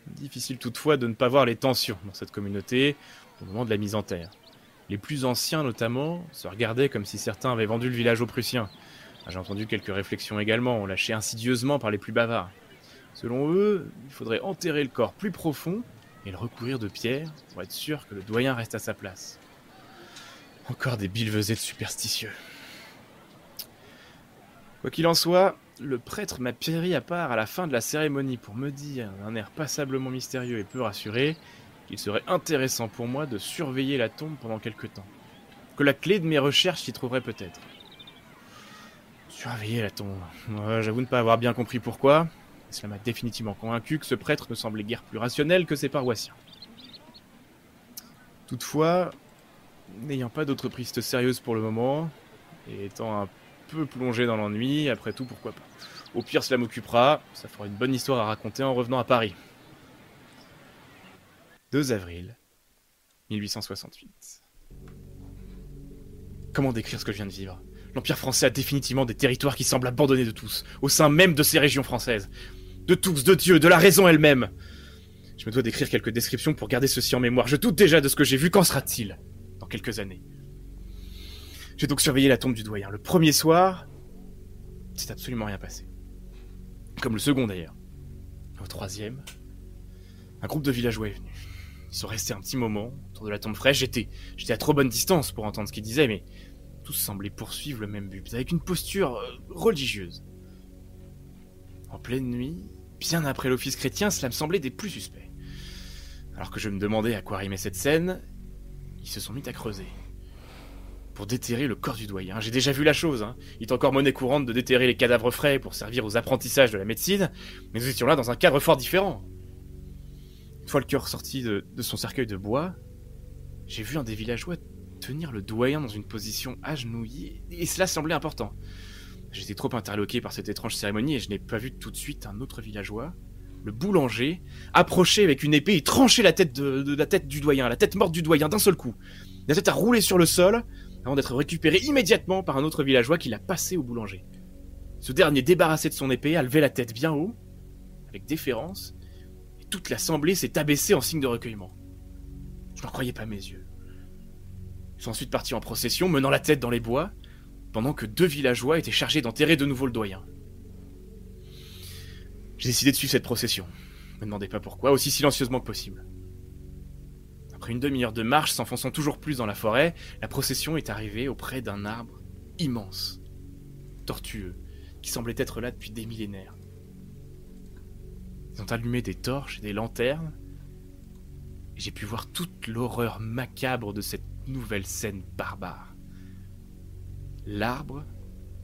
Difficile toutefois de ne pas voir les tensions dans cette communauté au moment de la mise en terre. Les plus anciens notamment se regardaient comme si certains avaient vendu le village aux Prussiens. Ah, J'ai entendu quelques réflexions également, lâchées insidieusement par les plus bavards. Selon eux, il faudrait enterrer le corps plus profond et le recouvrir de pierres pour être sûr que le doyen reste à sa place. Encore des billevesées de superstitieux. Quoi qu'il en soit, le prêtre m'a péri à part à la fin de la cérémonie pour me dire, d'un air passablement mystérieux et peu rassuré, qu'il serait intéressant pour moi de surveiller la tombe pendant quelque temps. Que la clé de mes recherches s'y trouverait peut-être. Surveiller la tombe. Ouais, J'avoue ne pas avoir bien compris pourquoi. Cela m'a définitivement convaincu que ce prêtre ne semblait guère plus rationnel que ses paroissiens. Toutefois, n'ayant pas d'autres pistes sérieuses pour le moment, et étant un peu plongé dans l'ennui, après tout, pourquoi pas. Au pire, cela m'occupera, ça fera une bonne histoire à raconter en revenant à Paris. 2 avril 1868. Comment décrire ce que je viens de vivre? L'Empire français a définitivement des territoires qui semblent abandonnés de tous, au sein même de ces régions françaises. De tous, de Dieu, de la raison elle-même. Je me dois d'écrire quelques descriptions pour garder ceci en mémoire. Je doute déjà de ce que j'ai vu. Qu'en sera-t-il dans quelques années? J'ai donc surveillé la tombe du doyen. Le premier soir, c'est absolument rien passé. Comme le second d'ailleurs. Au troisième, un groupe de villageois est venu. Ils sont restés un petit moment autour de la tombe fraîche. J'étais, à trop bonne distance pour entendre ce qu'ils disaient, mais tous semblaient poursuivre le même but, avec une posture euh, religieuse. En pleine nuit, bien après l'office chrétien, cela me semblait des plus suspects. Alors que je me demandais à quoi rimait cette scène, ils se sont mis à creuser. Pour déterrer le corps du doyen. J'ai déjà vu la chose, hein. Il est encore monnaie courante de déterrer les cadavres frais pour servir aux apprentissages de la médecine, mais nous étions là dans un cadre fort différent. Fois le cœur sorti de, son cercueil de bois, j'ai vu un des villageois tenir le doyen dans une position agenouillée, et cela semblait important. J'étais trop interloqué par cette étrange cérémonie et je n'ai pas vu tout de suite un autre villageois, le boulanger, approcher avec une épée et trancher la tête de, de la tête du doyen, la tête morte du doyen d'un seul coup. La tête a roulé sur le sol avant d'être récupérée immédiatement par un autre villageois qui l'a passé au boulanger. Ce dernier, débarrassé de son épée, a levé la tête bien haut, avec déférence, toute l'assemblée s'est abaissée en signe de recueillement. Je n'en croyais pas mes yeux. Ils sont ensuite partis en procession, menant la tête dans les bois, pendant que deux villageois étaient chargés d'enterrer de nouveau le doyen. J'ai décidé de suivre cette procession. Ne me demandez pas pourquoi, aussi silencieusement que possible. Après une demi-heure de marche, s'enfonçant toujours plus dans la forêt, la procession est arrivée auprès d'un arbre immense, tortueux, qui semblait être là depuis des millénaires. Allumé des torches et des lanternes, j'ai pu voir toute l'horreur macabre de cette nouvelle scène barbare. L'arbre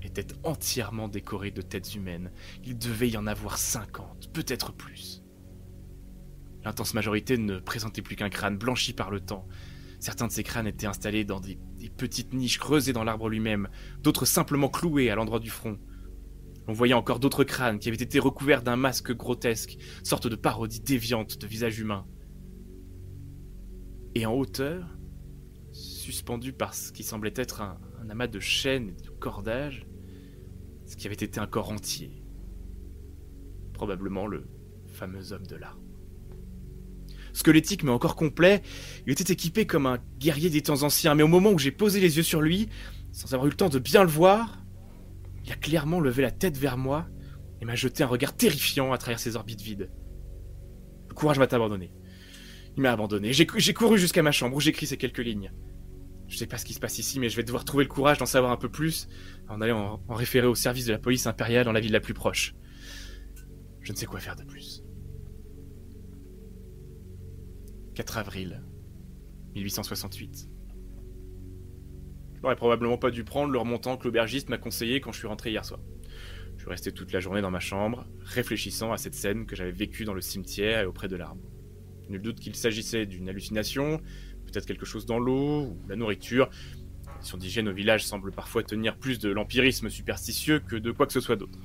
était entièrement décoré de têtes humaines. Il devait y en avoir 50, peut-être plus. L'intense majorité ne présentait plus qu'un crâne blanchi par le temps. Certains de ces crânes étaient installés dans des petites niches creusées dans l'arbre lui-même, d'autres simplement cloués à l'endroit du front. On voyait encore d'autres crânes qui avaient été recouverts d'un masque grotesque, sorte de parodie déviante de visage humain. Et en hauteur, suspendu par ce qui semblait être un, amas de chaînes et de cordages, ce qui avait été un corps entier. Probablement le fameux homme de l'arbre. Squelettique mais encore complet, il était équipé comme un guerrier des temps anciens, mais au moment où j'ai posé les yeux sur lui, sans avoir eu le temps de bien le voir, il a clairement levé la tête vers moi et m'a jeté un regard terrifiant à travers ses orbites vides. Le courage m'a abandonné. Il m'a abandonné. J'ai cou- j'ai couru jusqu'à ma chambre où j'écris ces quelques lignes. Je sais pas ce qui se passe ici, mais je vais devoir trouver le courage d'en savoir un peu plus en allant en, en référer au service de la police impériale dans la ville la plus proche. Je ne sais quoi faire de plus. 4 avril 1868. Je n'aurais probablement pas dû prendre le remontant que l'aubergiste m'a conseillé quand je suis rentré hier soir. Je suis resté toute la journée dans ma chambre, réfléchissant à cette scène que j'avais vécue dans le cimetière et auprès de l'arbre. Nul doute qu'il s'agissait d'une hallucination, peut-être quelque chose dans l'eau ou la nourriture. Les conditions d'hygiène au village semblent parfois tenir plus de l'empirisme superstitieux que de quoi que ce soit d'autre.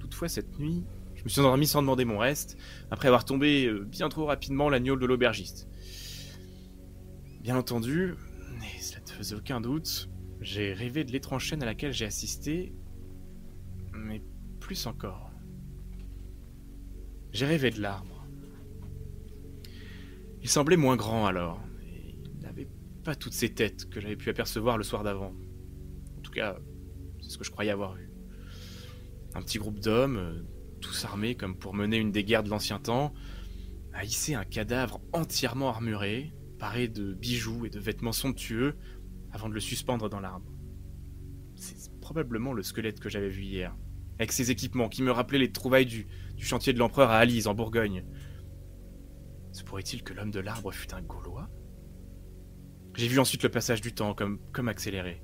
Toutefois, cette nuit, je me suis endormi sans demander mon reste, après avoir tombé euh, bien trop rapidement la de l'aubergiste. Bien entendu, cela aucun doute, j'ai rêvé de l'étrange chaîne à laquelle j'ai assisté, mais plus encore. J'ai rêvé de l'arbre. Il semblait moins grand alors, et il n'avait pas toutes ces têtes que j'avais pu apercevoir le soir d'avant. En tout cas, c'est ce que je croyais avoir vu. Un petit groupe d'hommes, tous armés comme pour mener une des guerres de l'ancien temps, a un cadavre entièrement armuré, paré de bijoux et de vêtements somptueux, avant de le suspendre dans l'arbre. C'est probablement le squelette que j'avais vu hier, avec ses équipements qui me rappelaient les trouvailles du, chantier de l'empereur à Alise, en Bourgogne. Se pourrait-il que l'homme de l'arbre fût un Gaulois? J'ai vu ensuite le passage du temps comme, comme accéléré.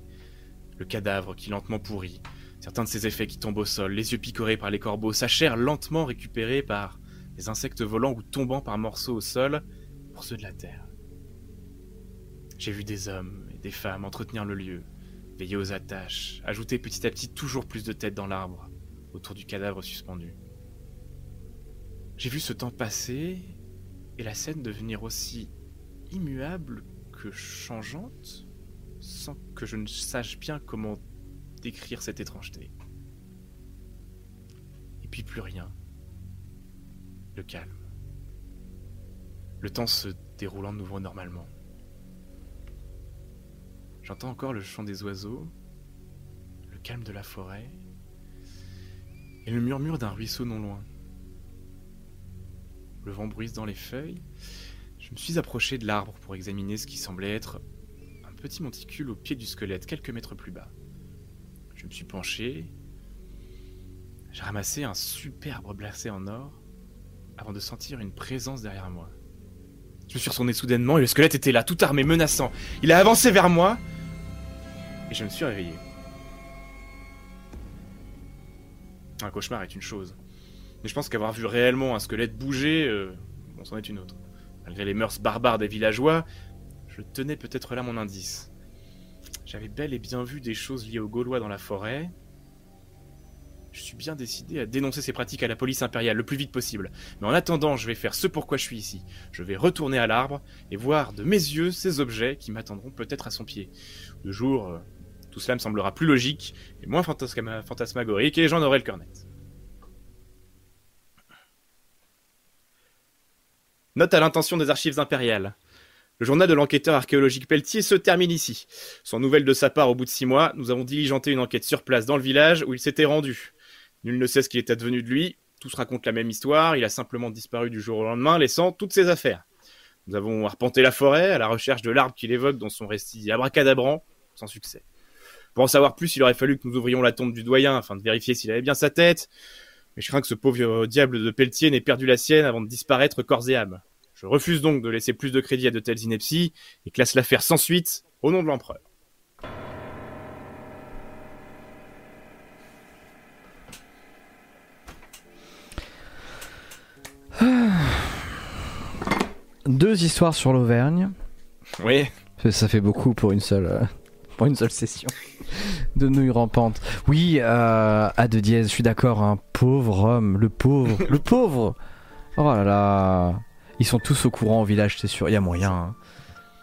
Le cadavre qui lentement pourrit, certains de ses effets qui tombent au sol, les yeux picorés par les corbeaux, sa chair lentement récupérée par les insectes volants ou tombant par morceaux au sol pour ceux de la terre. J'ai vu des hommes des femmes entretenir le lieu, veiller aux attaches, ajouter petit à petit toujours plus de têtes dans l'arbre, autour du cadavre suspendu. J'ai vu ce temps passer et la scène devenir aussi immuable que changeante, sans que je ne sache bien comment décrire cette étrangeté. Et puis plus rien. Le calme. Le temps se déroulant de nouveau normalement. J'entends encore le chant des oiseaux, le calme de la forêt et le murmure d'un ruisseau non loin. Le vent bruise dans les feuilles. Je me suis approché de l'arbre pour examiner ce qui semblait être un petit monticule au pied du squelette, quelques mètres plus bas. Je me suis penché. J'ai ramassé un superbe bracelet en or avant de sentir une présence derrière moi. Je me suis retourné soudainement et le squelette était là, tout armé, menaçant. Il a avancé vers moi et je me suis réveillé. Un cauchemar est une chose. Mais je pense qu'avoir vu réellement un squelette bouger, euh, bon, c'en est une autre. Malgré les mœurs barbares des villageois, je tenais peut-être là mon indice. J'avais bel et bien vu des choses liées aux Gaulois dans la forêt. Je suis bien décidé à dénoncer ces pratiques à la police impériale le plus vite possible. Mais en attendant, je vais faire ce pourquoi je suis ici. Je vais retourner à l'arbre et voir de mes yeux ces objets qui m'attendront peut-être à son pied. De jour, euh, tout cela me semblera plus logique et moins fantasma- fantasmagorique et j'en aurai le cœur net. Note à l'intention des archives impériales. Le journal de l'enquêteur archéologique Pelletier se termine ici. Sans nouvelles de sa part au bout de six mois, nous avons diligenté une enquête sur place dans le village où il s'était rendu. Nul ne sait ce qu'il est advenu de lui, tous racontent la même histoire, il a simplement disparu du jour au lendemain, laissant toutes ses affaires. Nous avons arpenté la forêt à la recherche de l'arbre qu'il évoque dans son récit abracadabrant, sans succès. Pour en savoir plus, il aurait fallu que nous ouvrions la tombe du doyen afin de vérifier s'il avait bien sa tête, mais je crains que ce pauvre diable de Pelletier n'ait perdu la sienne avant de disparaître corps et âme. Je refuse donc de laisser plus de crédit à de telles inepties et classe l'affaire sans suite au nom de l'empereur. Deux histoires sur l'Auvergne. Oui, Ça- Ça fait beaucoup pour une seule, euh, pour une seule session (laughs) de nouilles rampantes. Oui, euh, à de dièse, je suis d'accord. Un pauvre homme, le pauvre, (laughs) le pauvre. Oh là là, ils sont tous au courant au village, c'est sûr. Il y a moyen. hein.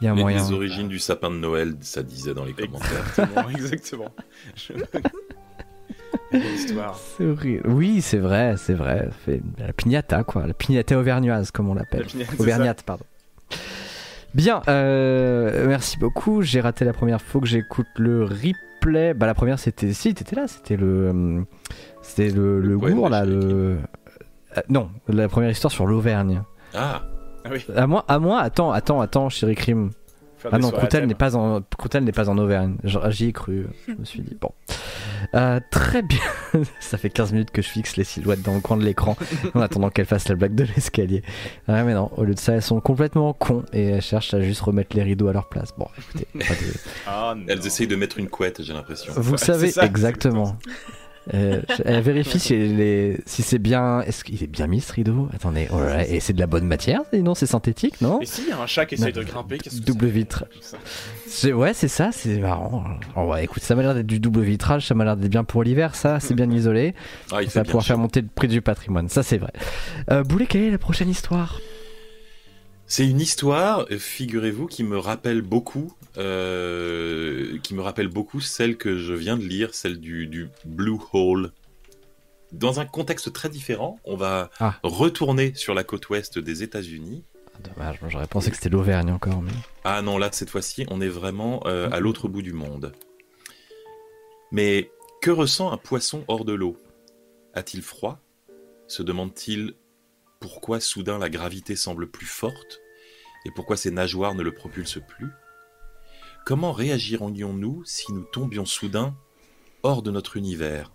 Il y a moyen. les origines du sapin de Noël, ça disait dans les commentaires. Exactement, (laughs) exactement. Je-. C'est horrible. Oui, c'est vrai, c'est vrai. La pignata, quoi. La pignata auvergnate, comme on l'appelle. La Auvergnate, pardon. Bien, euh, merci beaucoup. J'ai raté la première fois que j'écoute le Bah, la première, c'était. Si, t'étais là, c'était le. hum, C'était le, Le gour, là. Le... Euh, non, la première histoire sur l'Auvergne. Ah, Ah oui. À moi, à moi, attends, attends, attends, Chéri Crime. Faire Ah non, Croutel n'est pas en Croutel n'est pas en Auvergne. J'y ai cru. Je me suis dit bon. Euh, très bien. (laughs) ça fait 15 minutes que je fixe les silhouettes dans le coin de l'écran en (laughs) attendant qu'elles fassent la blague de l'escalier. Ouais, mais non. Au lieu de ça, elles sont complètement cons et elles cherchent à juste remettre les rideaux à leur place. Bon, écoutez. (laughs) pas de- Ah, elles essayent de mettre une couette, j'ai l'impression. Vous ça, savez exactement. Euh, elle vérifie si, les, si c'est bien. Est-ce qu'il est bien mis ce rideau? Attendez, oh là là, et c'est de la bonne matière Non, c'est synthétique, non? Et s'il y a un chat qui essaye de grimper, qu'est-ce que Double vitre. Ouais, c'est ça, c'est marrant. Oh, ouais, écoute, ça m'a l'air d'être du double vitrage, ça m'a l'air d'être bien pour l'hiver, ça, c'est bien (laughs) isolé. Ah, il ça va pouvoir chaud. faire monter le prix du patrimoine, ça c'est vrai. Euh, Boulet, quelle est la prochaine histoire? C'est une histoire, euh, figurez-vous, qui me rappelle beaucoup, euh, qui me rappelle beaucoup celle que je viens de lire, celle du, du Blue Hole. Dans un contexte très différent, on va Ah. retourner sur la côte ouest des États-Unis. Ah, Dommage, j'aurais pensé que c'était l'Auvergne encore. Mais... Ah non, là, cette fois-ci, on est vraiment euh, à l'autre bout du monde. Mais que ressent un poisson hors de l'eau? A-t-il froid? Se demande-t-il pourquoi soudain la gravité semble plus forte et pourquoi ses nageoires ne le propulsent plus? Comment réagirions-nous si nous tombions soudain hors de notre univers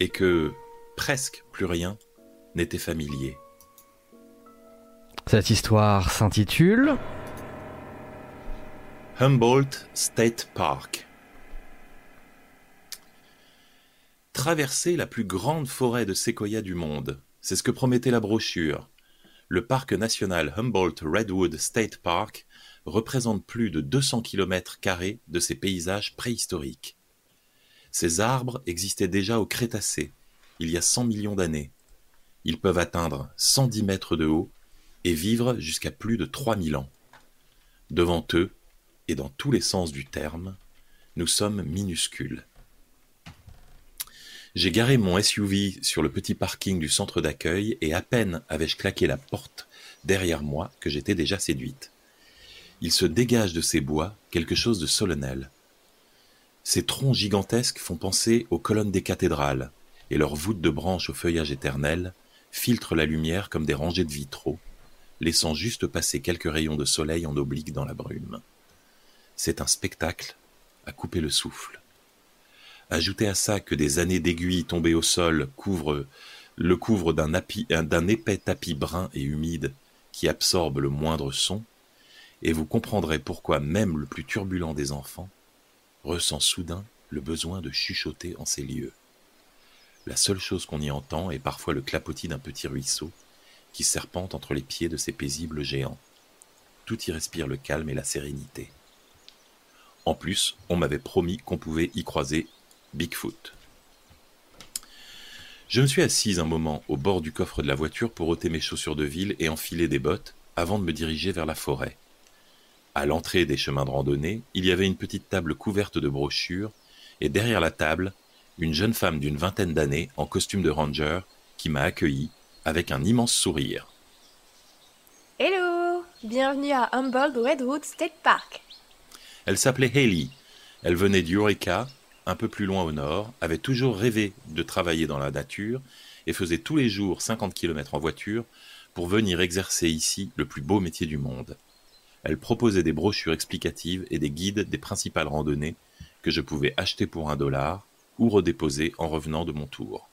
et que presque plus rien n'était familier? Cette histoire s'intitule Humboldt State Park. Traverser la plus grande forêt de séquoias du monde, c'est ce que promettait la brochure. Le parc national Humboldt Redwood State Park représente plus de 200 km de ces paysages préhistoriques. Ces arbres existaient déjà au Crétacé, il y a 100 millions d'années. Ils peuvent atteindre 110 mètres de haut et vivre jusqu'à plus de 3000 ans. Devant eux, et dans tous les sens du terme, nous sommes minuscules. J'ai garé mon SUV sur le petit parking du centre d'accueil et à peine avais-je claqué la porte derrière moi que j'étais déjà séduite. Il se dégage de ces bois quelque chose de solennel. Ces troncs gigantesques font penser aux colonnes des cathédrales, et leurs voûtes de branches au feuillage éternel filtrent la lumière comme des rangées de vitraux, laissant juste passer quelques rayons de soleil en oblique dans la brume. C'est un spectacle à couper le souffle. Ajoutez à ça que des années d'aiguilles tombées au sol couvrent, le couvrent api- d'un épais tapis brun et humide qui absorbe le moindre son, et vous comprendrez pourquoi même le plus turbulent des enfants ressent soudain le besoin de chuchoter en ces lieux. La seule chose qu'on y entend est parfois le clapotis d'un petit ruisseau qui serpente entre les pieds de ces paisibles géants. Tout y respire le calme et la sérénité. En plus, on m'avait promis qu'on pouvait y croiser Bigfoot. Je me suis assise un moment au bord du coffre de la voiture pour ôter mes chaussures de ville et enfiler des bottes avant de me diriger vers la forêt. À l'entrée des chemins de randonnée, il y avait une petite table couverte de brochures et derrière la table, une jeune femme d'une vingtaine d'années en costume de ranger qui m'a accueilli avec un immense sourire. Hello Bienvenue à Humboldt Redwood State Park. Elle s'appelait Haley. Elle venait d'Eureka, un peu plus loin au nord, avait toujours rêvé de travailler dans la nature et faisait tous les jours 50 km en voiture pour venir exercer ici le plus beau métier du monde. Elle proposait des brochures explicatives et des guides des principales randonnées que je pouvais acheter pour un dollar ou redéposer en revenant de mon tour.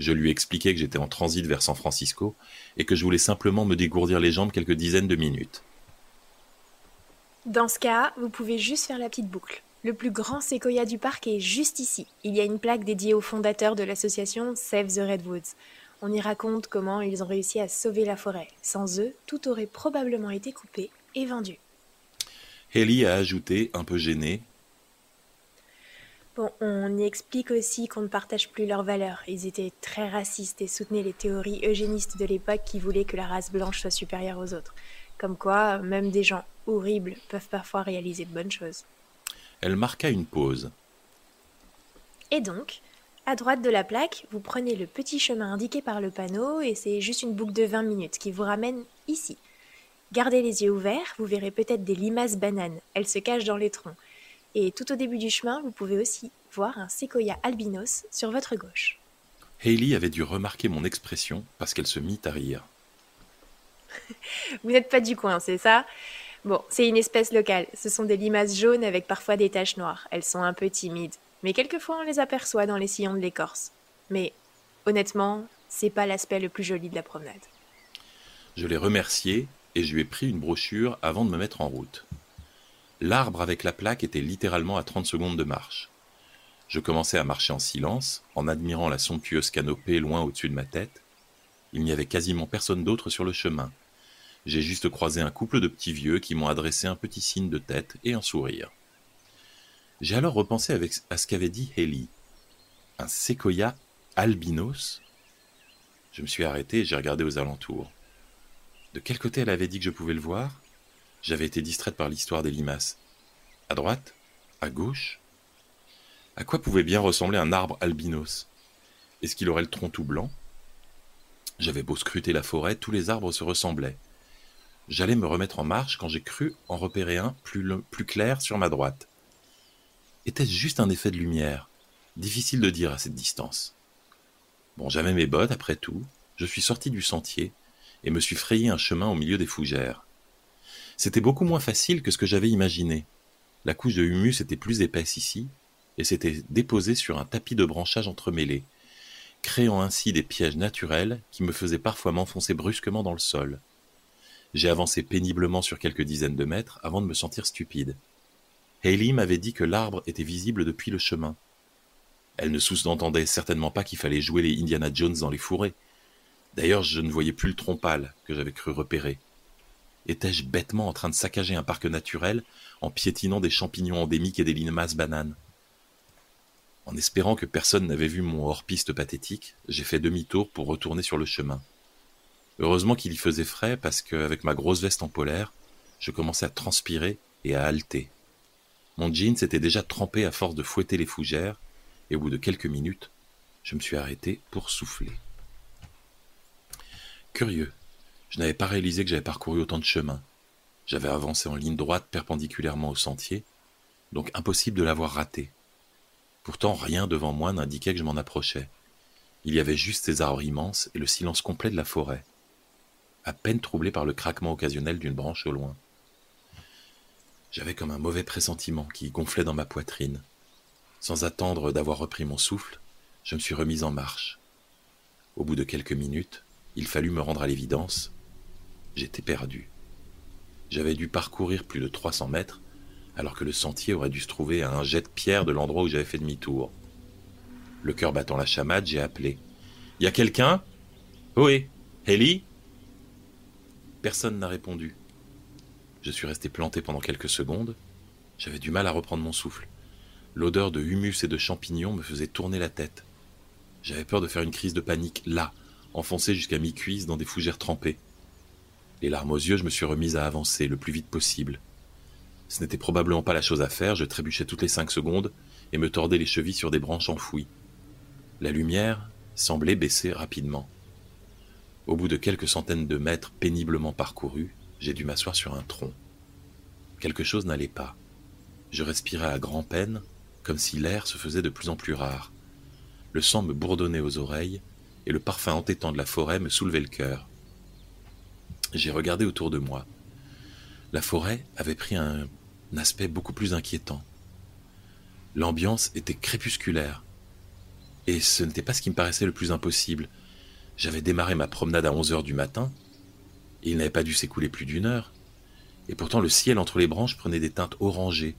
Je lui expliquais que j'étais en transit vers San Francisco et que je voulais simplement me dégourdir les jambes quelques dizaines de minutes. Dans ce cas, vous pouvez juste faire la petite boucle. Le plus grand séquoia du parc est juste ici. Il y a une plaque dédiée aux fondateurs de l'association Save the Redwoods. On y raconte comment ils ont réussi à sauver la forêt. Sans eux, tout aurait probablement été coupé et vendu. Haley a ajouté, un peu gêné, Bon, on y explique aussi qu'on ne partage plus leurs valeurs. Ils étaient très racistes et soutenaient les théories eugénistes de l'époque qui voulaient que la race blanche soit supérieure aux autres. Comme quoi, même des gens horribles peuvent parfois réaliser de bonnes choses. Elle marqua une pause. Et donc, à droite de la plaque, vous prenez le petit chemin indiqué par le panneau et c'est juste une boucle de 20 minutes qui vous ramène ici. Gardez les yeux ouverts, vous verrez peut-être des limaces bananes. Elles se cachent dans les troncs. Et tout au début du chemin, vous pouvez aussi voir un séquoia albinos sur votre gauche. Hayley avait dû remarquer mon expression parce qu'elle se mit à rire. (laughs) Vous n'êtes pas du coin, c'est ça? Bon, c'est une espèce locale. Ce sont des limaces jaunes avec parfois des taches noires. Elles sont un peu timides, mais quelquefois on les aperçoit dans les sillons de l'écorce. Mais honnêtement, c'est pas l'aspect le plus joli de la promenade. Je l'ai remercié et je lui ai pris une brochure avant de me mettre en route. L'arbre avec la plaque était littéralement à 30 secondes de marche. Je commençais à marcher en silence, en admirant la somptueuse canopée loin au-dessus de ma tête. Il n'y avait quasiment personne d'autre sur le chemin. J'ai juste croisé un couple de petits vieux qui m'ont adressé un petit signe de tête et un sourire. J'ai alors repensé avec, à ce qu'avait dit Haley. Un séquoia albinos? Je me suis arrêté et j'ai regardé aux alentours. De quel côté elle avait dit que je pouvais le voir? J'avais été distraite par l'histoire des limaces. À droite? À gauche? À quoi pouvait bien ressembler un arbre albinos? Est-ce qu'il aurait le tronc tout blanc? J'avais beau scruter la forêt, tous les arbres se ressemblaient. J'allais me remettre en marche quand j'ai cru en repérer un plus, clair sur ma droite. Était-ce juste un effet de lumière? Difficile de dire à cette distance. Bon, j'avais mes bottes, après tout. Je suis sorti du sentier et me suis frayé un chemin au milieu des fougères. C'était beaucoup moins facile que ce que j'avais imaginé. La couche de humus était plus épaisse ici, et s'était déposée sur un tapis de branchages entremêlés, créant ainsi des pièges naturels qui me faisaient parfois m'enfoncer brusquement dans le sol. J'ai avancé péniblement sur quelques dizaines de mètres avant de me sentir stupide. Hayley m'avait dit que l'arbre était visible depuis le chemin. Elle ne sous-entendait certainement pas qu'il fallait jouer les Indiana Jones dans les fourrés. D'ailleurs, je ne voyais plus le tronc que j'avais cru repérer. Étais-je bêtement en train de saccager un parc naturel en piétinant des champignons endémiques et des limaces bananes? En espérant que personne n'avait vu mon hors-piste pathétique, j'ai fait demi-tour pour retourner sur le chemin. Heureusement qu'il y faisait frais parce qu'avec ma grosse veste en polaire, je commençais à transpirer et à halter. Mon jean s'était déjà trempé à force de fouetter les fougères, et au bout de quelques minutes, je me suis arrêté pour souffler. Curieux, je n'avais pas réalisé que j'avais parcouru autant de chemin. J'avais avancé en ligne droite perpendiculairement au sentier, donc impossible de l'avoir raté. Pourtant, rien devant moi n'indiquait que je m'en approchais. Il y avait juste ces arbres immenses et le silence complet de la forêt à peine troublé par le craquement occasionnel d'une branche au loin. J'avais comme un mauvais pressentiment qui gonflait dans ma poitrine. Sans attendre d'avoir repris mon souffle, je me suis remis en marche. Au bout de quelques minutes, il fallut me rendre à l'évidence. J'étais perdu. J'avais dû parcourir plus de 300 mètres, alors que le sentier aurait dû se trouver à un jet de pierre de l'endroit où j'avais fait demi-tour. Le cœur battant la chamade, j'ai appelé. Y a quelqu'un Oui. Ellie? Personne n'a répondu. Je suis resté planté pendant quelques secondes. J'avais du mal à reprendre mon souffle. L'odeur de humus et de champignons me faisait tourner la tête. J'avais peur de faire une crise de panique là, enfoncé jusqu'à mi-cuisse dans des fougères trempées. Les larmes aux yeux, je me suis remise à avancer le plus vite possible. Ce n'était probablement pas la chose à faire, je trébuchais toutes les cinq secondes et me tordais les chevilles sur des branches enfouies. La lumière semblait baisser rapidement. Au bout de quelques centaines de mètres péniblement parcourus, j'ai dû m'asseoir sur un tronc. Quelque chose n'allait pas. Je respirais à grand-peine, comme si l'air se faisait de plus en plus rare. Le sang me bourdonnait aux oreilles, et le parfum entêtant de la forêt me soulevait le cœur. J'ai regardé autour de moi. La forêt avait pris un, aspect beaucoup plus inquiétant. L'ambiance était crépusculaire. Et ce n'était pas ce qui me paraissait le plus impossible. J'avais démarré ma promenade à 11 heures du matin, et il n'avait pas dû s'écouler plus d'une heure. Et pourtant le ciel entre les branches prenait des teintes orangées,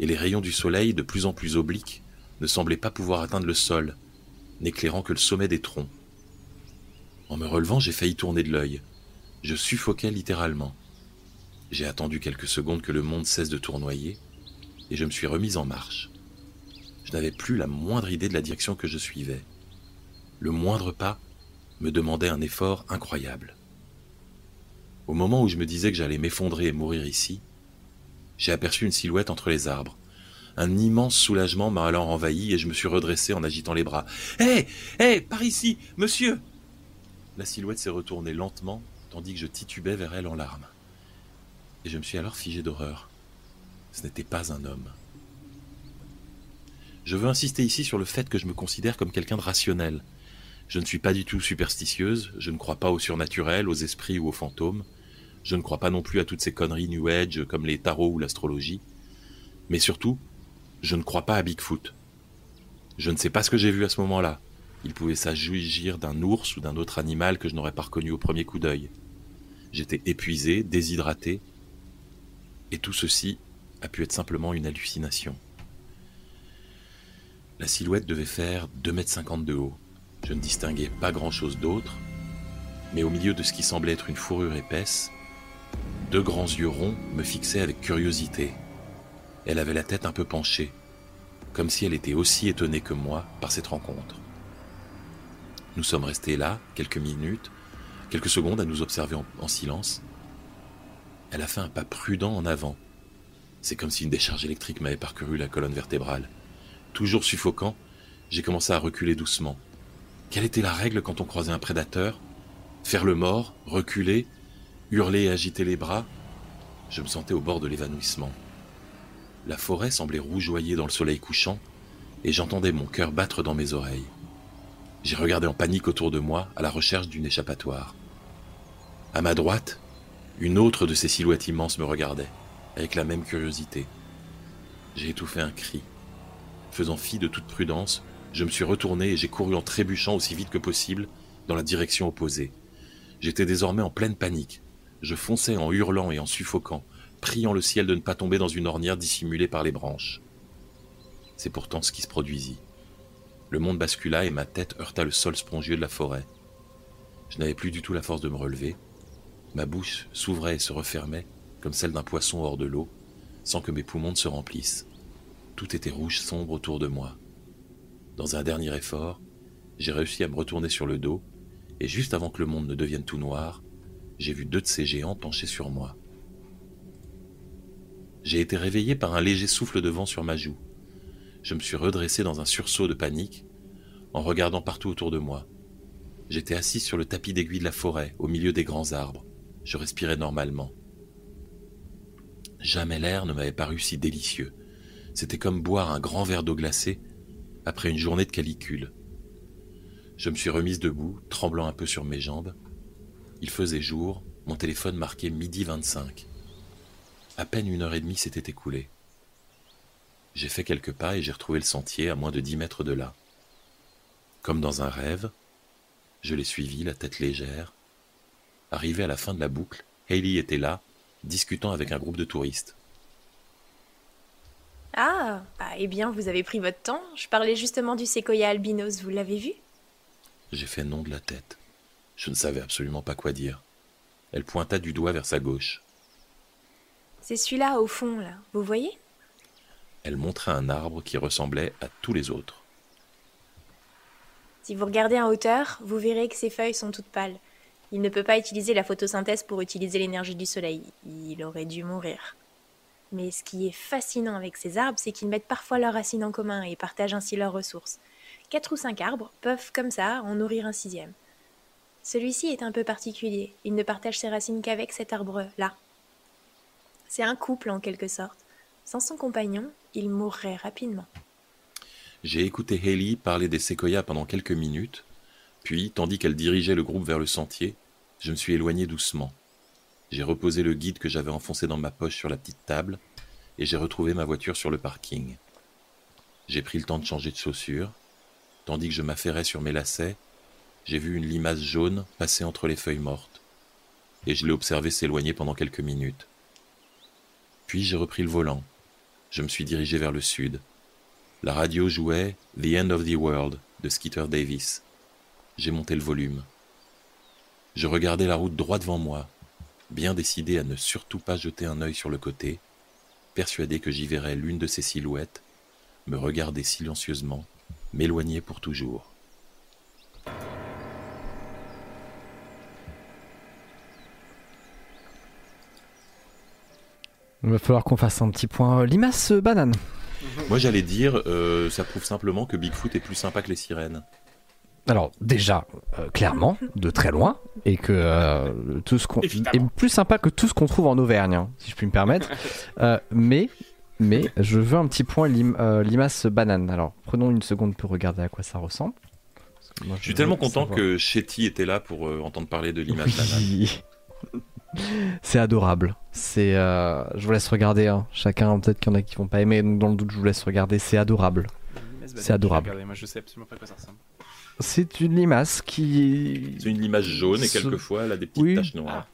et les rayons du soleil, de plus en plus obliques, ne semblaient pas pouvoir atteindre le sol, n'éclairant que le sommet des troncs. En me relevant, j'ai failli tourner de l'œil. Je suffoquais littéralement. J'ai attendu quelques secondes que le monde cesse de tournoyer, et je me suis remise en marche. Je n'avais plus la moindre idée de la direction que je suivais. Le moindre pas me demandait un effort incroyable. Au moment où je me disais que j'allais m'effondrer et mourir ici, j'ai aperçu une silhouette entre les arbres. Un immense soulagement m'a alors envahi et je me suis redressé en agitant les bras. Hé Hé Par ici Monsieur La silhouette s'est retournée lentement tandis que je titubais vers elle en larmes. Et je me suis alors figé d'horreur. Ce n'était pas un homme. Je veux insister ici sur le fait que je me considère comme quelqu'un de rationnel. Je ne suis pas du tout superstitieuse, je ne crois pas au surnaturel, aux esprits ou aux fantômes. Je ne crois pas non plus à toutes ces conneries New Age comme les tarots ou l'astrologie. Mais surtout, je ne crois pas à Bigfoot. Je ne sais pas ce que j'ai vu à ce moment-là. Il pouvait s'agir d'un ours ou d'un autre animal que je n'aurais pas reconnu au premier coup d'œil. J'étais épuisé, déshydraté, et tout ceci a pu être simplement une hallucination. La silhouette devait faire 2,50 m de haut. Je ne distinguais pas grand-chose d'autre, mais au milieu de ce qui semblait être une fourrure épaisse, deux grands yeux ronds me fixaient avec curiosité. Elle avait la tête un peu penchée, comme si elle était aussi étonnée que moi par cette rencontre. Nous sommes restés là quelques minutes, quelques secondes à nous observer en, en silence. Elle a fait un pas prudent en avant. C'est comme si une décharge électrique m'avait parcouru la colonne vertébrale. Toujours suffocant, j'ai commencé à reculer doucement. Quelle était la règle quand on croisait un prédateur? Faire le mort, reculer, hurler et agiter les bras? Je me sentais au bord de l'évanouissement. La forêt semblait rougeoyer dans le soleil couchant, et j'entendais mon cœur battre dans mes oreilles. J'ai regardé en panique autour de moi à la recherche d'une échappatoire. À ma droite, une autre de ces silhouettes immenses me regardait, avec la même curiosité. J'ai étouffé un cri. Faisant fi de toute prudence, je me suis retourné et j'ai couru en trébuchant aussi vite que possible dans la direction opposée. J'étais désormais en pleine panique. Je fonçais en hurlant et en suffoquant, priant le ciel de ne pas tomber dans une ornière dissimulée par les branches. C'est pourtant ce qui se produisit. Le monde bascula et ma tête heurta le sol spongieux de la forêt. Je n'avais plus du tout la force de me relever. Ma bouche s'ouvrait et se refermait, comme celle d'un poisson hors de l'eau, sans que mes poumons ne se remplissent. Tout était rouge sombre autour de moi. Dans un dernier effort, j'ai réussi à me retourner sur le dos, et juste avant que le monde ne devienne tout noir, j'ai vu deux de ces géants penchés sur moi. J'ai été réveillé par un léger souffle de vent sur ma joue. Je me suis redressé dans un sursaut de panique, en regardant partout autour de moi. J'étais assis sur le tapis d'aiguille de la forêt, au milieu des grands arbres. Je respirais normalement. Jamais l'air ne m'avait paru si délicieux. C'était comme boire un grand verre d'eau glacée après une journée de calicule. Je me suis remise debout, tremblant un peu sur mes jambes. Il faisait jour, mon téléphone marquait midi 25. À peine une heure et demie s'était écoulée. J'ai fait quelques pas et j'ai retrouvé le sentier à moins de dix mètres de là. Comme dans un rêve, je l'ai suivi, la tête légère. Arrivé à la fin de la boucle, Hailey était là, discutant avec un groupe de touristes. Ah, eh bien, vous avez pris votre temps. Je parlais justement du séquoia albinos, vous l'avez vu? J'ai fait non de la tête. Je ne savais absolument pas quoi dire. Elle pointa du doigt vers sa gauche. C'est celui-là, au fond, là. Vous voyez? Elle montra un arbre qui ressemblait à tous les autres. Si vous regardez en hauteur, vous verrez que ses feuilles sont toutes pâles. Il ne peut pas utiliser la photosynthèse pour utiliser l'énergie du soleil. Il aurait dû mourir. Mais ce qui est fascinant avec ces arbres, c'est qu'ils mettent parfois leurs racines en commun et partagent ainsi leurs ressources. Quatre ou cinq arbres peuvent, comme ça, en nourrir un sixième. Celui-ci est un peu particulier. Il ne partage ses racines qu'avec cet arbre-là. C'est un couple en quelque sorte. Sans son compagnon, il mourrait rapidement. J'ai écouté Haley parler des séquoias pendant quelques minutes, puis, tandis qu'elle dirigeait le groupe vers le sentier, je me suis éloigné doucement. J'ai reposé le guide que j'avais enfoncé dans ma poche sur la petite table, et j'ai retrouvé ma voiture sur le parking. J'ai pris le temps de changer de chaussures. Tandis que je m'affairais sur mes lacets, j'ai vu une limace jaune passer entre les feuilles mortes, et je l'ai observé s'éloigner pendant quelques minutes. Puis j'ai repris le volant. Je me suis dirigé vers le sud. La radio jouait The End of the World de Skeeter Davis. J'ai monté le volume. Je regardais la route droit devant moi, bien décidé à ne surtout pas jeter un œil sur le côté, persuadé que j'y verrais l'une de ces silhouettes, me regarder silencieusement, m'éloigner pour toujours. Il va falloir qu'on fasse un petit point euh, limace euh, banane. Moi, j'allais dire, euh, ça prouve simplement que Bigfoot est plus sympa que les sirènes. Alors déjà, euh, clairement, de très loin, et que euh, tout ce qu'on est plus sympa que tout ce qu'on trouve en Auvergne, hein, si je puis me permettre. (laughs) Euh, mais mais je veux un petit point lim- euh, limace banane. Alors prenons une seconde pour regarder à quoi ça ressemble. Moi, Je suis tellement content savoir. que Shetty était là pour euh, entendre parler de banane. Oui. (laughs) C'est adorable. C'est, euh, je vous laisse regarder. hein. Chacun, peut-être qu'il y en a qui vont pas aimer. Donc dans le doute, je vous laisse regarder. C'est adorable. C'est adorable. Regardez, moi je sais absolument pas à quoi ça ressemble. C'est une limace qui. C'est une image jaune et quelquefois elle a des petites Oui. taches noires.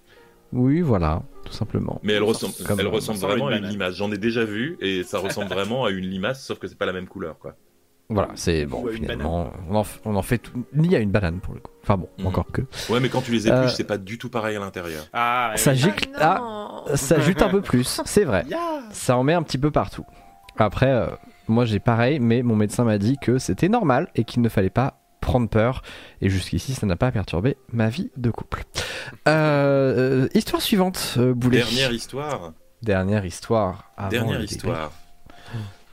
Oui, voilà, tout simplement. Mais elle ressemble, Comme- elle ressemble vraiment à une limace. J'en ai déjà vu et ça ressemble (laughs) vraiment à une limace, sauf que c'est pas la même couleur, quoi. Voilà, c'est bon. Finalement, on en, f- on en fait tout... ni à une banane pour le coup. Enfin bon, Mhm. encore que. Ouais, mais quand tu les épluches, Euh, c'est pas du tout pareil à l'intérieur. Ah, Ça oui. gicle. Ah, non. Ça jute un peu plus, c'est vrai. Ça en met un petit peu partout. Après, euh, moi j'ai pareil, mais mon médecin m'a dit que c'était normal et qu'il ne fallait pas prendre peur. Et jusqu'ici, ça n'a pas perturbé ma vie de couple. Euh, euh, histoire suivante, euh, Boulet. Dernière histoire. Dernière histoire. avant Dernière histoire.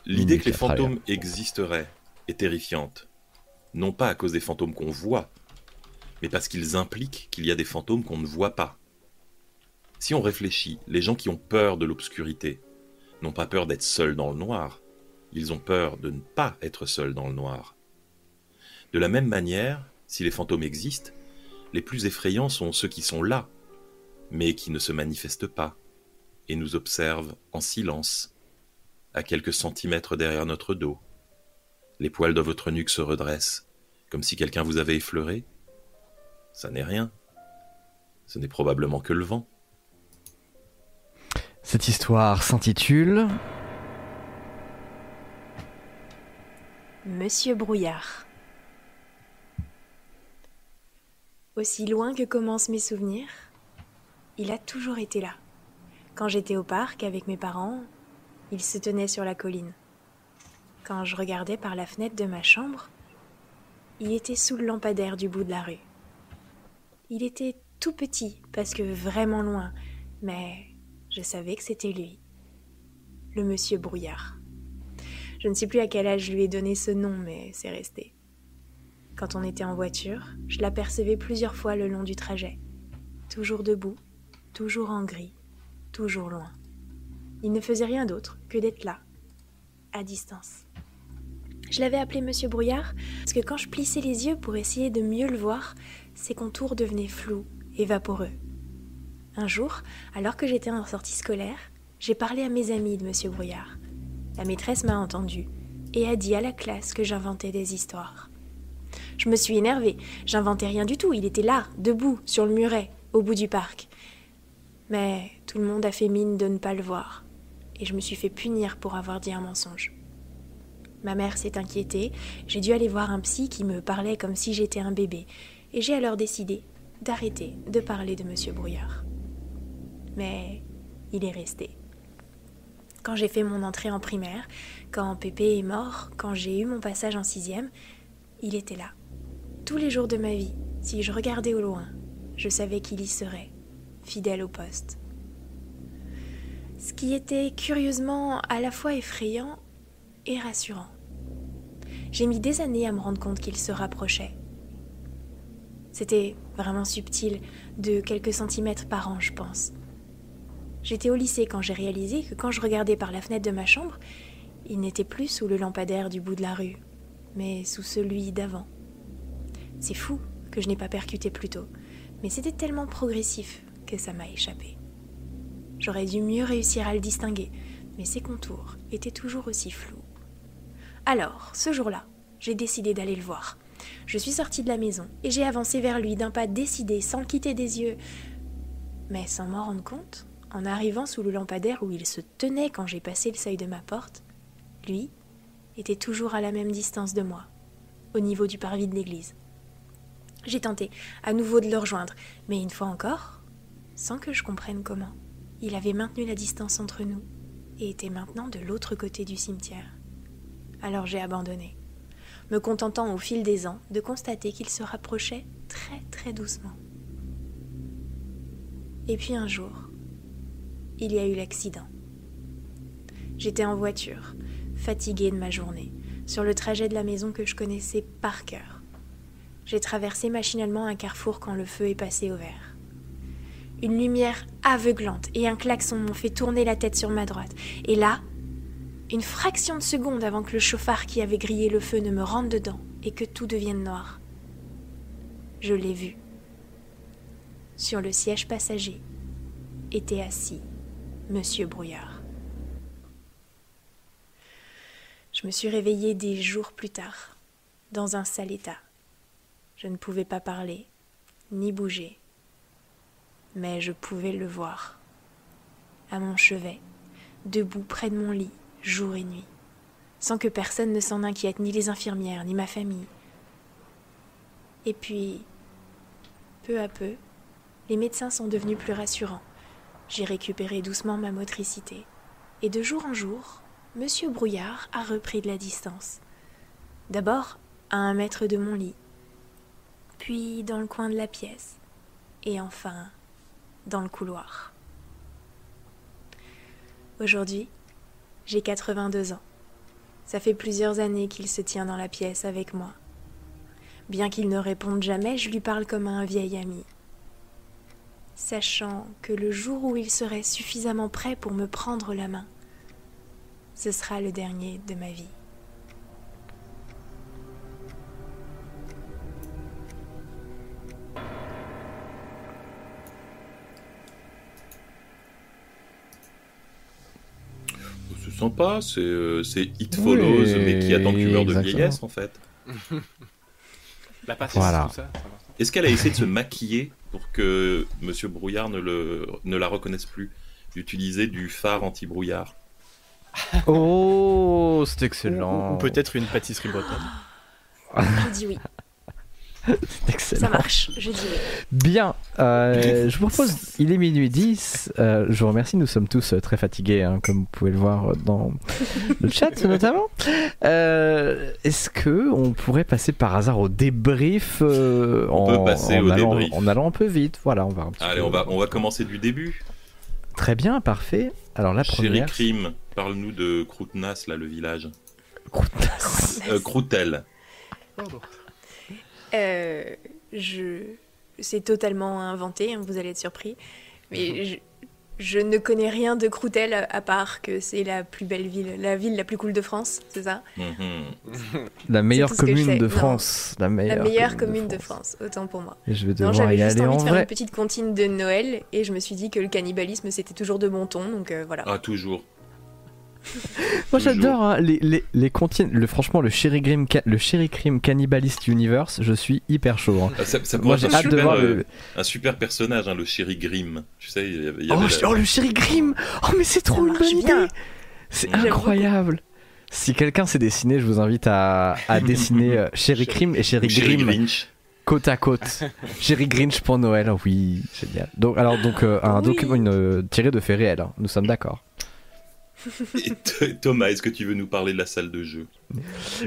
L'idée que les fantômes existeraient est terrifiante. Non pas à cause des fantômes qu'on voit, mais parce qu'ils impliquent qu'il y a des fantômes qu'on ne voit pas. Si on réfléchit, les gens qui ont peur de l'obscurité n'ont pas peur d'être seuls dans le noir, ils ont peur de ne pas être seuls dans le noir. De la même manière, si les fantômes existent, les plus effrayants sont ceux qui sont là, mais qui ne se manifestent pas, et nous observent en silence, à quelques centimètres derrière notre dos. Les poils de votre nuque se redressent, comme si quelqu'un vous avait effleuré. Ça n'est rien. Ce n'est probablement que le vent. Cette histoire s'intitule Monsieur Brouillard. Aussi loin que commencent mes souvenirs, il a toujours été là. Quand j'étais au parc avec mes parents, il se tenait sur la colline. Quand je regardais par la fenêtre de ma chambre, il était sous le lampadaire du bout de la rue. Il était tout petit parce que vraiment loin, mais je savais que c'était lui, le monsieur Brouillard. Je ne sais plus à quel âge je lui ai donné ce nom, mais c'est resté. Quand on était en voiture, je l'apercevais plusieurs fois le long du trajet. Toujours debout, toujours en gris, toujours loin. Il ne faisait rien d'autre que d'être là, à distance. Je l'avais appelé Monsieur Brouillard parce que quand je plissais les yeux pour essayer de mieux le voir, ses contours devenaient flous et vaporeux. Un jour, alors que j'étais en sortie scolaire, j'ai parlé à mes amis de Monsieur Brouillard. La maîtresse m'a entendu et a dit à la classe que j'inventais des histoires. Je me suis énervée. J'inventais rien du tout. Il était là, debout, sur le muret, au bout du parc. Mais tout le monde a fait mine de ne pas le voir. Et je me suis fait punir pour avoir dit un mensonge. Ma mère s'est inquiétée. J'ai dû aller voir un psy qui me parlait comme si j'étais un bébé. Et j'ai alors décidé d'arrêter de parler de Monsieur Brouillard. Mais il est resté. Quand j'ai fait mon entrée en primaire, quand Pépé est mort, quand j'ai eu mon passage en sixième, il était là. Tous les jours de ma vie, si je regardais au loin, je savais qu'il y serait, fidèle au poste. Ce qui était curieusement à la fois effrayant et rassurant. J'ai mis des années à me rendre compte qu'il se rapprochait. C'était vraiment subtil, de quelques centimètres par an, je pense. J'étais au lycée quand j'ai réalisé que quand je regardais par la fenêtre de ma chambre, il n'était plus sous le lampadaire du bout de la rue, mais sous celui d'avant. C'est fou que je n'ai pas percuté plus tôt, mais c'était tellement progressif que ça m'a échappé. J'aurais dû mieux réussir à le distinguer, mais ses contours étaient toujours aussi flous. Alors, ce jour-là, j'ai décidé d'aller le voir. Je suis sortie de la maison et j'ai avancé vers lui d'un pas décidé, sans quitter des yeux. Mais sans m'en rendre compte, en arrivant sous le lampadaire où il se tenait quand j'ai passé le seuil de ma porte, lui était toujours à la même distance de moi, au niveau du parvis de l'église. J'ai tenté à nouveau de le rejoindre, mais une fois encore, sans que je comprenne comment, il avait maintenu la distance entre nous et était maintenant de l'autre côté du cimetière. Alors j'ai abandonné, me contentant au fil des ans de constater qu'il se rapprochait très très doucement. Et puis un jour, il y a eu l'accident. J'étais en voiture, fatiguée de ma journée, sur le trajet de la maison que je connaissais par cœur. J'ai traversé machinalement un carrefour quand le feu est passé au vert. Une lumière aveuglante et un klaxon m'ont fait tourner la tête sur ma droite. Et là, une fraction de seconde avant que le chauffard qui avait grillé le feu ne me rentre dedans et que tout devienne noir, je l'ai vu. Sur le siège passager était assis Monsieur Brouillard. Je me suis réveillée des jours plus tard, dans un sale état. Je ne pouvais pas parler, ni bouger, mais je pouvais le voir. À mon chevet, debout près de mon lit, jour et nuit, sans que personne ne s'en inquiète, ni les infirmières, ni ma famille. Et puis, peu à peu, les médecins sont devenus plus rassurants. J'ai récupéré doucement ma motricité. Et de jour en jour, Monsieur Brouillard a repris de la distance. D'abord à un mètre de mon lit, puis dans le coin de la pièce, et enfin dans le couloir. Aujourd'hui, j'ai 82 ans. Ça fait plusieurs années qu'il se tient dans la pièce avec moi. Bien qu'il ne réponde jamais, je lui parle comme à un vieil ami. Sachant que le jour où il serait suffisamment prêt pour me prendre la main, ce sera le dernier de ma vie. C'est euh, c'est It Follows, Oui, mais qui attend qu'une heure de vieillesse en fait. (laughs) La patience, Voilà. tout ça. Est-ce qu'elle a essayé de se maquiller pour que Monsieur Brouillard ne, le, ne la reconnaisse plus? D'utiliser du phare anti-brouillard Oh, c'est Ou, excellent. ou peut-être une pâtisserie bretonne. (laughs) Je dis oui, (laughs) C'est ça excellent. marche, je dis oui. Bien, euh, je vous propose, il est minuit 10, euh, je vous remercie, nous sommes tous euh, très fatigués, hein, comme vous pouvez le voir euh, dans le (laughs) chat notamment. Euh, Est-ce que on pourrait passer par hasard au débrief euh, On en, peut passer en au allant, débrief. en allant un peu vite Voilà, on va un petit Allez, peu- on va, on va commencer du début. Très bien, parfait. Alors la Chéri première... Crime, parle-nous de Croutnas, là, le village. Euh, Croutel. Euh, je... C'est totalement inventé, hein, vous allez être surpris. Mais je... je ne connais rien de Croutel à à part que c'est la plus belle ville, la ville la plus cool de France, c'est ça? Mhm. La meilleure commune de Non. France. La meilleure, La meilleure commune de France, autant pour moi. Et je vais Non, devoir j'avais y juste aller envie en de faire vrai. une petite comptine de Noël et je me suis dit que le cannibalisme c'était toujours de bon ton, donc euh, voilà. Ah, toujours. Moi j'adore hein, les, les, les le, franchement le Sherry Grim, ca- le Sherry Crime Cannibalist Universe, je suis hyper chaud. hein. Ah, ça, ça Moi j'ai hâte de super, voir euh, le... un super personnage, hein, le Chéri Grimm. Tu sais, il y avait, il y Oh, avait la- oh, le Sherry Grim Oh mais c'est trop une bonne idée C'est incroyable Si quelqu'un sait dessiner, je vous invite à, à (laughs) dessiner euh, Sherry Crime et Sherry Chéri Grim Grinch. côte à côte. (laughs) Sherry Grinch pour Noël, oh oui, génial. Donc, alors, donc, euh, un Oui. document une, euh, tiré de faits réels, hein, nous sommes d'accord. Thomas, est-ce que tu veux nous parler de la salle de jeu?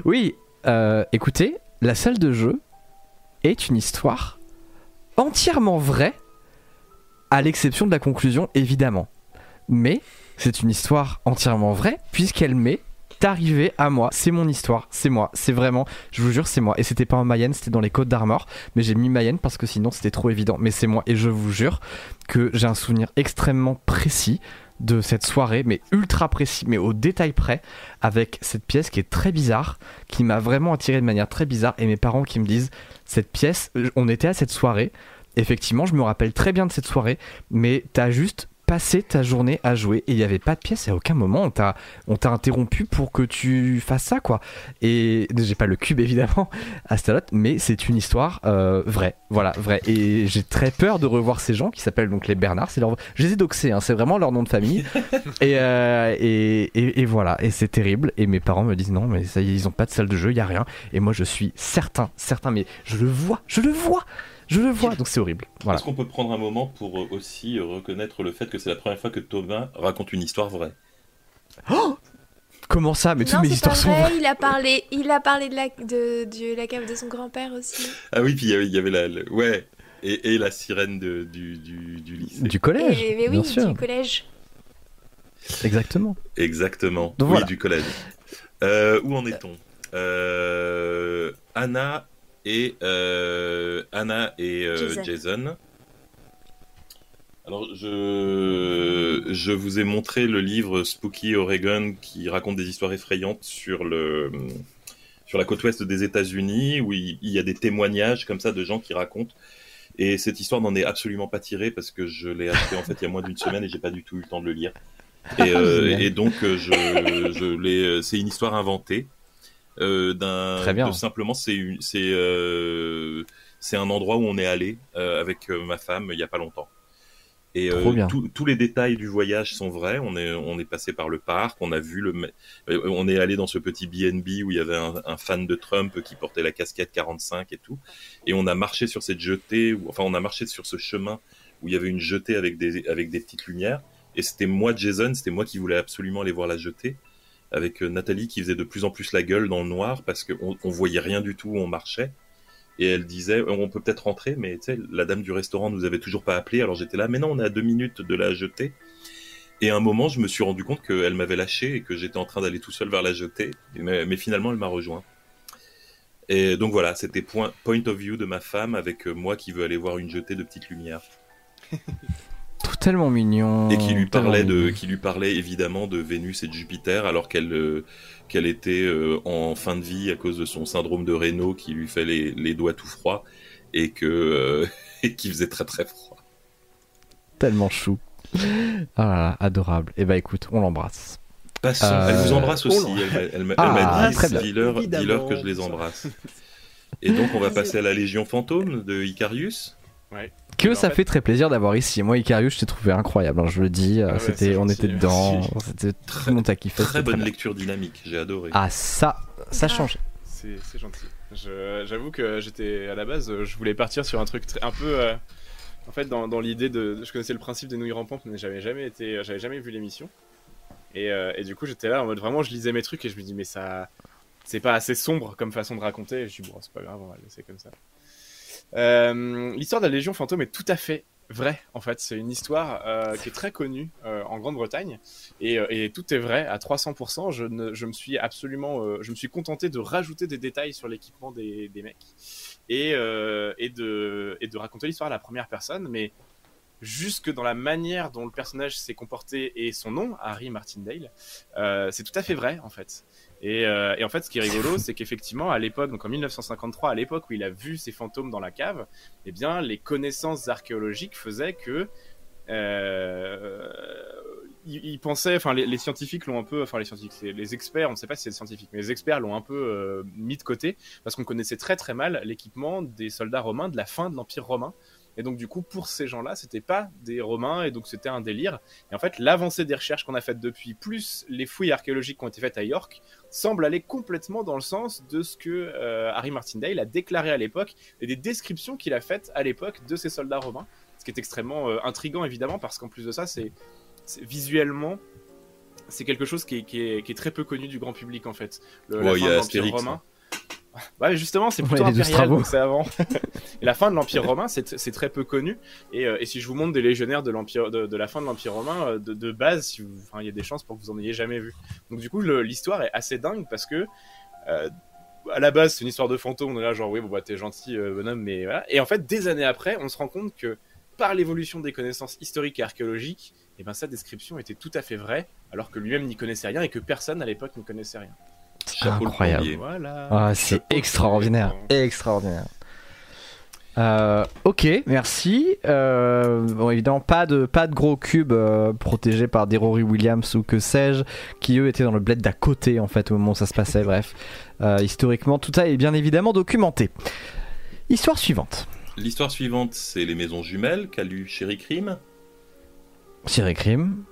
Oui, euh, écoutez, la salle de jeu est une histoire entièrement vraie, à l'exception de la conclusion, évidemment. Mais c'est une histoire entièrement vraie, puisqu'elle m'est arrivée à moi. C'est mon histoire, c'est moi, c'est vraiment, je vous jure, c'est moi. Et c'était pas en Mayenne, c'était dans les Côtes d'Armor, mais j'ai mis Mayenne parce que sinon c'était trop évident. Mais c'est moi, et je vous jure que j'ai un souvenir extrêmement précis de cette soirée, mais ultra précis, mais au détail près, avec cette pièce qui est très bizarre, qui m'a vraiment attiré de manière très bizarre, et mes parents qui me disent, cette pièce, euh, on était à cette soirée, effectivement, je me rappelle très bien de cette soirée, mais t'as juste passé ta journée à jouer et il n'y avait pas de pièce et à aucun moment. On t'a on t'a interrompu pour que tu fasses ça quoi. Et j'ai pas le cube (laughs) évidemment à Stalot mais c'est une histoire euh, vraie. Voilà vraie. Et j'ai très peur de revoir ces gens qui s'appellent donc les Bernard c'est leur je les ai doxés hein, c'est vraiment leur nom de famille. (laughs) Et, euh, et, et, et voilà. Et c'est terrible. Et mes parents me disent non mais ça y est ils ont pas de salle de jeu il y a rien. Et moi je suis certain certain mais je le vois je le vois je le vois donc c'est horrible voilà Est-ce qu'on peut prendre un moment pour euh, aussi euh, reconnaître le fait que c'est la première fois que Thomas raconte une histoire vraie? Comment ça? Mais toutes non, mes histoires sont vrai, vraies il a parlé, il a parlé de la, de, de la cave de son grand-père aussi. Ah oui, puis il y avait, il y avait la, le- ouais, et, et la sirène de- du, du, du lycée. du collège Et, mais oui, bien sûr du collège. Exactement. Exactement. Donc oui, voilà. du collège. Euh, où en est-on? Euh, Anna et euh, Anna et euh, Jason. Jason. Alors, je, je vous ai montré le livre Spooky Oregon qui raconte des histoires effrayantes sur le sur la côte ouest des États-Unis où il, y a des témoignages comme ça de gens qui racontent. Et cette histoire n'en est absolument pas tirée parce que je l'ai acheté en fait il y a moins d'une semaine et j'ai pas du tout eu le temps de le lire. Et, (laughs) euh, et donc je, je l'ai, c'est une histoire inventée d'un. Très bien. de simplement, c'est une- c'est euh, c'est un endroit où on est allé euh, avec euh, ma femme il y a pas longtemps. Et euh, tous- les détails du voyage sont vrais. On est on est passé par le parc, on a vu le, euh, on est allé dans ce petit B&B où il y avait un, un fan de Trump qui portait la casquette 45 et tout, et on a marché sur cette jetée, enfin on a marché sur ce chemin où il y avait une jetée avec des avec des petites lumières. Et c'était moi, Jason, c'était moi qui voulais absolument aller voir la jetée, avec euh, Nathalie qui faisait de plus en plus la gueule dans le noir parce qu'on on voyait rien du tout on marchait. Et elle disait, Euh, on peut peut-être rentrer, mais la dame du restaurant nous avait toujours pas appelé, alors j'étais là, mais non, on est à deux minutes de la jetée. Et à un moment, je me suis rendu compte qu'elle m'avait lâché et que j'étais en train d'aller tout seul vers la jetée, mais, mais finalement, elle m'a rejoint. Et donc voilà, c'était point, point of view de ma femme avec euh, moi qui veux aller voir une jetée de petites lumières. (laughs) Tout tellement mignon. et qui lui parlait de, mignon. qui lui parlait évidemment de Vénus et de Jupiter alors qu'elle euh, qu'elle était euh, en fin de vie à cause de son syndrome de Raynaud qui lui fait les, les doigts tout froids et que euh, (laughs) et qui faisait très très froid. Tellement chou. Ah là là, adorable. Et bah écoute, on l'embrasse. Euh, Elle vous embrasse aussi. Elle elle Ah, elle m'a très dit dis-leur Évidemment. dis-leur que je les embrasse. Et donc on va passer à la Légion fantôme de Que ça fait- fait très plaisir d'avoir ici. Moi, Icarius, je t'ai trouvé incroyable. hein, je le dis, euh, Ah ouais, c'était, on était (laughs) dedans. C'était Très- kiffé. Très c'était bonne lecture dynamique, j'ai adoré. Ah ça, ça change. C'est gentil. J'avoue que j'étais à la base, je voulais partir sur un truc très- un peu. euh, en fait, dans, dans l'idée de. Je connaissais le principe des nouilles rampantes, mais j'avais jamais été, j'avais jamais vu l'émission. Et, euh, et du coup, j'étais là en mode vraiment, je lisais mes trucs et je me dis, mais ça. C'est pas assez sombre comme façon de raconter. Et je dis, bon, c'est pas grave, on va le laisser comme ça. Euh, L'histoire de la Légion fantôme est tout à fait vraie, en fait. C'est une histoire euh, qui est très connue euh, en Grande-Bretagne. Et, tout est vrai à 300%. Je, me suis absolument, je me suis contenté de rajouter des détails sur l'équipement des, mecs et, de et de raconter l'histoire à la première personne, mais jusque dans la manière dont le personnage s'est comporté et son nom, Harry Martindale, c'est tout à fait vrai en fait. Et, euh, et en fait, ce qui est rigolo, (laughs) c'est qu'effectivement, à l'époque, donc en 1953, à l'époque où il a vu ces fantômes dans la cave, eh bien, les connaissances archéologiques faisaient que euh, il, il pensait, enfin les, les scientifiques l'ont un peu, enfin les scientifiques, les experts, on ne sait pas si c'est des scientifiques, mais les experts l'ont un peu euh, mis de côté parce qu'on connaissait très très mal l'équipement des soldats romains de la fin de l'Empire romain. Et donc du coup, pour ces gens-là, c'était pas des Romains et donc c'était un délire. Et en fait, l'avancée des recherches qu'on a faites depuis, plus les fouilles archéologiques qui ont été faites à York, semble aller complètement dans le sens de ce que euh, Harry Martindale a déclaré à l'époque et des descriptions qu'il a faites à l'époque de ces soldats romains. Ce qui est extrêmement euh, intriguant évidemment parce qu'en plus de ça, c'est visuellement c'est quelque chose qui est, qui, est, qui est très peu connu du grand public en fait. Le, la Ouais, y fin de l'Empire romain. Ouais, justement, c'est plutôt Ouais, impérial, donc c'est avant. (laughs) et la fin de l'Empire romain, c'est très peu connu. Et, euh, et si je vous montre des légionnaires de, l'empire, de, de la fin de l'Empire romain, euh, de, de base, si il y a des chances pour que vous en ayez jamais vu. Donc du coup, l'histoire est assez dingue parce que euh, à la base, c'est une histoire de fantôme. On est là, genre, oui, bon, bah, t'es gentil, bonhomme, mais voilà. Et en fait, des années après, on se rend compte que par l'évolution des connaissances historiques et archéologiques, eh ben, sa description était tout à fait vraie, alors que lui-même n'y connaissait rien et que personne à l'époque n'y connaissait rien. Chapeau Incroyable. Voilà. Ah, c'est extraordinaire, extraordinaire. Euh, ok, merci. Euh, bon, évidemment, pas de, pas de gros cubes euh, protégés par des Rory Williams ou que sais-je, qui eux étaient dans le bled d'à côté en fait au moment où ça se passait. (laughs) Bref, Euh, historiquement, tout ça est bien évidemment documenté. Histoire suivante. L'histoire suivante, c'est les maisons jumelles qu'a lu Chéri Crime. Cyril Crime.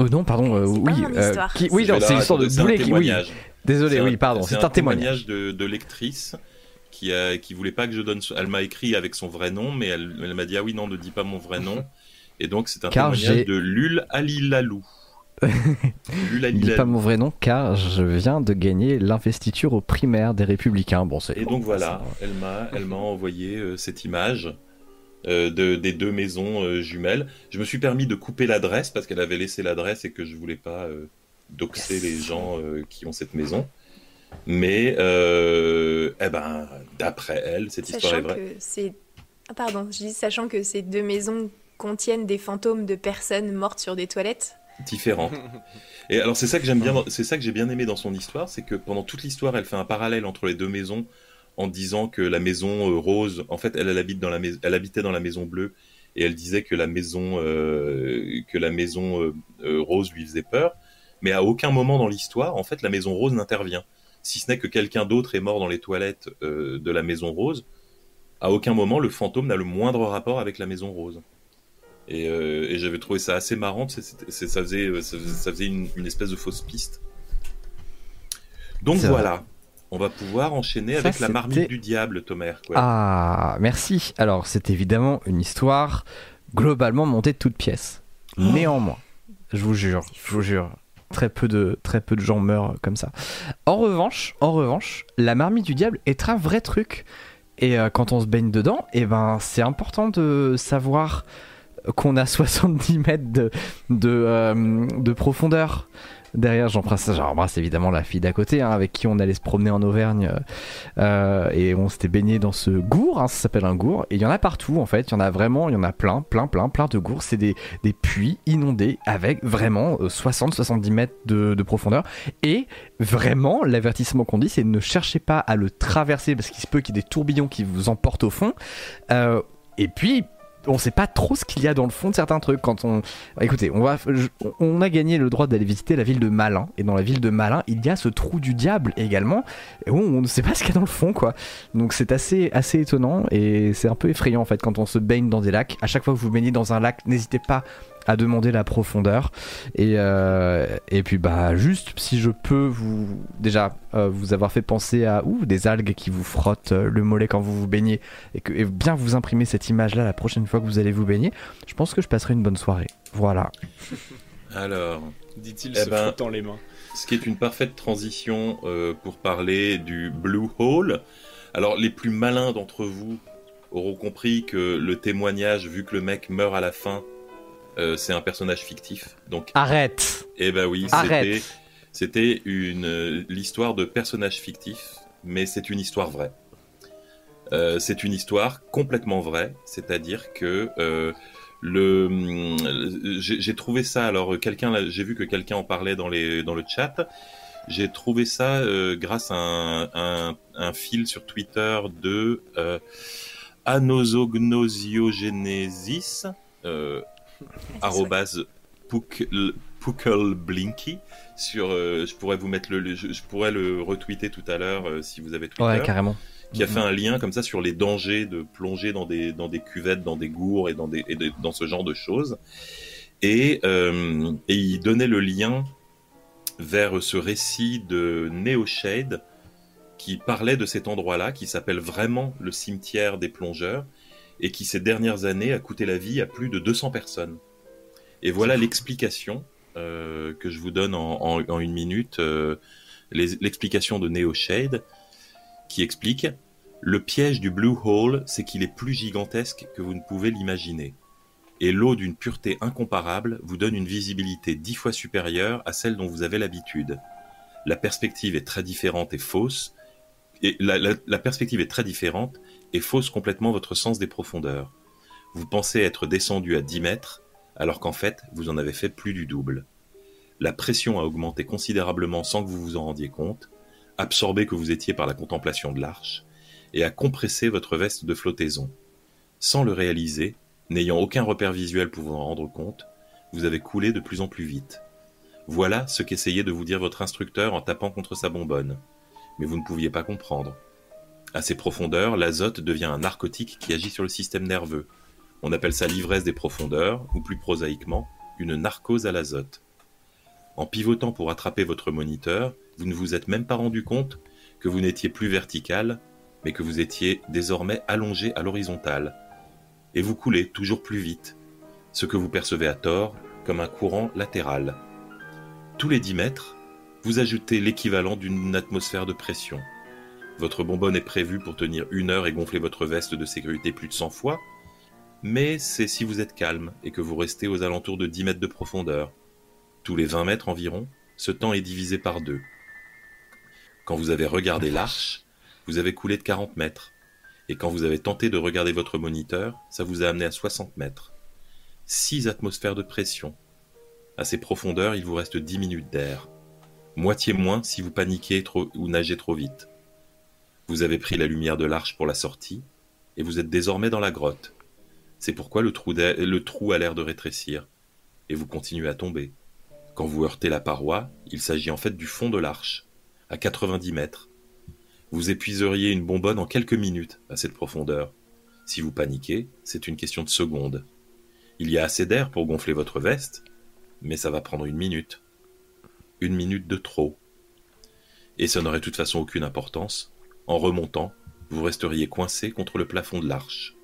Oh non, pardon, euh, oui. histoire. qui- oui, non, c'est l'histoire de Boulet qui. Oui, témoignage. désolé, oui, pardon, c'est un témoignage. de, de lectrice qui a qui voulait pas que je donne. Elle m'a écrit avec son vrai nom, mais elle, elle m'a dit ah oui non ne dis pas mon vrai nom. Et donc c'est un Car témoignage de Lul Alilalou. (laughs) Lul Il dit pas mon vrai nom car je viens de gagner l'investiture aux primaires des Républicains. Bon, c'est. Et bon, donc voilà, ça- elle m'a elle m'a envoyé euh, cette image euh, de, des deux maisons euh, jumelles. Je me suis permis de couper l'adresse parce qu'elle avait laissé l'adresse et que je voulais pas euh, doxer Yes. les gens qui ont cette maison. Mais eh ben, d'après elle, cette histoire est vraie. que. Ah, pardon, je dis sachant que ces deux maisons contiennent des fantômes de personnes mortes sur des toilettes. différente. (laughs) Et alors c'est ça que j'aime bien, c'est ça que j'ai bien aimé dans son histoire, c'est que pendant toute l'histoire, elle fait un parallèle entre les deux maisons en disant que la maison euh, rose, en fait, elle, elle habite dans la maison, elle habitait dans la maison bleue et elle disait que la maison, euh, que la maison euh, euh, rose lui faisait peur, mais à aucun moment dans l'histoire, en fait, la maison rose n'intervient. Si ce n'est que quelqu'un d'autre est mort dans les toilettes de la maison rose, à aucun moment le fantôme n'a le moindre rapport avec la maison rose. Et, et j'avais trouvé ça assez marrant, c'est- c'est- c'est- ça faisait, ça faisait, une, une espèce de fausse piste. Donc voilà, on va pouvoir enchaîner Ça, avec la marmite du diable, Tomer. Ah, merci. Alors, c'est évidemment une histoire globalement montée de toutes pièces. Oh. Néanmoins, je vous jure, je vous jure, très peu de très peu de gens meurent comme ça. En revanche, en revanche, la marmite du diable est un vrai truc. Et euh, quand on se baigne dedans, et ben, c'est important de savoir qu'on a (laughs) 70 mètres de, de, euh, de profondeur. Derrière, j'embrasse, j'embrasse évidemment la fille d'à côté, hein, avec qui on allait se promener en Auvergne, euh, euh, et on s'était baigné dans ce gour, hein, ça s'appelle un gour, et il y en a partout en fait, il y en a vraiment, il y en a plein, plein, plein, plein de gours, c'est des, puits inondés avec vraiment 60-70 mètres de, de profondeur, et vraiment, l'avertissement qu'on dit, c'est ne cherchez pas à le traverser, parce qu'il se peut qu'il y ait des tourbillons qui vous emportent au fond, Euh, et puis on sait pas trop ce qu'il y a dans le fond de certains trucs. Quand on écoutez on va on a gagné le droit d'aller visiter la ville de Malin. Et dans la ville de Malin il y a ce trou du diable également et où on ne sait pas ce qu'il y a dans le fond quoi. Donc c'est assez assez étonnant et c'est un peu effrayant en fait quand on se baigne dans des lacs. À chaque fois que vous baignez dans un lac n'hésitez pas à demander la profondeur et, euh, et puis bah juste si je peux vous déjà euh, vous avoir fait penser à ou des algues qui vous frottent euh, le mollet quand vous vous baignez et que et bien vous imprimer cette image là la prochaine fois que vous allez vous baigner je pense que je passerai une bonne soirée voilà (laughs) Alors, Dit-il Eh se ben- frottant les mains. ce qui est une parfaite transition euh, pour parler du Blue Hole. Alors, les plus malins d'entre vous auront compris que le témoignage, vu que le mec meurt à la fin, euh, c'est un personnage fictif. Donc, arrête eh ben oui, c'était, Arrête. c'était une euh, l'histoire de personnage fictif, mais c'est une histoire vraie. Euh, c'est une histoire complètement vraie, c'est-à-dire que euh, le j'ai trouvé ça alors quelqu'un j'ai vu que quelqu'un en parlait dans les dans le chat. J'ai trouvé ça grâce à un, un, un fil sur Twitter de Anosognosiogenesis, euh, arrobase Puckle- Puckle-Blinky. Sur, euh, je pourrais vous mettre le, le- je, je pourrais le retweeter tout à l'heure euh, si vous avez Twitter ouais carrément qui a Mhm. fait un lien comme ça sur les dangers de plonger dans des, dans des cuvettes, dans des gours et dans, des, et de- dans ce genre de choses. Et, euh, et il donnait le lien vers ce récit de Neo Shade qui parlait de cet endroit-là, qui s'appelle vraiment le cimetière des plongeurs, et qui ces dernières années a coûté la vie à plus de 200 personnes. Et voilà l'explication euh, que je vous donne en, en- en une minute, euh, l'explication de Neo Shade qui explique Le piège du Blue Hole, c'est qu'il est plus gigantesque que vous ne pouvez l'imaginer. Et l'eau d'une pureté incomparable vous donne une visibilité dix fois supérieure à celle dont vous avez l'habitude. La perspective est très différente et fausse, et la, la- la perspective est très différente et fausse complètement votre sens des profondeurs. Vous pensez être descendu à 10 mètres, alors qu'en fait, vous en avez fait plus du double. La pression a augmenté considérablement sans que vous vous en rendiez compte, absorbé que vous étiez par la contemplation de l'arche, et a compressé votre veste de flottaison. Sans le réaliser, n'ayant aucun repère visuel pour vous en rendre compte, vous avez coulé de plus en plus vite. Voilà ce qu'essayait de vous dire votre instructeur en tapant contre sa bonbonne. Mais vous ne pouviez pas comprendre. À ces profondeurs, l'azote devient un narcotique qui agit sur le système nerveux. On appelle ça l'ivresse des profondeurs, ou plus prosaïquement, une narcose à l'azote. En pivotant pour attraper votre moniteur, vous ne vous êtes même pas rendu compte que vous n'étiez plus vertical, mais que vous étiez désormais allongé à l'horizontale. Et vous coulez toujours plus vite, ce que vous percevez à tort comme un courant latéral. Tous les 10 mètres, vous ajoutez l'équivalent d'une atmosphère de pression. Votre bonbonne est prévue pour tenir une heure et gonfler votre veste de sécurité plus de 100 fois, mais c'est si vous êtes calme et que vous restez aux alentours de 10 mètres de profondeur. Tous les 20 mètres environ, ce temps est divisé par deux. Quand vous avez regardé l'arche, vous avez coulé de 40 mètres. Et quand vous avez tenté de regarder votre moniteur, ça vous a amené à 60 mètres. 6 atmosphères de pression. À ces profondeurs, il vous reste 10 minutes d'air. Moitié moins si vous paniquez trop ou nagez trop vite. Vous avez pris la lumière de l'arche pour la sortie, et vous êtes désormais dans la grotte. C'est pourquoi le trou, a l'air de rétrécir, et vous continuez à tomber. Quand vous heurtez la paroi, il s'agit en fait du fond de l'arche, à 90 mètres. Vous épuiseriez une bonbonne en quelques minutes à cette profondeur. Si vous paniquez, c'est une question de secondes. Il y a assez d'air pour gonfler votre veste, mais ça va prendre une minute. Une minute de trop. Et ça n'aurait de toute façon aucune importance. En remontant, vous resteriez coincé contre le plafond de l'arche.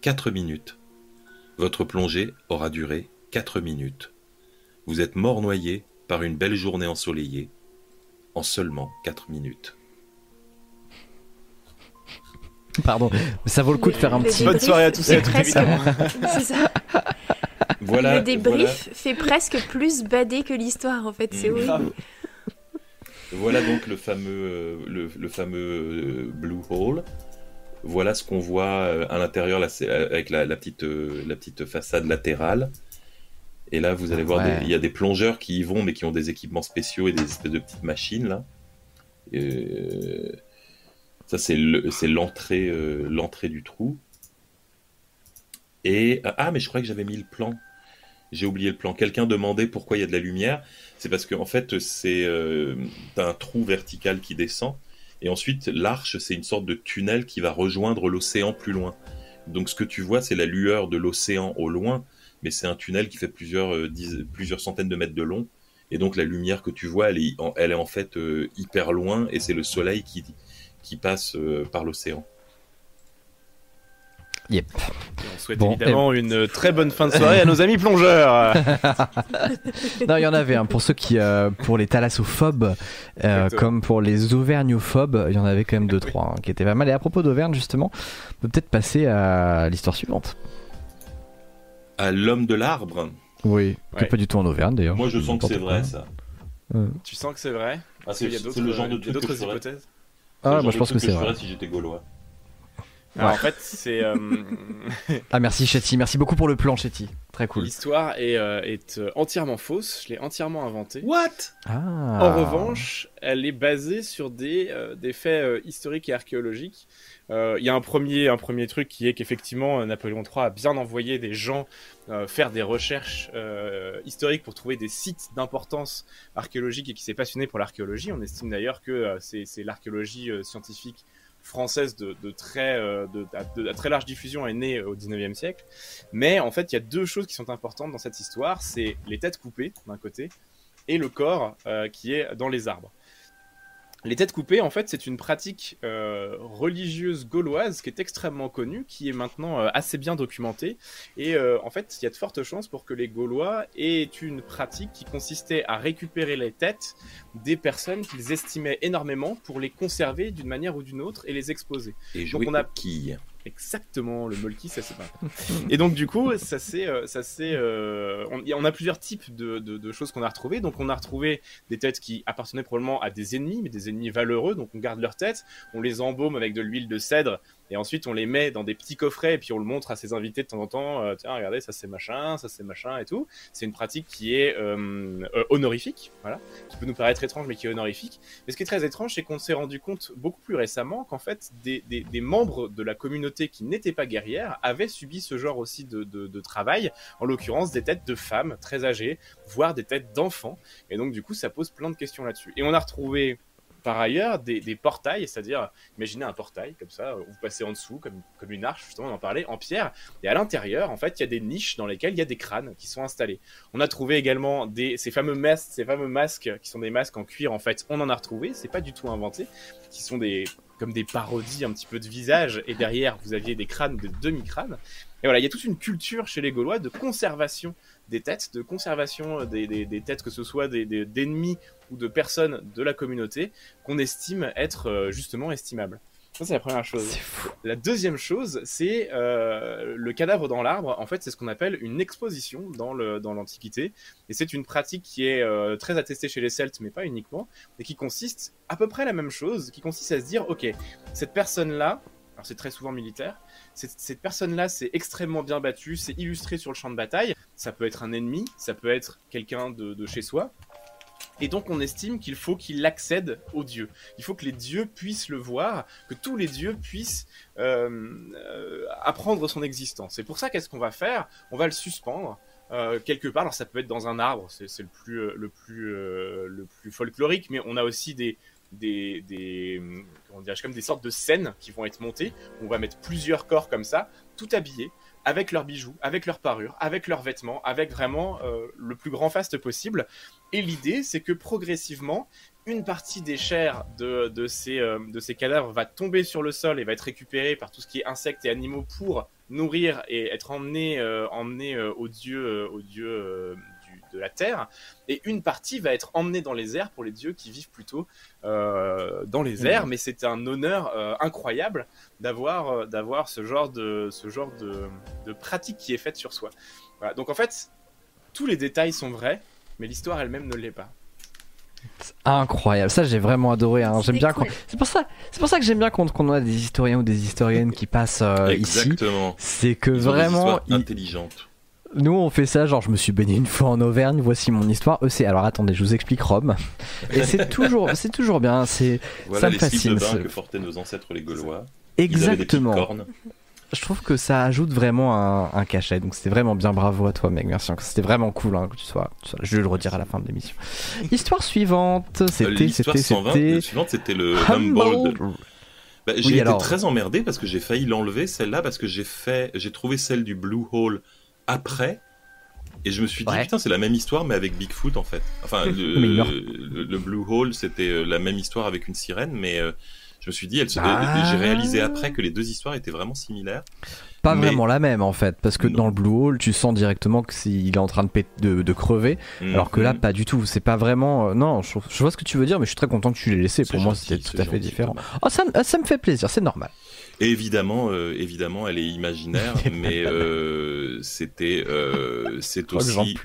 Quatre minutes. Votre plongée aura duré quatre minutes. Vous êtes mort noyé par une belle journée ensoleillée en seulement quatre minutes. Pardon, ça vaut le coup de faire un petit. Bonne soirée à tous et à toutes, évidemment. (laughs) C'est ça. Voilà. le débrief fait presque plus bader que l'histoire en fait, c'est Mm. horrible. Voilà, donc le fameux, euh, le, le fameux euh, blue hole. Voilà ce qu'on voit euh, à l'intérieur là, avec la, la petite, la petite façade latérale. Et là, vous allez voir, Ouais. il y a des plongeurs qui y vont, mais qui ont des équipements spéciaux et des espèces de petites machines là. Ça, c'est le- c'est l'entrée, euh, l'entrée du trou. Et ah, mais je croyais que j'avais mis le plan. J'ai oublié le plan. Quelqu'un demandait pourquoi il y a de la lumière. C'est parce que en fait, c'est euh, un trou vertical qui descend, et ensuite l'arche, c'est une sorte de tunnel qui va rejoindre l'océan plus loin. Donc ce que tu vois, c'est la lueur de l'océan au loin, mais c'est un tunnel qui fait plusieurs, euh, plusieurs centaines de mètres de long. Et donc la lumière que tu vois, elle est, en- fait euh, hyper loin, et c'est le soleil qui, passe par l'océan. Yep. Et on souhaite Bon, évidemment une très bonne fin de soirée à nos amis plongeurs. (laughs) Non, il y en avait un pour ceux qui, euh, pour les thalassophobes, euh, comme pour les auvergnophobes, il y en avait quand même deux trois hein, qui étaient pas mal. Et à propos d'Auvergne justement, on peut peut-être passer à l'histoire suivante. À l'homme de l'arbre, Oui, qui Ouais. est pas du tout en Auvergne d'ailleurs. moi je sens que c'est vrai ça. tu sens que c'est vrai? Ah, Parce c'est qu'il y a c'est d'autres le genre de truc que je hypothèses? Ah, moi je pense truc que c'est vrai. si j'étais gaulois. Alors, en fait, c'est euh, (laughs) Ah merci Chetty, merci beaucoup pour le plan Chetty. Très cool. l'histoire est, euh, est euh, entièrement fausse. Je l'ai entièrement inventée. What? Ah. En revanche, elle est basée sur des, euh, des faits euh, historiques et archéologiques. Euh, Il y a un premier, un premier truc qui est qu'effectivement, Napoléon III a bien envoyé des gens euh, faire des recherches euh, historiques pour trouver des sites d'importance archéologique et qui s'est passionné pour l'archéologie. On estime d'ailleurs que euh, c'est l'archéologie euh, scientifique française de, très, euh, très large diffusion est née au 19e siècle. Mais en fait, il y a deux choses qui sont importantes dans cette histoire. C'est les têtes coupées d'un côté et le corps euh, qui est dans les arbres. Les têtes coupées, en fait, c'est une pratique euh, religieuse gauloise qui est extrêmement connue, qui est maintenant euh, assez bien documentée. Et euh, en fait, il y a de fortes chances pour que les Gaulois aient une pratique qui consistait à récupérer les têtes des personnes qu'ils estimaient énormément pour les conserver d'une manière ou d'une autre et les exposer. Et jouer on a-. Exactement, le molki, ça c'est pas. (laughs) Et donc du coup, ça c'est, euh, ça c'est, euh, on, a plusieurs types de, de, de choses qu'on a retrouvées. Donc on a retrouvé des têtes qui appartenaient probablement à des ennemis, mais des ennemis valeureux. Donc on garde leurs têtes, on les embaume avec de l'huile de cèdre, et ensuite on les met dans des petits coffrets, et puis on le montre à ses invités de temps en temps. euh, Tiens, regardez, ça c'est machin, ça c'est machin et tout. C'est une pratique qui est euh, euh, honorifique, voilà, qui peut nous paraître étrange, mais qui est honorifique. Mais ce qui est très étrange, c'est qu'on s'est rendu compte beaucoup plus récemment qu'en fait, des, membres de la communauté qui n'étaient pas guerrières avaient subi ce genre aussi de, de, de travail, en l'occurrence des têtes de femmes très âgées, voire des têtes d'enfants. Et donc, du coup, ça pose plein de questions là-dessus. Et on a retrouvé par ailleurs des, des portails, c'est-à-dire, imaginez un portail comme ça, vous passez en dessous, comme, comme une arche, justement, on en parlait, en pierre, et à l'intérieur, en fait, il y a des niches dans lesquelles il y a des crânes qui sont installés. On a trouvé également des, ces fameux masques, ces fameux masques qui sont des masques en cuir, en fait, on en a retrouvé, c'est pas du tout inventé, qui sont des, comme des parodies un petit peu de visage, et derrière, vous aviez des crânes, des demi-crânes. Et voilà, il y a toute une culture chez les Gaulois de conservation des têtes, de conservation des, des, des têtes, que ce soit des- d'ennemis ou de personnes de la communauté, qu'on estime être euh, justement estimables. Ça, c'est la première chose. La deuxième chose, c'est euh, le cadavre dans l'arbre. En fait, c'est ce qu'on appelle une exposition dans l'Antiquité, et c'est une pratique qui est euh, très attestée chez les Celtes, mais pas uniquement, et qui consiste à peu près la même chose, qui consiste à se dire, ok, cette personne-là, alors c'est très souvent militaire, cette, cette personne-là, c'est extrêmement bien battue, c'est illustré sur le champ de bataille. Ça peut être un ennemi, ça peut être quelqu'un de, de chez soi. Et donc on estime qu'il faut qu'il accède aux dieux. Il faut que les dieux puissent le voir, que tous les dieux puissent euh, euh, apprendre son existence. C'est pour ça qu'est-ce qu'on va faire? On va le suspendre. euh, quelque part, alors ça peut être dans un arbre, c'est le plus le plus le plus folklorique, mais on a aussi des des, des comme des sortes de scènes qui vont être montées. On va mettre plusieurs corps comme ça, tout habillés, avec leurs bijoux, avec leurs parures, avec leurs vêtements, avec vraiment euh, le plus grand faste possible. Et l'idée, c'est que progressivement, une partie des chairs de, de, ces, euh, de ces cadavres va tomber sur le sol et va être récupérée par tout ce qui est insectes et animaux pour nourrir et être emmenée euh, emmenée, aux dieux, euh, de la terre. Et une partie va être emmenée dans les airs pour les dieux qui vivent plutôt euh, dans les airs. Mais c'est un honneur euh, incroyable d'avoir euh, d'avoir ce genre de ce genre de, de pratique qui est faite sur soi. Voilà. Donc en fait, tous les détails sont vrais, mais l'histoire elle-même ne l'est pas. Incroyable, ça j'ai vraiment adoré. hein. J'aime C'est bien. cool. qu'on- C'est pour ça, c'est pour ça que j'aime bien quand, quand on a des historiens ou des historiennes qui passent euh, (laughs) ici. Exactement. C'est que Ils ont des vraiment, intelligentes. Nous on fait ça. Genre, je me suis baigné une fois en Auvergne. Voici mon histoire. Eux, c'est alors attendez, je vous explique Rome. Et c'est toujours, c'est toujours bien. C'est Voilà me les fascine, que portaient nos ancêtres les Gaulois. Ils avaient des petites exactement. Je trouve que ça ajoute vraiment un, un cachet. Donc c'était vraiment bien. Bravo à toi, mec. Merci. C'était vraiment cool hein, que tu sois. Je vais le redire à la fin de l'émission. Histoire suivante. Euh, C'était, L'histoire c'était, 120, c'était. la suivante, c'était le Humboldt. Humboldt. Bah, j'ai Oui, été alors. très emmerdé parce que j'ai failli l'enlever celle-là parce que j'ai fait, j'ai trouvé celle du Blue Hole après et je me suis dit Ouais. putain c'est la même histoire mais avec Bigfoot en fait. Enfin (laughs) le, le, le Blue Hole c'était euh, la même histoire avec une sirène mais euh, je me suis dit Ah. j'ai réalisé après que les deux histoires étaient vraiment similaires. Pas Mais- vraiment la même en fait, parce que Non. dans le Blue Hole, tu sens directement que c'est- il est en train de, pét- de, de crever, alors que là, Mhm. pas du tout. C'est pas vraiment. euh, non, je, je vois ce que tu veux dire, mais je suis très content que tu l'aies laissé. Pour moi, c'était tout à fait différent. Oh, ça, ça me fait plaisir, c'est normal. Et évidemment, euh, évidemment, elle est imaginaire, (laughs) mais euh, c'était, euh, c'est j'en aussi,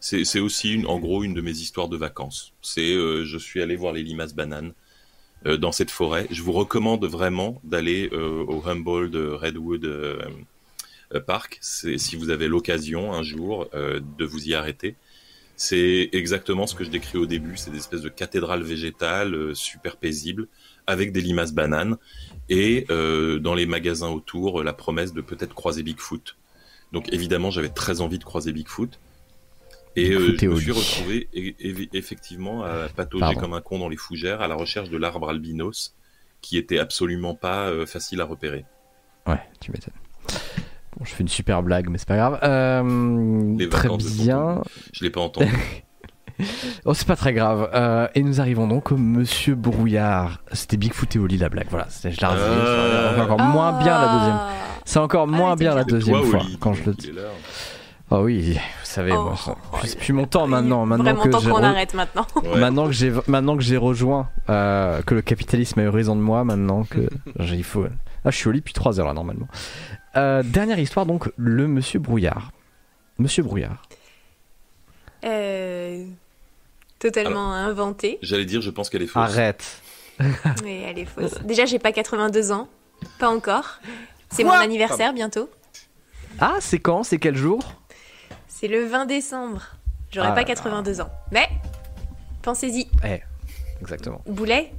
c'est aussi une, en gros une de mes histoires de vacances. C'est, je suis allé voir les limaces bananes dans cette forêt. Je vous recommande vraiment d'aller au Humboldt Redwood Park. Si vous avez l'occasion un jour de vous y arrêter. C'est exactement ce que je décris au début. C'est des espèces de cathédrales végétales euh, super paisibles avec des limaces bananes et euh, dans les magasins autour, euh, la promesse de peut-être croiser Bigfoot. Donc évidemment, j'avais très envie de croiser Bigfoot. Et euh, je me suis retrouvé effectivement à patauger Pardon. comme un con dans les fougères à la recherche de l'arbre albinos qui était absolument pas facile à repérer. Ouais, tu m'étonnes. Bon, je fais une super blague, mais c'est pas grave. Euh, Les très bien. Je l'ai pas entendu. (laughs) Oh, c'est pas très grave. Euh, et nous arrivons donc au Monsieur Brouillard. C'était Bigfoot et Oli la blague. Voilà, je. Ah. C'est encore moins bien la deuxième. Ah. C'est encore moins bien la deuxième toi, fois Oli, quand je le dis. Oh oui, vous savez, Oh, moi, c'est plus mon temps maintenant. Maintenant Vraiment que temps j'ai qu'on re- arrête maintenant. Ouais. Maintenant que j'ai maintenant que j'ai rejoint euh, que le capitalisme a eu raison de moi maintenant que (laughs) j'ai- il faut ah je suis au lit depuis 3 heures là normalement Euh, dernière histoire donc le monsieur brouillard monsieur brouillard Euh, totalement inventé, J'allais dire, je pense qu'elle est fausse. arrête (laughs) mais elle est fausse. Déjà, j'ai pas 82 ans, pas encore. C'est mon anniversaire bientôt. ah c'est quand? C'est quel jour? C'est le 20 décembre. J'aurai Ah pas là 82 ans. Mais pensez-y, exactement Boulet.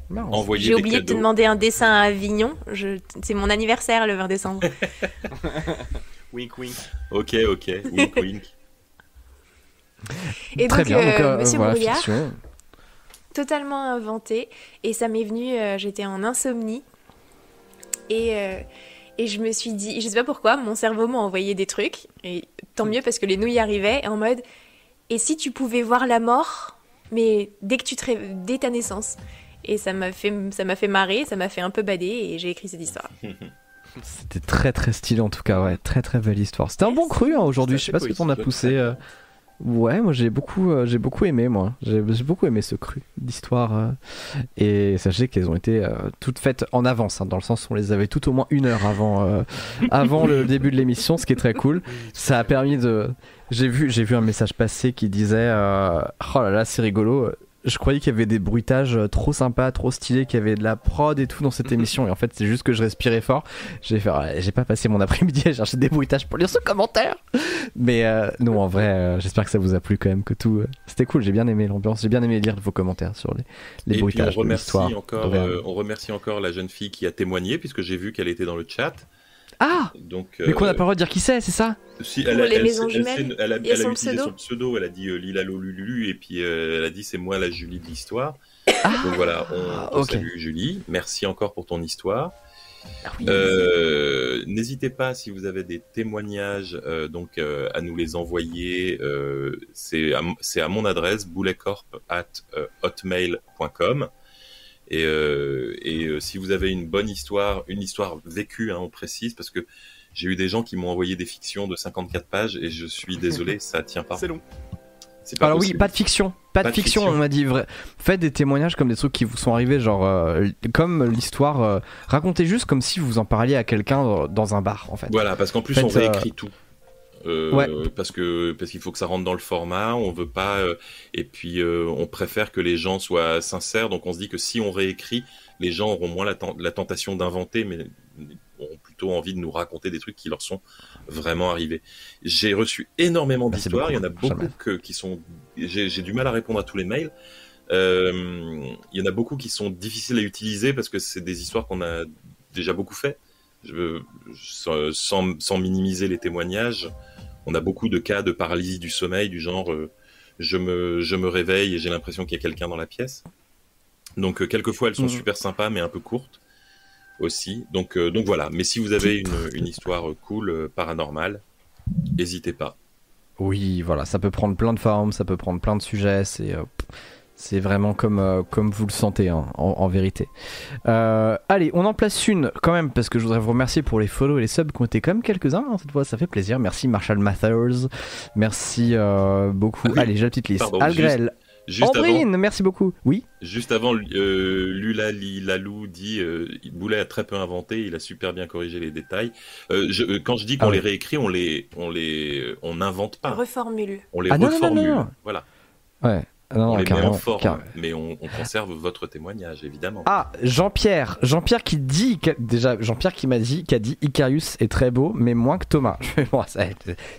J'ai oublié de te demander un dessin à Avignon. Je... C'est mon anniversaire le 20 décembre. (laughs) Wink wink. Ok, ok. Wink, wink. Et très donc, bien donc euh, euh, Monsieur voilà, Brouillard, fiction. totalement inventé. Et ça m'est venu, euh, j'étais en insomnie. Et, euh, et je me suis dit, je sais pas pourquoi, mon cerveau m'a envoyé des trucs. Et tant mieux parce que les nouilles arrivaient en mode Et si tu pouvais voir la mort, mais dès que tu te dès ta naissance. Et ça m'a fait, ça m'a fait marrer, ça m'a fait un peu bader et j'ai écrit cette histoire. (laughs) c'était très très stylé en tout cas ouais. Très très belle histoire. C'était un bon cru hein, aujourd'hui. je sais pas ce que t'en as poussé euh, Ouais, moi j'ai beaucoup, euh, j'ai beaucoup aimé, moi. J'ai beaucoup aimé ce cru d'histoire. euh, et sachez qu'elles ont été euh, toutes faites en avance, hein, dans le sens où on les avait toutes au moins une heure avant, (laughs) avant le début de l'émission, ce qui est très cool. Ça a permis de. J'ai vu, j'ai vu un message passer qui disait Oh là là, c'est rigolo. Je croyais qu'il y avait des bruitages euh, trop sympas, trop stylés, qu'il y avait de la prod et tout dans cette (laughs) émission. Et en fait, c'est juste que je respirais fort. J'ai fait, Ouais, j'ai pas passé mon après-midi à chercher des bruitages pour lire ce commentaire. Mais euh, non, en vrai, euh, j'espère que ça vous a plu quand même, que tout. euh, C'était cool, j'ai bien aimé l'ambiance, j'ai bien aimé lire vos commentaires sur les, les Et puis on bruitages de encore, on remercie encore la jeune fille qui a témoigné puisque j'ai vu qu'elle était dans le chat. Ah Donc, Mais qu'on euh, n'a pas le droit de dire qui c'est, c'est ça Si, Pour les maisons elle, elle elle a son utilisé pseudo son pseudo, elle a dit euh, Lila Lolululu, et puis euh, elle a dit c'est moi la Julie de l'histoire. Ah Donc voilà, on, on ok. salue Julie, merci encore pour ton histoire. Ah. Euh, N'hésitez pas si vous avez des témoignages euh, donc euh, à nous les envoyer. euh, c'est à, à mon adresse bouletcorp at euh, hotmail.com. Et, euh, et euh, si vous avez une bonne histoire, une histoire vécue, hein, on précise, parce que j'ai eu des gens qui m'ont envoyé des fictions de 54 pages et je suis (laughs) désolé, ça tient pas. C'est long. Pas Alors oui, pas de fiction. Pas, de fiction, on m'a dit vrai. Faites des témoignages comme des trucs qui vous sont arrivés, genre euh, comme l'histoire. euh, racontez juste comme si vous en parliez à quelqu'un dans- un bar, en fait. Voilà, parce qu'en plus Faites, on euh, réécrit tout. Euh, Ouais. Parce que parce qu'il faut que ça rentre dans le format, on veut pas euh, et puis euh, on préfère que les gens soient sincères. Donc on se dit que si on réécrit, les gens auront moins la, ten- la tentation d'inventer, mais auront plutôt envie de nous raconter des trucs qui leur sont vraiment arrivés. J'ai reçu énormément d'histoires. Il y en a beaucoup, que, qui sont. J'ai du mal à répondre à tous les mails. Il y en a beaucoup qui sont difficiles à utiliser parce que c'est des histoires qu'on a déjà beaucoup fait. Je, sans, sans minimiser les témoignages, on a beaucoup de cas de paralysie du sommeil, du genre euh, je, me, je me réveille et j'ai l'impression qu'il y a quelqu'un dans la pièce. Donc euh, quelquefois elles sont Mhm. super sympas mais un peu courtes aussi. Donc, euh, donc voilà, mais si vous avez une, une histoire cool, paranormale, n'hésitez pas. Oui, voilà, ça peut prendre plein de formes, ça peut prendre plein de sujets, c'est c'est vraiment comme, euh, comme vous le sentez hein, en, en vérité. Euh, allez, on en place une quand même parce que je voudrais vous remercier pour les follow et les subs qui ont été quand même quelques-uns hein, cette fois, ça fait plaisir. Merci Marshall Mathers, merci euh, beaucoup. Ah oui, Allez, j'ai la petite liste. pardon, Algrel, Juste avant, Ambrine, merci beaucoup. Oui, Juste avant, euh, Lula Li Lalou dit euh, Boulet a très peu inventé, il a super bien corrigé les détails. Euh, je, euh, quand je dis qu'on Ah oui. les réécrit, on les, on les, on n'invente pas, Reformule. on les Ah non, non, non, reformule. non. Voilà, ouais. Ah non, on les met carrément, en forme, carrément. mais on, on conserve votre témoignage évidemment. Ah, Jean-Pierre, Jean-Pierre qui dit que- déjà Jean-Pierre qui m'a dit qu'a dit Icarius est très beau mais moins que Thomas. (laughs) Bon,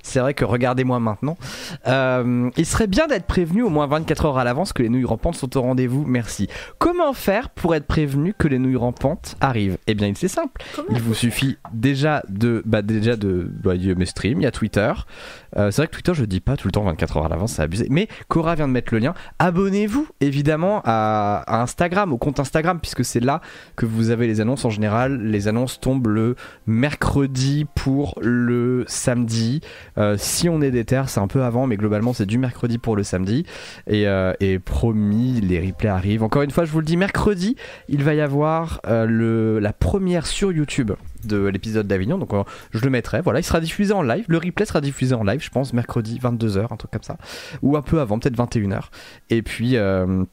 c'est vrai que regardez-moi maintenant. Euh, il serait bien d'être prévenu au moins 24 heures à l'avance que les nouilles rampantes sont au rendez-vous. Merci. Comment faire pour être prévenu que les nouilles rampantes arrivent? Eh bien, c'est simple. Comment Il vous suffit déjà de bah déjà de bah, il y a mes streams, il y a Twitter. Euh, c'est vrai que Twitter je dis pas tout le temps 24 heures à l'avance, c'est abusé. Mais Cora vient de mettre le lien. Abonnez-vous évidemment à, Instagram, au compte Instagram, puisque c'est là que vous avez les annonces en général. Les annonces tombent le mercredi pour le samedi. Euh, si on est des terres, c'est un peu avant, mais globalement c'est du mercredi pour le samedi. Et, euh, et promis, les replays arrivent. Encore une fois, je vous le dis, mercredi, il va y avoir euh, le, la première sur YouTube de l'épisode d'Avignon. Donc euh, je le mettrai. Voilà, il sera diffusé en live. Le replay sera diffusé en live, je pense, mercredi 22h, un truc comme ça. Ou un peu avant, peut-être 21h. Et puis. euh,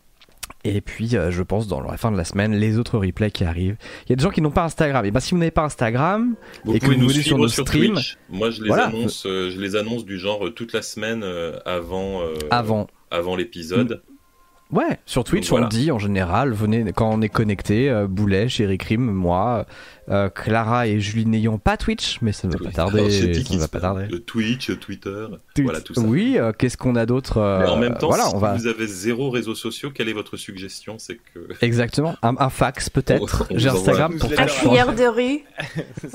et puis, euh, je pense, dans la fin de la semaine, les autres replays qui arrivent. Il y a des gens qui n'ont pas Instagram. Et ben, si vous n'avez pas Instagram, Vous et que vous nous venez sur nos sur, streams. Twitch. Moi, je les Voilà. annonce, euh, je les annonce du genre toute la semaine avant, avant. avant l'épisode. Ouais, sur Twitch, voilà. on dit en général, venez quand on est connecté, euh, Boulet, Chéri Krim, moi, euh, Clara et Julie n'ayant pas Twitch, mais ça ne va pas tarder. Ça qu'il ne va pas tarder. euh, Twitch, Twitter, Twitch. voilà tout ça. Oui, euh, qu'est-ce qu'on a d'autre euh, Mais en même temps, voilà, si on va. vous avez zéro réseaux sociaux, quelle est votre suggestion? C'est que Exactement, un, un fax peut-être. (laughs) J'ai Instagram pour newsletter. crieur de rue.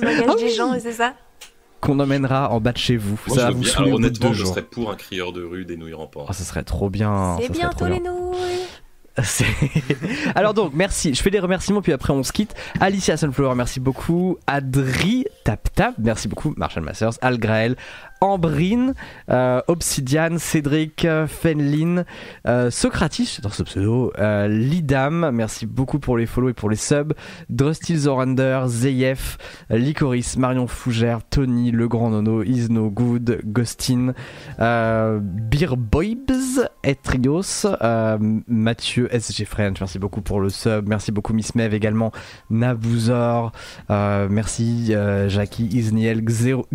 On engage Ah des gens, c'est ça? Qu'on emmènera en bas de chez vous. Moi, ça je va vous saouler au bout de deux je jours. serais pour un crieur de rue des nouilles rampantes. Oh, ça serait trop bien. C'est bientôt bien. les nouilles. (laughs) Alors donc, merci. Je fais les remerciements, puis après on se quitte. Alicia Sunflower, merci beaucoup. Adri Tap Tap, merci beaucoup Marshall Masters, Algrael, Ambrine, euh, Obsidian, Cédric, euh, Fenlin, euh, Socratis, dans ce pseudo, euh, Lidam, merci beaucoup pour les follow et pour les subs, Drustil Zorander, Zeyef, Licorice, Marion Fougère, Tony, Le Grand Nono, Isno Good, Ghostin, euh, Beer Boybs, Etrios, Mathieu SG French, merci beaucoup pour le sub, merci beaucoup Miss Mev également, Nabouzor, merci Jackie, Isniel, Xero-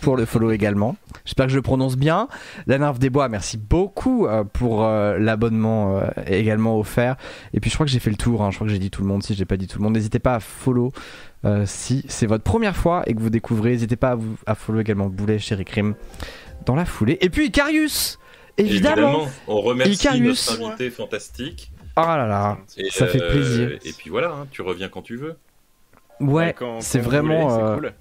Pour le follow également. J'espère que je le prononce bien. La Nymphe des Bois, merci beaucoup euh, pour euh, l'abonnement euh, également offert. Et puis je crois que j'ai fait le tour, hein. je crois que j'ai dit tout le monde. Si j'ai pas dit tout le monde, n'hésitez pas à follow euh, si c'est votre première fois et que vous découvrez. N'hésitez pas à, vous, à follow également Boulet, Chéri Crime dans la foulée. Et puis Icarius Évidemment, on remercie Icarius. notre invité fantastique. Oh là là Et, Ça fait plaisir. Et puis voilà, hein, tu reviens quand tu veux. Ouais, c'est vraiment... c'est cool.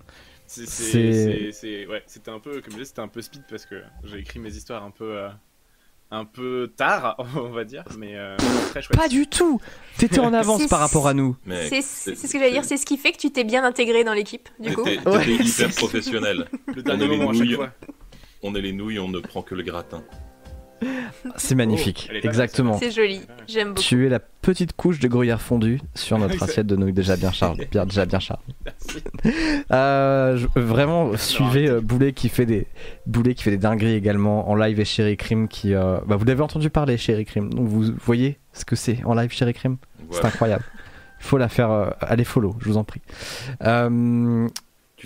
Ouais, c'était un peu, comme je disais, c'était un peu speed parce que j'ai écrit mes histoires un peu, euh, un peu tard, (laughs) on va dire, mais euh, très chouette. Pas du tout T'étais en (laughs) avance par rapport à nous. Mais C'est ce que j'allais dire, c'est ce qui fait que tu t'es bien intégré dans l'équipe, du coup. T'étais Ouais. hyper (laughs) professionnel. Le dernier On est les moment à chaque nouilles. fois. On est les nouilles, on ne prend que le gratin. C'est magnifique, Oh, exactement. C'est joli, j'aime beaucoup. Tu es la petite couche de gruyère fondue sur notre assiette de nouilles déjà bien chargée. Bien, déjà bien chargée. Merci. Euh, je- vraiment, suivez euh, Boulet qui fait des Boulet qui fait des dingueries également en live et Chéri Crime qui. euh, bah, vous l'avez entendu parler, Chéri Crime. Donc vous voyez ce que c'est en live, Chéri Crime? C'est incroyable. Il faut la faire. euh, allez follow, je vous en prie. Euh,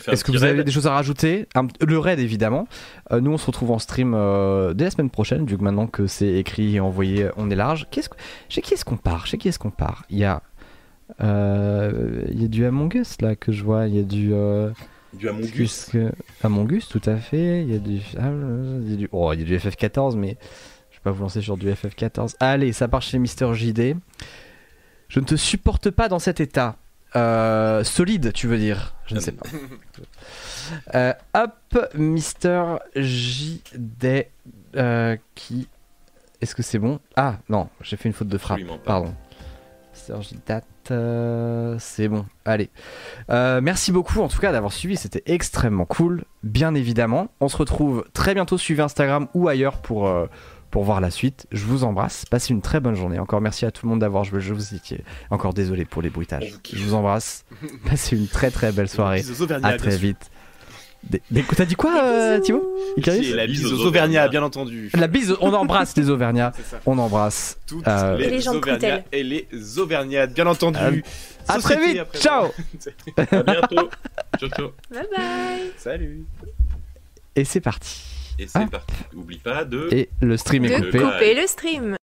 Est-ce que vous avez des choses à rajouter Un- Le raid évidemment. Euh, nous on se retrouve en stream euh, dès la semaine prochaine, vu que maintenant que c'est écrit et envoyé, on est large. Que... Chez qui est-ce qu'on part? Chez qui est-ce qu'on part? Il y a. euh, Il y a du Among Us là que je vois. Il y a du. Du Among Us. Among Us, tout à fait. Il y a du. ah, il y a du... Oh, il y a du FF14, mais je vais pas vous lancer sur du FF14. Allez, ça part chez Mister JD. Je ne te supporte pas dans cet état. Euh, solide, tu veux dire Je ne sais pas. (laughs) Euh, hop, Mister JD euh, qui. Est-ce que c'est bon? Ah non, j'ai fait une faute de frappe. Pardon. Mister JD, c'est bon. Allez. Merci beaucoup en tout cas d'avoir suivi, c'était extrêmement cool, bien évidemment. On se retrouve très bientôt, suivez Instagram ou ailleurs pour, pour voir la suite. Je vous embrasse, passez une très bonne journée. Encore merci à tout le monde d'avoir joué, je vous étiez encore désolé pour les bruitages. Je vous embrasse, (laughs) passez une très très belle soirée, à bien très vite. Des- T'as dit quoi euh, Thibaut la Bise aux Auvergnats, bien entendu. La bise, on embrasse les Auvergnats, on embrasse. Toutes Euh, les, les gens de Auvergnats et les Auvergnats, bien entendu. Euh, À très vite, après ciao. (laughs) (laughs) À bientôt. ciao, ciao. Bye bye Salut. Et c'est parti. Et c'est Ah. parti. Oublie pas de. Et le stream est De coupé. couper le stream